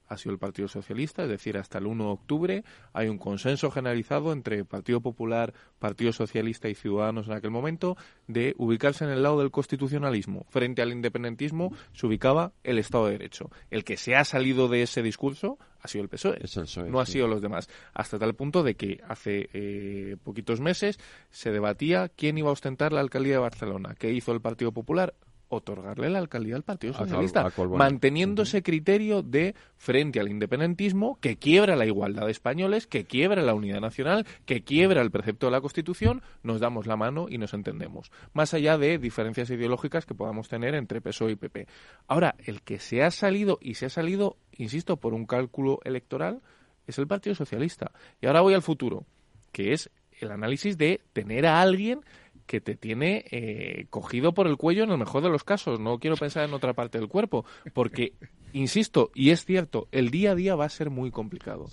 ha sido el Partido Socialista, es decir, hasta el 1 de octubre hay un consenso generalizado entre Partido Popular, Partido Socialista y Ciudadanos en aquel momento de ubicarse en el lado del constitucionalismo. Frente al independentismo se ubicaba el Estado de Derecho. El que se ha salido de ese discurso ha sido el PSOE, PSOE, no ha sido los demás. Hasta tal punto de que hace eh, poquitos meses se debatía quién iba a ostentar la alcaldía de Barcelona. ¿Qué hizo el Partido Popular? Otorgarle la alcaldía al Partido A Socialista, manteniendo ese criterio de frente al independentismo que quiebra la igualdad de españoles, que quiebra la unidad nacional, que quiebra el precepto de la Constitución, nos damos la mano y nos entendemos. Más allá de diferencias ideológicas que podamos tener entre PSOE y PP. Ahora, el que se ha salido y se ha salido, insisto, por un cálculo electoral, es el Partido Socialista. Y ahora voy al futuro, que es el análisis de tener a alguien que te tiene eh, cogido por el cuello en el mejor de los casos. No quiero pensar en otra parte del cuerpo, porque, insisto, y es cierto, el día a día va a ser muy complicado.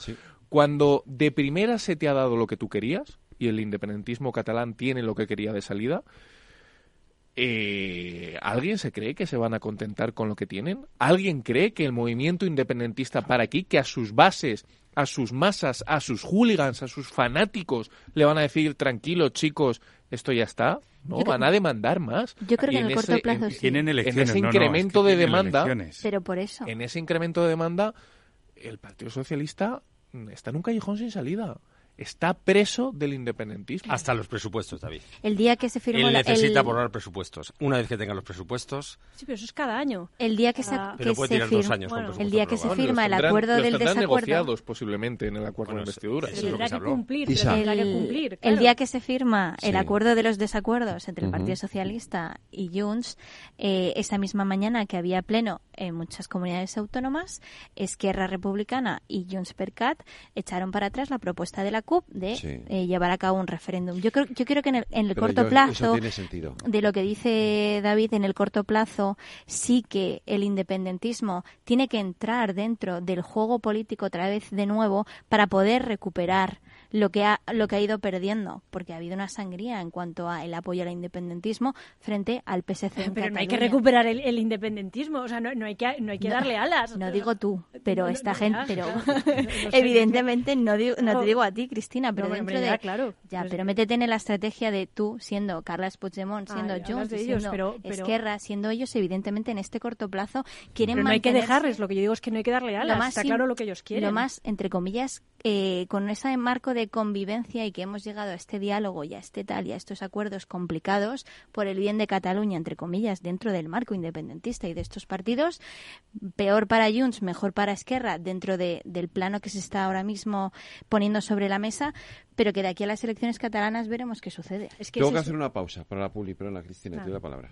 Cuando de primera se te ha dado lo que tú querías, y el independentismo catalán tiene lo que quería de salida, eh, ¿Alguien se cree que se van a contentar con lo que tienen? ¿Alguien cree que el movimiento independentista para aquí, que a sus bases, a sus masas, a sus hooligans, a sus fanáticos, le van a decir, tranquilos chicos, esto ya está? No, creo- van a demandar más. Yo creo que en el corto plazo sí. Tienen En elecciones, ese no, no, es que incremento de tienen demanda, elecciones. Pero por eso. en ese incremento de demanda, el Partido Socialista está en un callejón sin salida. Está preso del independentismo. Hasta los presupuestos, David. El día que se firmó Él necesita el- aprobar presupuestos. Una vez que tenga los presupuestos, Sí, pero eso es cada año. El día que se, Ah. Pero que puede se tirar dos firma- años con bueno, el día que se Bueno, firma el acuerdo los del desacuerdo negociados posiblemente en el acuerdo de investidura. Pero tendrá que cumplir, pero Isa. tendrá que cumplir. el día que se firma el Sí. acuerdo de los desacuerdos entre el. Partido Socialista y Junts, eh, esa misma mañana que había pleno en muchas comunidades autónomas, Esquerra Republicana y Junts per Cat echaron para atrás la propuesta de la CUP de Sí. eh, llevar a cabo un referéndum. Yo creo, yo creo que en el, en el corto yo- plazo de lo que dice David en el corto plazo, sí que el independentismo tiene que entrar dentro del juego político otra vez de nuevo para poder recuperar lo que ha, lo que ha ido perdiendo, porque ha habido una sangría en cuanto a el apoyo al independentismo frente al PSC. en Pero no hay que recuperar el, el independentismo, o sea, no, no hay que, no hay que No, darle alas. No digo tú, pero esta gente, pero evidentemente no, digo- no te digo a ti, Cristina, pero dentro hombre, ya, de claro. ya, pero métete en la estrategia de tú siendo Carles Puigdemont, siendo Junts, de y ellos, siendo pero- pero- Esquerra, siendo ellos evidentemente en este corto plazo quieren Pero no hay que dejarles, lo que yo digo es que no hay que darle alas, más está claro lo que ellos quieren. Lo más, entre comillas, eh, con ese marco de convivencia y que hemos llegado a este diálogo y a este tal y a estos acuerdos complicados por el bien de Cataluña, entre comillas, dentro del marco independentista y de estos partidos, peor para Junts, mejor para Esquerra, dentro de- del plano que se está ahora mismo poniendo sobre la mesa, pero que de aquí a las elecciones catalanas veremos qué sucede. Es Tengo que hacer una pausa para la publi, pero la Cristina, te doy la palabra.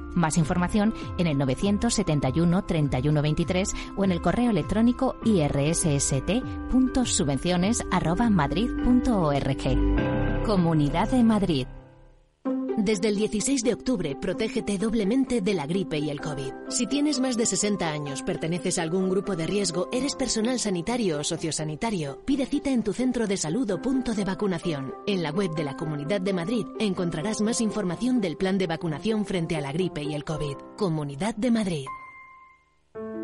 Más información en el 971 31 23 o en el correo electrónico irsst.subvenciones@madrid.org. Comunidad de Madrid. Desde el 16 de octubre, protégete doblemente de la gripe y el COVID. Si tienes más de 60 años, perteneces a algún grupo de riesgo, eres personal sanitario o sociosanitario, pide cita en tu centro de salud o punto de vacunación. En la web de la Comunidad de Madrid encontrarás más información del plan de vacunación frente a la gripe y el COVID. Comunidad de Madrid.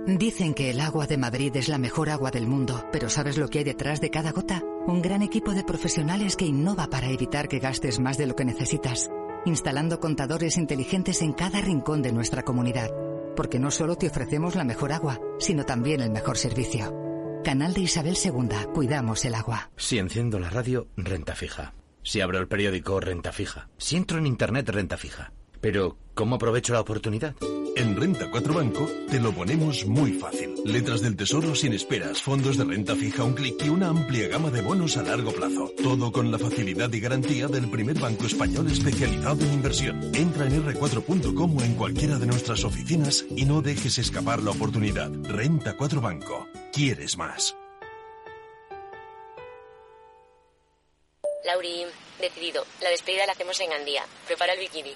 Dicen que el agua de Madrid es la mejor agua del mundo, pero ¿sabes lo que hay detrás de cada gota? Un gran equipo de profesionales que innova para evitar que gastes más de lo que necesitas, instalando contadores inteligentes en cada rincón de nuestra comunidad, porque no solo te ofrecemos la mejor agua, sino también el mejor servicio. Canal de Isabel II, cuidamos el agua. Si enciendo la radio, renta fija. Si abro el periódico, renta fija. Si entro en Internet, renta fija. Pero, ¿cómo aprovecho la oportunidad? En Renta 4 Banco te lo ponemos muy fácil. Letras del tesoro sin esperas, fondos de renta fija un clic y una amplia gama de bonos a largo plazo. Todo con la facilidad y garantía del primer banco español especializado en inversión. Entra en r4.com o en cualquiera de nuestras oficinas y no dejes escapar la oportunidad. Renta 4 Banco. ¿Quieres más? Lauri, decidido. La despedida la hacemos en Andía. Prepara el bikini.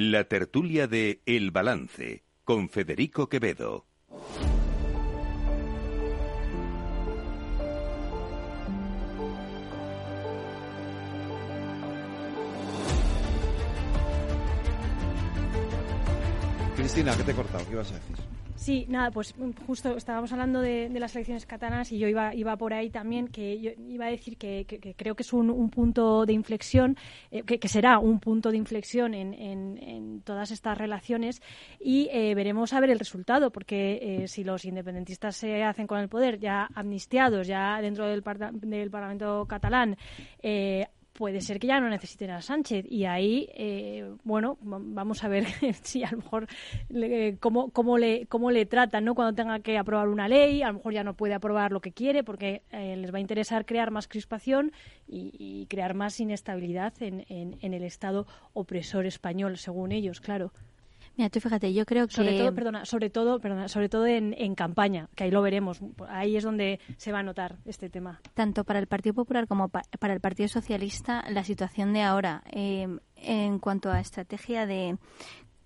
La tertulia de El Balance con Federico Quevedo. Cristina, ¿qué te he cortado? ¿Qué ibas a decir? Sí, nada, pues mm, justo estábamos hablando de, las elecciones catalanas y yo iba, iba por ahí también, que yo iba a decir que, creo que es un, punto de inflexión, eh, que, será un punto de inflexión en, todas estas relaciones y eh, veremos a ver el resultado, porque eh, si los independentistas se hacen con el poder ya amnistiados, ya dentro del, del Parlamento catalán, puede ser que ya no necesiten a Sánchez. Y ahí eh, bueno vamos a ver si a lo mejor cómo, cómo le cómo le tratan no cuando tenga que aprobar una ley a lo mejor ya no puede aprobar lo que quiere porque eh, les va a interesar crear más crispación y, crear más inestabilidad en, en el Estado opresor español según ellos claro Mira, tú fíjate, yo creo que... Sobre todo, perdona, sobre todo, perdona, sobre todo en, en, campaña, que ahí lo veremos. Ahí es donde se va a notar este tema. Tanto para el Partido Popular como para el Partido Socialista, la situación de ahora, eh, en cuanto a estrategia de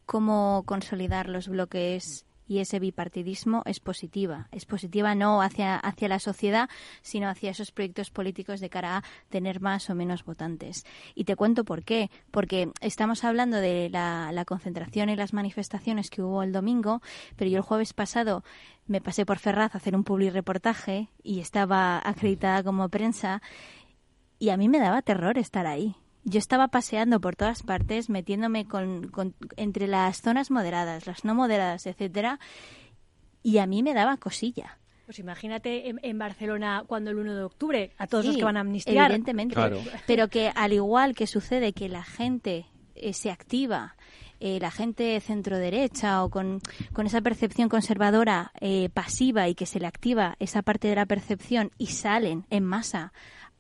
cómo consolidar los bloques y ese bipartidismo es positiva. Es positiva no hacia, hacia la sociedad, sino hacia esos proyectos políticos de cara a tener más o menos votantes. Y te cuento por qué. Porque estamos hablando de la, la concentración y las manifestaciones que hubo el domingo, pero yo el jueves pasado me pasé por Ferraz a hacer un public reportaje y estaba acreditada como prensa y a mí me daba terror estar ahí yo estaba paseando por todas partes, metiéndome con, entre las zonas moderadas, las no moderadas, etcétera, y a mí me daba cosilla. Pues imagínate en, Barcelona cuando el 1 de octubre, a todos los que van a amnistiar. Evidentemente, pero que al igual que sucede que la gente eh, se activa, eh, la gente centro derecha o con, con esa percepción conservadora eh, pasiva y que se le activa esa parte de la percepción y salen en masa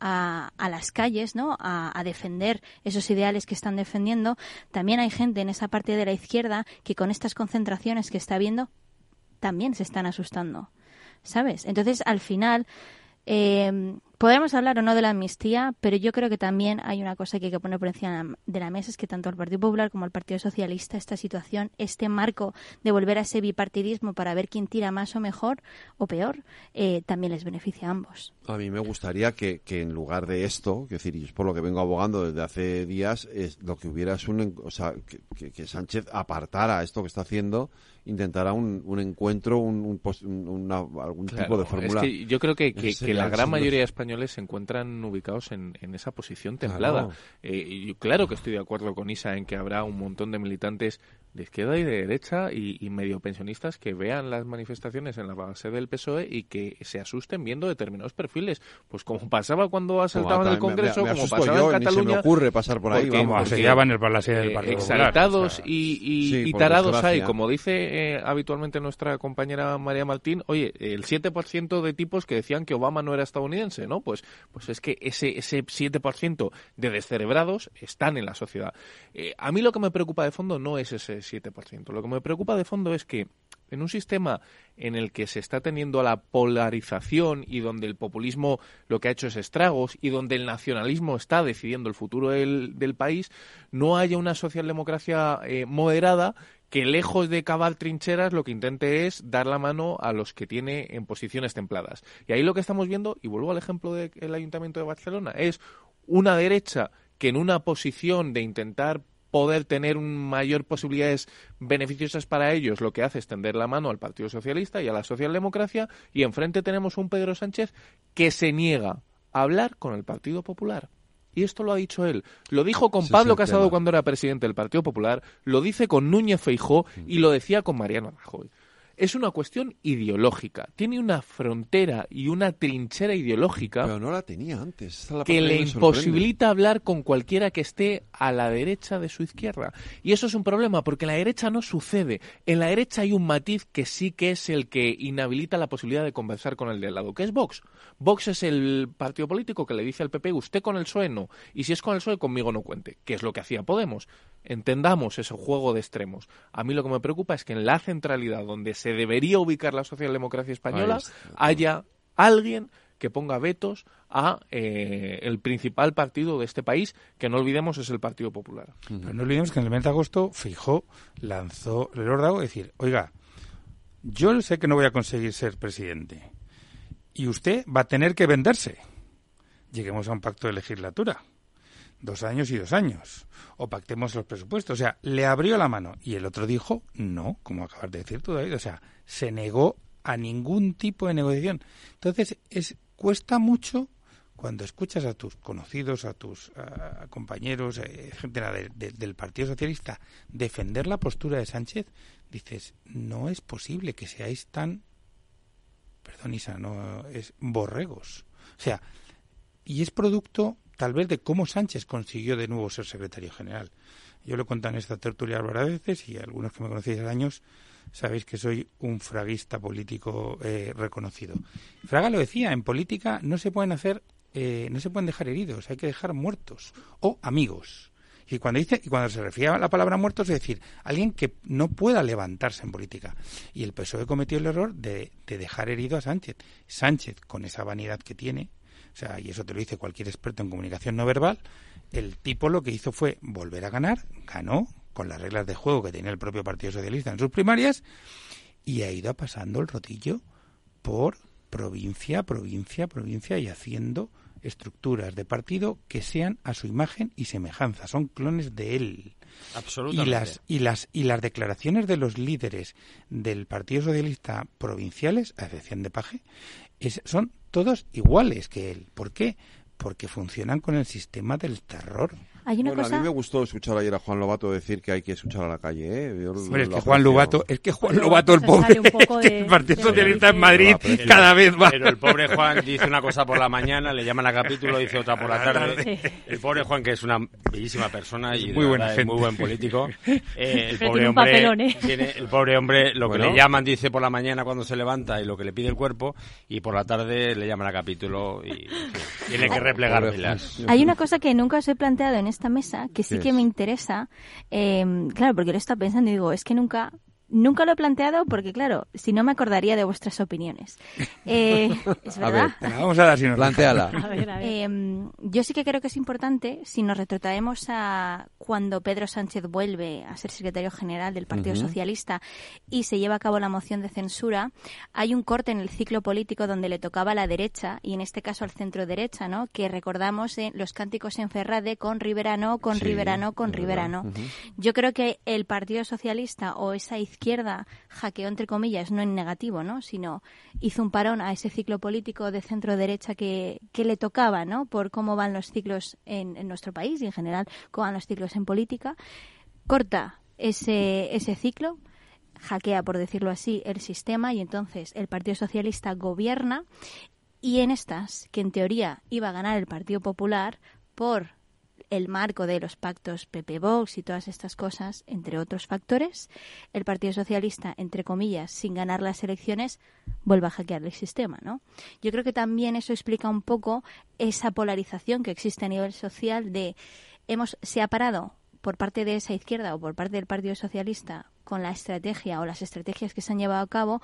a, las calles, ¿no? A, defender esos ideales que están defendiendo. También hay gente en esa parte de la izquierda que con estas concentraciones que está viendo también se están asustando, ¿sabes? Entonces, al final, eh, Podemos hablar o no de la amnistía, pero yo creo que también hay una cosa que hay que poner por encima de la mesa, es que tanto el Partido Popular como el Partido Socialista, esta situación, este marco de volver a ese bipartidismo para ver quién tira más o mejor o peor, eh, también les beneficia a ambos. A mí me gustaría que, que en lugar de esto, que decir, y es por lo que vengo abogando desde hace días, es lo que hubiera es un, o sea, que Sánchez apartara esto que está haciendo, intentara un, un encuentro, un, un una- algún tipo de fórmula. Es que yo creo que, que- la gran mayoría de españoles se encuentran ubicados en, en esa posición templada. Claro. Eh, y claro que estoy de acuerdo con Isa en que habrá un montón de militantes de izquierda y de derecha y, y medio pensionistas que vean las manifestaciones en la base del PSOE y que se asusten viendo determinados perfiles. Pues como pasaba cuando asaltaban el me- Congreso, me como pasaba yo, en ni se me Cataluña. ocurre pasar por ahí, porque- vamos. porque, Asediaban el Palacio del Partido Popular, Exaltados o sea. y, y- Sí, y por tarados hay, como dice eh, habitualmente nuestra compañera María Martín, oye, el 7% de tipos que decían que Obama no era estadounidense, ¿no? Pues, pues es que ese, ese 7% de descerebrados están en la sociedad. Eh, a mí lo que me preocupa de fondo no es ese 7%. Lo que me preocupa de fondo es que en un sistema en el que se está teniendo la polarización y donde el populismo lo que ha hecho es estragos y donde el nacionalismo está decidiendo el futuro del, del país, no haya una socialdemocracia eh, moderada que lejos de cavar trincheras lo que intente es dar la mano a los que tiene en posiciones templadas. Y ahí lo que estamos viendo, y vuelvo al ejemplo del Ayuntamiento de Barcelona, es una derecha que en una posición de intentar poder tener un mayor posibilidades beneficiosas para ellos, lo que hace es tender la mano al Partido Socialista y a la socialdemocracia, y enfrente tenemos un Pedro Sánchez que se niega a hablar con el Partido Popular. Y esto lo ha dicho él. Lo dijo con Pablo Casado cuando era presidente del Partido Popular, lo dice con Núñez Feijó y lo decía con Mariano Rajoy. Es una cuestión ideológica. Tiene una frontera y una trinchera ideológica Pero no la tenía antes. la que le imposibilita hablar con cualquiera que esté a la derecha de su izquierda. Y eso es un problema porque en la derecha no sucede. En la derecha hay un matiz que sí que es el que inhabilita la posibilidad de conversar con el de al lado, que es Vox. Vox es el partido político que le dice al PP, usted con el PSOE no, y si es con el PSOE conmigo no cuente, que es lo que hacía Podemos. Entendamos ese juego de extremos. A mí lo que me preocupa es que en la centralidad donde se debería ubicar la socialdemocracia española haya alguien que ponga vetos a eh, el principal partido de este país, que no olvidemos es el Partido Popular. Pero no olvidemos que en el mes de agosto Fijó lanzó el órdago de decir, oiga, yo sé que no voy a conseguir ser presidente y usted va a tener que venderse. Lleguemos a un pacto de legislatura. Dos años y dos años. O pactemos los presupuestos. O sea, le abrió la mano. Y el otro dijo, no, como acabas de decir tú, David. O sea, se negó a ningún tipo de negociación. Entonces, es, cuesta mucho cuando escuchas a tus conocidos, a tus compañeros, eh, gente de- de- del Partido Socialista, defender la postura de Sánchez, dices, no es posible que seáis tan, perdón Isa, no, es borregos. O sea, y es producto tal vez de cómo Sánchez consiguió de nuevo ser secretario general. Yo lo he contado en esta tertulia varias veces y algunos que me conocéis hace años sabéis que soy un fraguista político eh, reconocido. Fraga lo decía, en política no se pueden hacer, eh, no se pueden dejar heridos, hay que dejar muertos o amigos. Y cuando dice y cuando se refiere a la palabra muertos es decir, alguien que no pueda levantarse en política. Y el PSOE cometió el error de, de dejar herido a Sánchez. Sánchez, con esa vanidad que tiene, o sea, y eso te lo dice cualquier experto en comunicación no verbal, el tipo lo que hizo fue volver a ganar, ganó con las reglas de juego que tenía el propio Partido Socialista en sus primarias y ha ido pasando el rotillo por provincia, provincia, provincia y haciendo estructuras de partido que sean a su imagen y semejanza, son clones de él. Absolutamente. Y las y las y las declaraciones de los líderes del Partido Socialista provinciales, a excepción de Paje, es- son todos iguales que él. ¿Por qué? Porque funcionan con el sistema del terror. Hay una Bueno, cosa... a mí me gustó escuchar ayer a Juan Lobato decir que hay que escuchar a la calle. ¿eh? Yo Hombre, es que Juan. Lobato, es que Juan Lobato, el pobre, el Partido de- Socialista en Madrid, Pero- cada vez va. Pero el pobre Juan dice una cosa por la mañana, le llaman a capítulo, dice otra por la tarde. Sí. El pobre Juan, que es una bellísima persona y Muy buena verdad es gente. muy buen político. eh, el Pero pobre hombre, papelón, ¿eh? tiene- el pobre hombre, lo que Bueno. le llaman, dice por la mañana cuando se levanta y lo que le pide el cuerpo, y por la tarde le llaman a capítulo y tiene que replegar filas. Juan. Hay una cosa que nunca os he planteado en esta mesa que sí ¿Qué que es? me interesa. eh, claro, porque lo estaba pensando y digo, es que nunca Nunca lo he planteado porque, claro, si no me acordaría de vuestras opiniones. Eh, es A verdad. ver, vamos a dar si nos Plantéala. A ver, a ver. Eh, yo sí que creo que es importante, si nos retrotraemos a cuando Pedro Sánchez vuelve a ser secretario general del Partido. Socialista y se lleva a cabo la moción de censura, hay un corte en el ciclo político donde le tocaba a la derecha, y en este caso al centro derecha, ¿no? que recordamos eh, los cánticos en Ferrade con Rivera no, con Sí, Rivera no, con es Rivera verdad. no. Ujú. Yo creo que el Partido Socialista o esa izquierda hackeó, entre comillas, no en negativo, ¿no? sino hizo un parón a ese ciclo político de centro-derecha que, que le tocaba, ¿no? por cómo van los ciclos en, en nuestro país y en general cómo van los ciclos en política. Corta ese, ese ciclo, hackea, por decirlo así, el sistema y entonces el Partido Socialista gobierna y en estas, que en teoría iba a ganar el Partido Popular por el marco de los pactos PP-Vox y todas estas cosas, entre otros factores, el Partido Socialista, entre comillas, sin ganar las elecciones, vuelve a hackear el sistema, ¿no? Yo creo que también eso explica un poco esa polarización que existe a nivel social de hemos se ha parado por parte de esa izquierda o por parte del Partido Socialista con la estrategia o las estrategias que se han llevado a cabo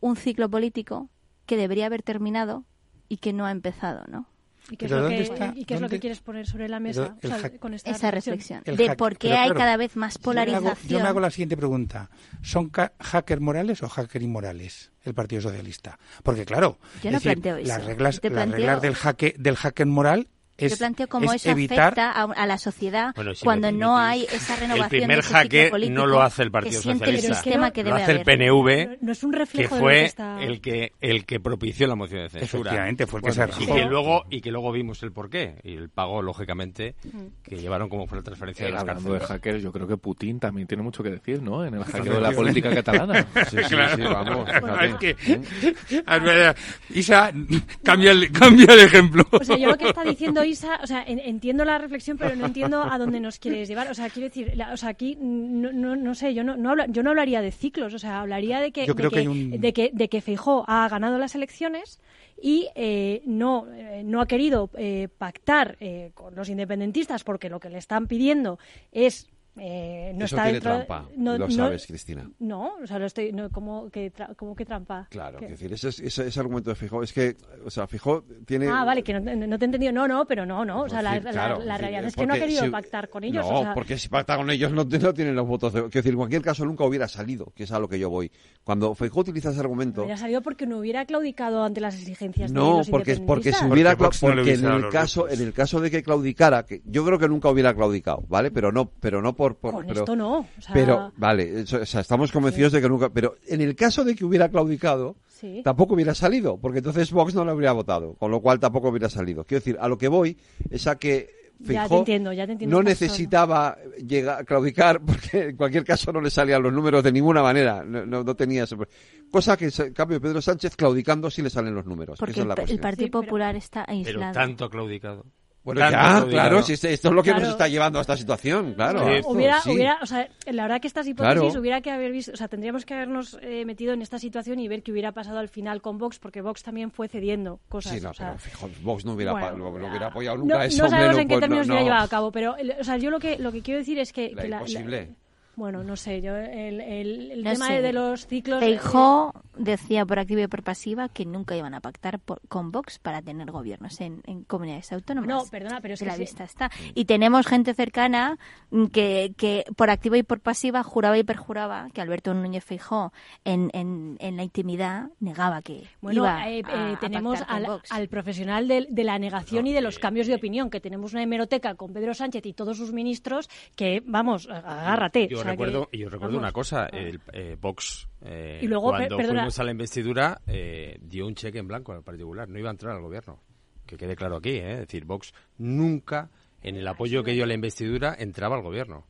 un ciclo político que debería haber terminado y que no ha empezado, ¿no? ¿Y qué, es lo, ¿dónde que, está- ¿y qué es lo dónde- que quieres poner sobre la mesa o sea, con esta Esa reflexión. De hack- por qué pero hay claro, cada vez más yo me hago- polarización. Yo me hago la siguiente pregunta. ¿Son ca- hacker morales o hacker inmorales el Partido Socialista? Porque claro, Yo no es decir, planteo eso. las reglas, Te las planteo- reglas del hacker, del hacker moral es, Yo planteo cómo es eso evitar afecta a, a la sociedad Bueno, si cuando no hay esa El renovación primer ese ciclo jaque no lo hace el Partido Socialista. el sistema que lo debe hace el haber. PNV, No es un que reflejo de lo que fue está- el que el que propició la moción de censura. Efectivamente, fue el que se y que luego y que luego vimos el porqué y el pago lógicamente que llevaron como fue la transferencia de Eh, las hablando de hackers, yo creo que Putin también tiene mucho que decir, ¿no? En el hackeo de la política catalana. Sí, sí, sí, vamos, Bueno, es que, verdad. Isa, cambia el, cambia el ejemplo. O sea, yo lo que está diciendo O sea, en- entiendo la reflexión, pero no entiendo a dónde nos quieres llevar. O sea, quiero decir, la- o sea, aquí no, no, no sé, yo no, no habla- yo no hablaría de ciclos, o sea, hablaría de que, Yo creo de que un- de que, de que Feijó ha ganado las elecciones y eh, no, eh, no ha querido eh, pactar eh, con los independentistas porque lo que le están pidiendo es eh, no Eso está tiene dentro trampa, no, lo no- sabes, Cristina. No, o sea, lo estoy, no, ¿cómo, que tra- cómo que trampa? Claro, ¿Qué? es decir, ese, es- ese, ese argumento de Fijó es que, o sea, Fijó tiene... Ah, vale, que no, no te he entendido. No, no, pero no, no. O sea, la, decir, la- claro, realidad es que no ha querido si- pactar con ellos. No, o sea, porque si pacta con ellos no, no tienen los votos. De... Decir, en cualquier caso nunca hubiera salido, que es a lo que yo voy. Cuando Feijóo utiliza ese argumento... hubiera salido porque no hubiera claudicado ante las exigencias de No, los porque, porque si hubiera Porque porque en el caso en el caso de que claudicara, que yo creo que nunca hubiera claudicado, ¿vale? Pero no pero no por, por Con pero, esto no, o sea- pero vale, eso- o sea, estamos convencidos de que nunca, pero en el caso de que hubiera claudicado, Sí. tampoco hubiera salido, porque entonces Vox no lo habría votado, con lo cual tampoco hubiera salido. Quiero decir, a lo que voy es a que Ya te Feijóo entiendo, ya te entiendo. no necesitaba llegar, claudicar porque en cualquier caso no le salían los números de ninguna manera. No, no, no tenía ese- Cosa que, en cambio, Pedro Sánchez claudicando sí le salen los números. que Porque esa es el, la el cuestión. Partido Popular está Pero aislado. tanto claudicado. Bueno, Tanto ya, claro, si esto es lo que Claro. nos está llevando a esta situación, claro. No, hubiera, sí. hubiera, o sea, la verdad que estas hipótesis Claro. hubiera que haber visto, o sea, tendríamos que habernos eh, metido en esta situación y ver qué hubiera pasado al final con Vox, porque Vox también fue cediendo cosas. Sí, no, o sea, pero fijo, Vox no hubiera, bueno, no, no hubiera apoyado no, nunca no eso. hombre, sabemos en qué pues, términos no, hubiera no. llevado a cabo, pero, o sea, yo lo que lo que quiero decir es que, La que imposible. Bueno, no sé, yo el, el, el No tema sé. de, de los ciclos. Feijó decía por activa y por pasiva que nunca iban a pactar por- con Vox para tener gobiernos en, en comunidades autónomas. No, perdona, pero es De que la sí. vista está. Y tenemos gente cercana que, que por activa y por pasiva juraba y perjuraba que Alberto Núñez Feijó en, en, en la intimidad negaba que Bueno, iba eh, a- eh, a tenemos pactar con al, Vox. al profesional del- de, la negación y de los cambios de opinión, que tenemos una hemeroteca con Pedro Sánchez y todos sus ministros, que, vamos, agárrate. Yo recuerdo, que- y yo recuerdo vamos. una cosa, el eh, Vox, eh, Y luego, cuando perdona. fuimos a la investidura, eh, dio un cheque en blanco al particular, no iba a entrar al gobierno. Que quede claro aquí, ¿eh? es decir, Vox nunca, en el apoyo que dio a la investidura, entraba al gobierno.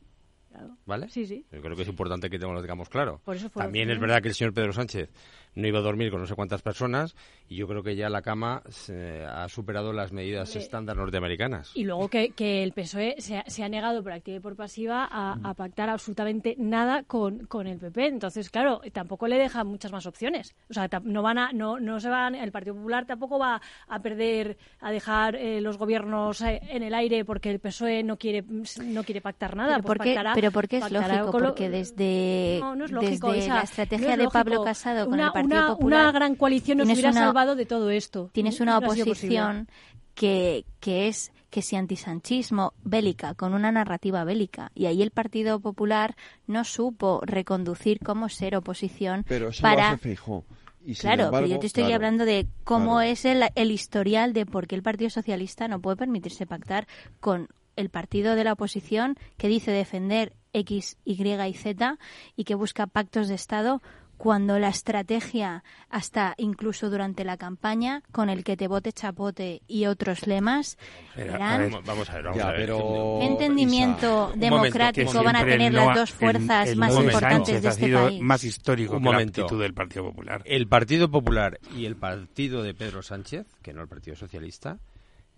¿Vale? Sí, sí. Yo creo que es importante que lo tengamos claro. Por eso fue- También es verdad que el señor Pedro Sánchez no iba a dormir con no sé cuántas personas y yo creo que ya la cama se ha superado las medidas estándar norteamericanas. Y luego que, que el PSOE se ha, se ha negado por activa y por pasiva a, a pactar absolutamente nada con, con el PP. Entonces, claro, tampoco le deja muchas más opciones. O sea, no van a, no, no se van, el Partido Popular tampoco va a perder, a dejar eh, los gobiernos eh, en el aire porque el PSOE no quiere, no quiere pactar nada. Pero Pues porque, pactará- pero porque es lógico, lo- porque desde, No, no es lógico, desde la estrategia no es de Pablo. Casado con Una- el Partido una- Popular... una gran coalición nos hubiera una- salvado de todo esto. Tienes No- una no oposición que, que es que si antisanchismo bélica, con una narrativa bélica, y ahí el Partido Popular no supo reconducir cómo ser oposición Pero eso para... lo. Y Claro, embargo, pero yo te estoy claro, hablando de cómo claro. es el, el historial de por qué el Partido Socialista no puede permitirse pactar con el partido de la oposición que dice defender X, Y y Z y que busca pactos de Estado cuando la estrategia, hasta incluso durante la campaña, con el que te vote chapote y otros lemas, Pero, eran... a ver, vamos a ver, vamos Ya, a ver. pero- ¿Qué entendimiento Isa, democrático van a tener no las dos fuerzas el- el más importantes Sánchez de ha este sido país? más histórico Un que la momento. actitud del Partido Popular. El Partido Popular y el partido de Pedro Sánchez, que no el Partido Socialista,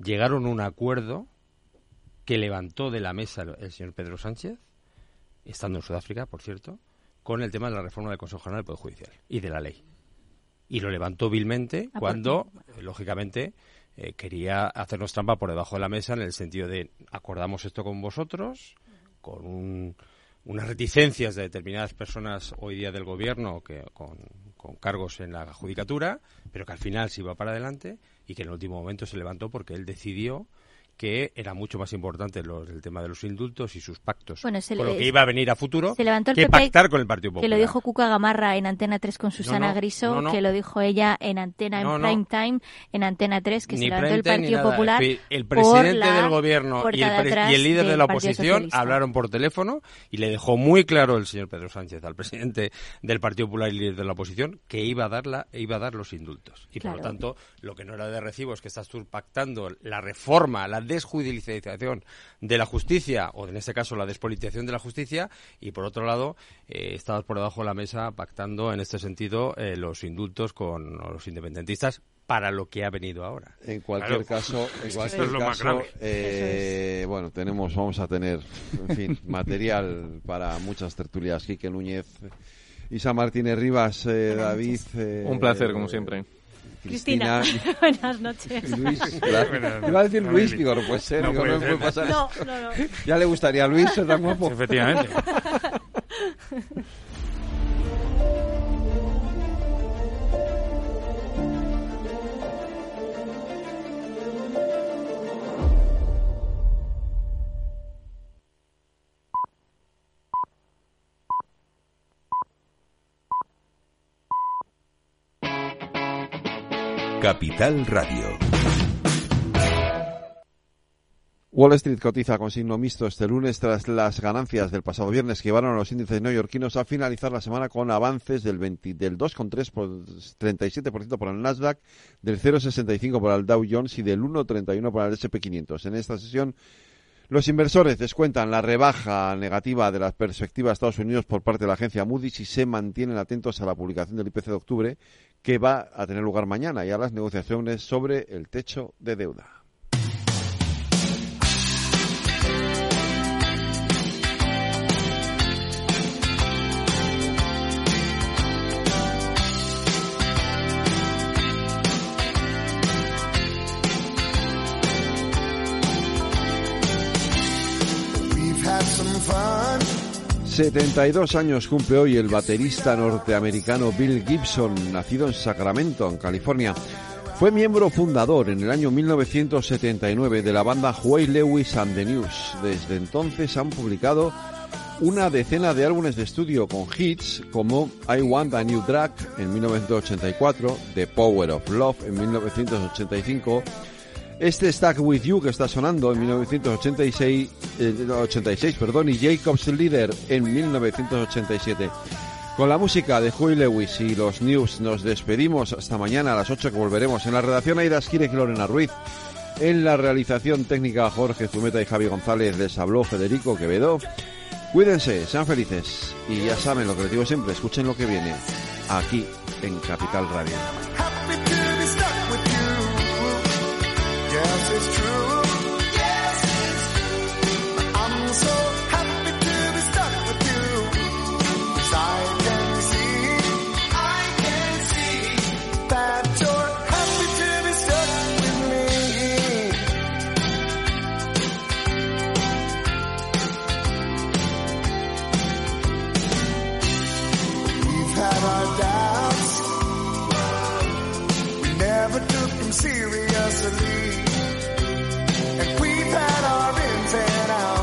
llegaron a un acuerdo que levantó de la mesa el, el señor Pedro Sánchez, estando en Sudáfrica, por cierto, con el tema de la reforma del Consejo General del Poder Judicial y de la ley. Y lo levantó vilmente Ah, cuando, eh, lógicamente, eh, quería hacernos trampa por debajo de la mesa en el sentido de acordamos esto con vosotros, con un- unas reticencias de determinadas personas hoy día del gobierno que con, con cargos en la judicatura, pero que al final se iba para adelante y que en el último momento se levantó porque él decidió que era mucho más importante los- el tema de los indultos y sus pactos Bueno, se con le- lo que iba a venir a futuro Se levantó el que PP, pactar con el Partido Que Popular. lo dijo Cuca Gamarra en Antena 3 con Susana no, Griso, no, no. que lo dijo ella en Antena en No, no. Prime Time, en Antena 3, que se levantó el Partido. Popular. El, por presidente del gobierno y el, pre- y el líder de la oposición hablaron por teléfono y le dejó muy claro el señor Pedro Sánchez al presidente del Partido Popular y líder de la oposición que iba a dar la, iba a dar los indultos y por Claro. lo tanto lo que no era de recibo es que estás tú pactando la reforma, la desjudicialización de la justicia o en este caso la despolitización de la justicia y por otro lado eh, estabas por debajo de la mesa pactando en este sentido eh, los indultos con los independentistas para lo que ha venido ahora. En cualquier Claro. caso, en Es que cualquier esto es lo más caso, grave. eh, bueno, tenemos, vamos a tener, en fin, material para muchas tertulias. Quique Núñez, Isa Martínez Rivas, eh, David. eh, Un placer, como siempre. Cristina, Cristina. buenas noches. Luis, claro. Iba a decir Luis, digo, no puede ser, No digo, puede no ser. puede pasar No, no, no. Ya le gustaría a Luis ser tan guapo. Efectivamente. Capital Radio. Wall Street cotiza con signo mixto este lunes tras las ganancias del pasado viernes que llevaron a los índices neoyorquinos a finalizar la semana con avances del, 20 del 2,3 por 37% por el Nasdaq, del 0,65 por el Dow Jones y del 1,31 por el S&P 500. En esta sesión los inversores descuentan la rebaja negativa de las perspectivas de Estados Unidos por parte de la agencia Moody's y se mantienen atentos a la publicación del IPC de octubre que va a tener lugar mañana y a las negociaciones sobre el techo de deuda. 72 años cumple hoy el baterista norteamericano Bill Gibson, nacido en Sacramento, en California. Fue miembro fundador en el año 1979 de la banda Huey Lewis and the News. Desde entonces han publicado una decena de álbumes de estudio con hits como I Want a New Drag en 1984, The Power of Love en 1985, este Stack With You que está sonando en ah, 1986-86, eh, perdón, y Jacob's Leader en 1987. Con la música de Huey Lewis y los news nos despedimos hasta mañana a las 8 que volveremos. En la redacción Aida Esquire y Lorena Ruiz. En la realización técnica Jorge Zumeta y Javi González les habló Federico Quevedo. Cuídense, sean felices y ya saben lo que les digo siempre, escuchen lo que viene aquí en Capital Radio. And we've had our ins and outs.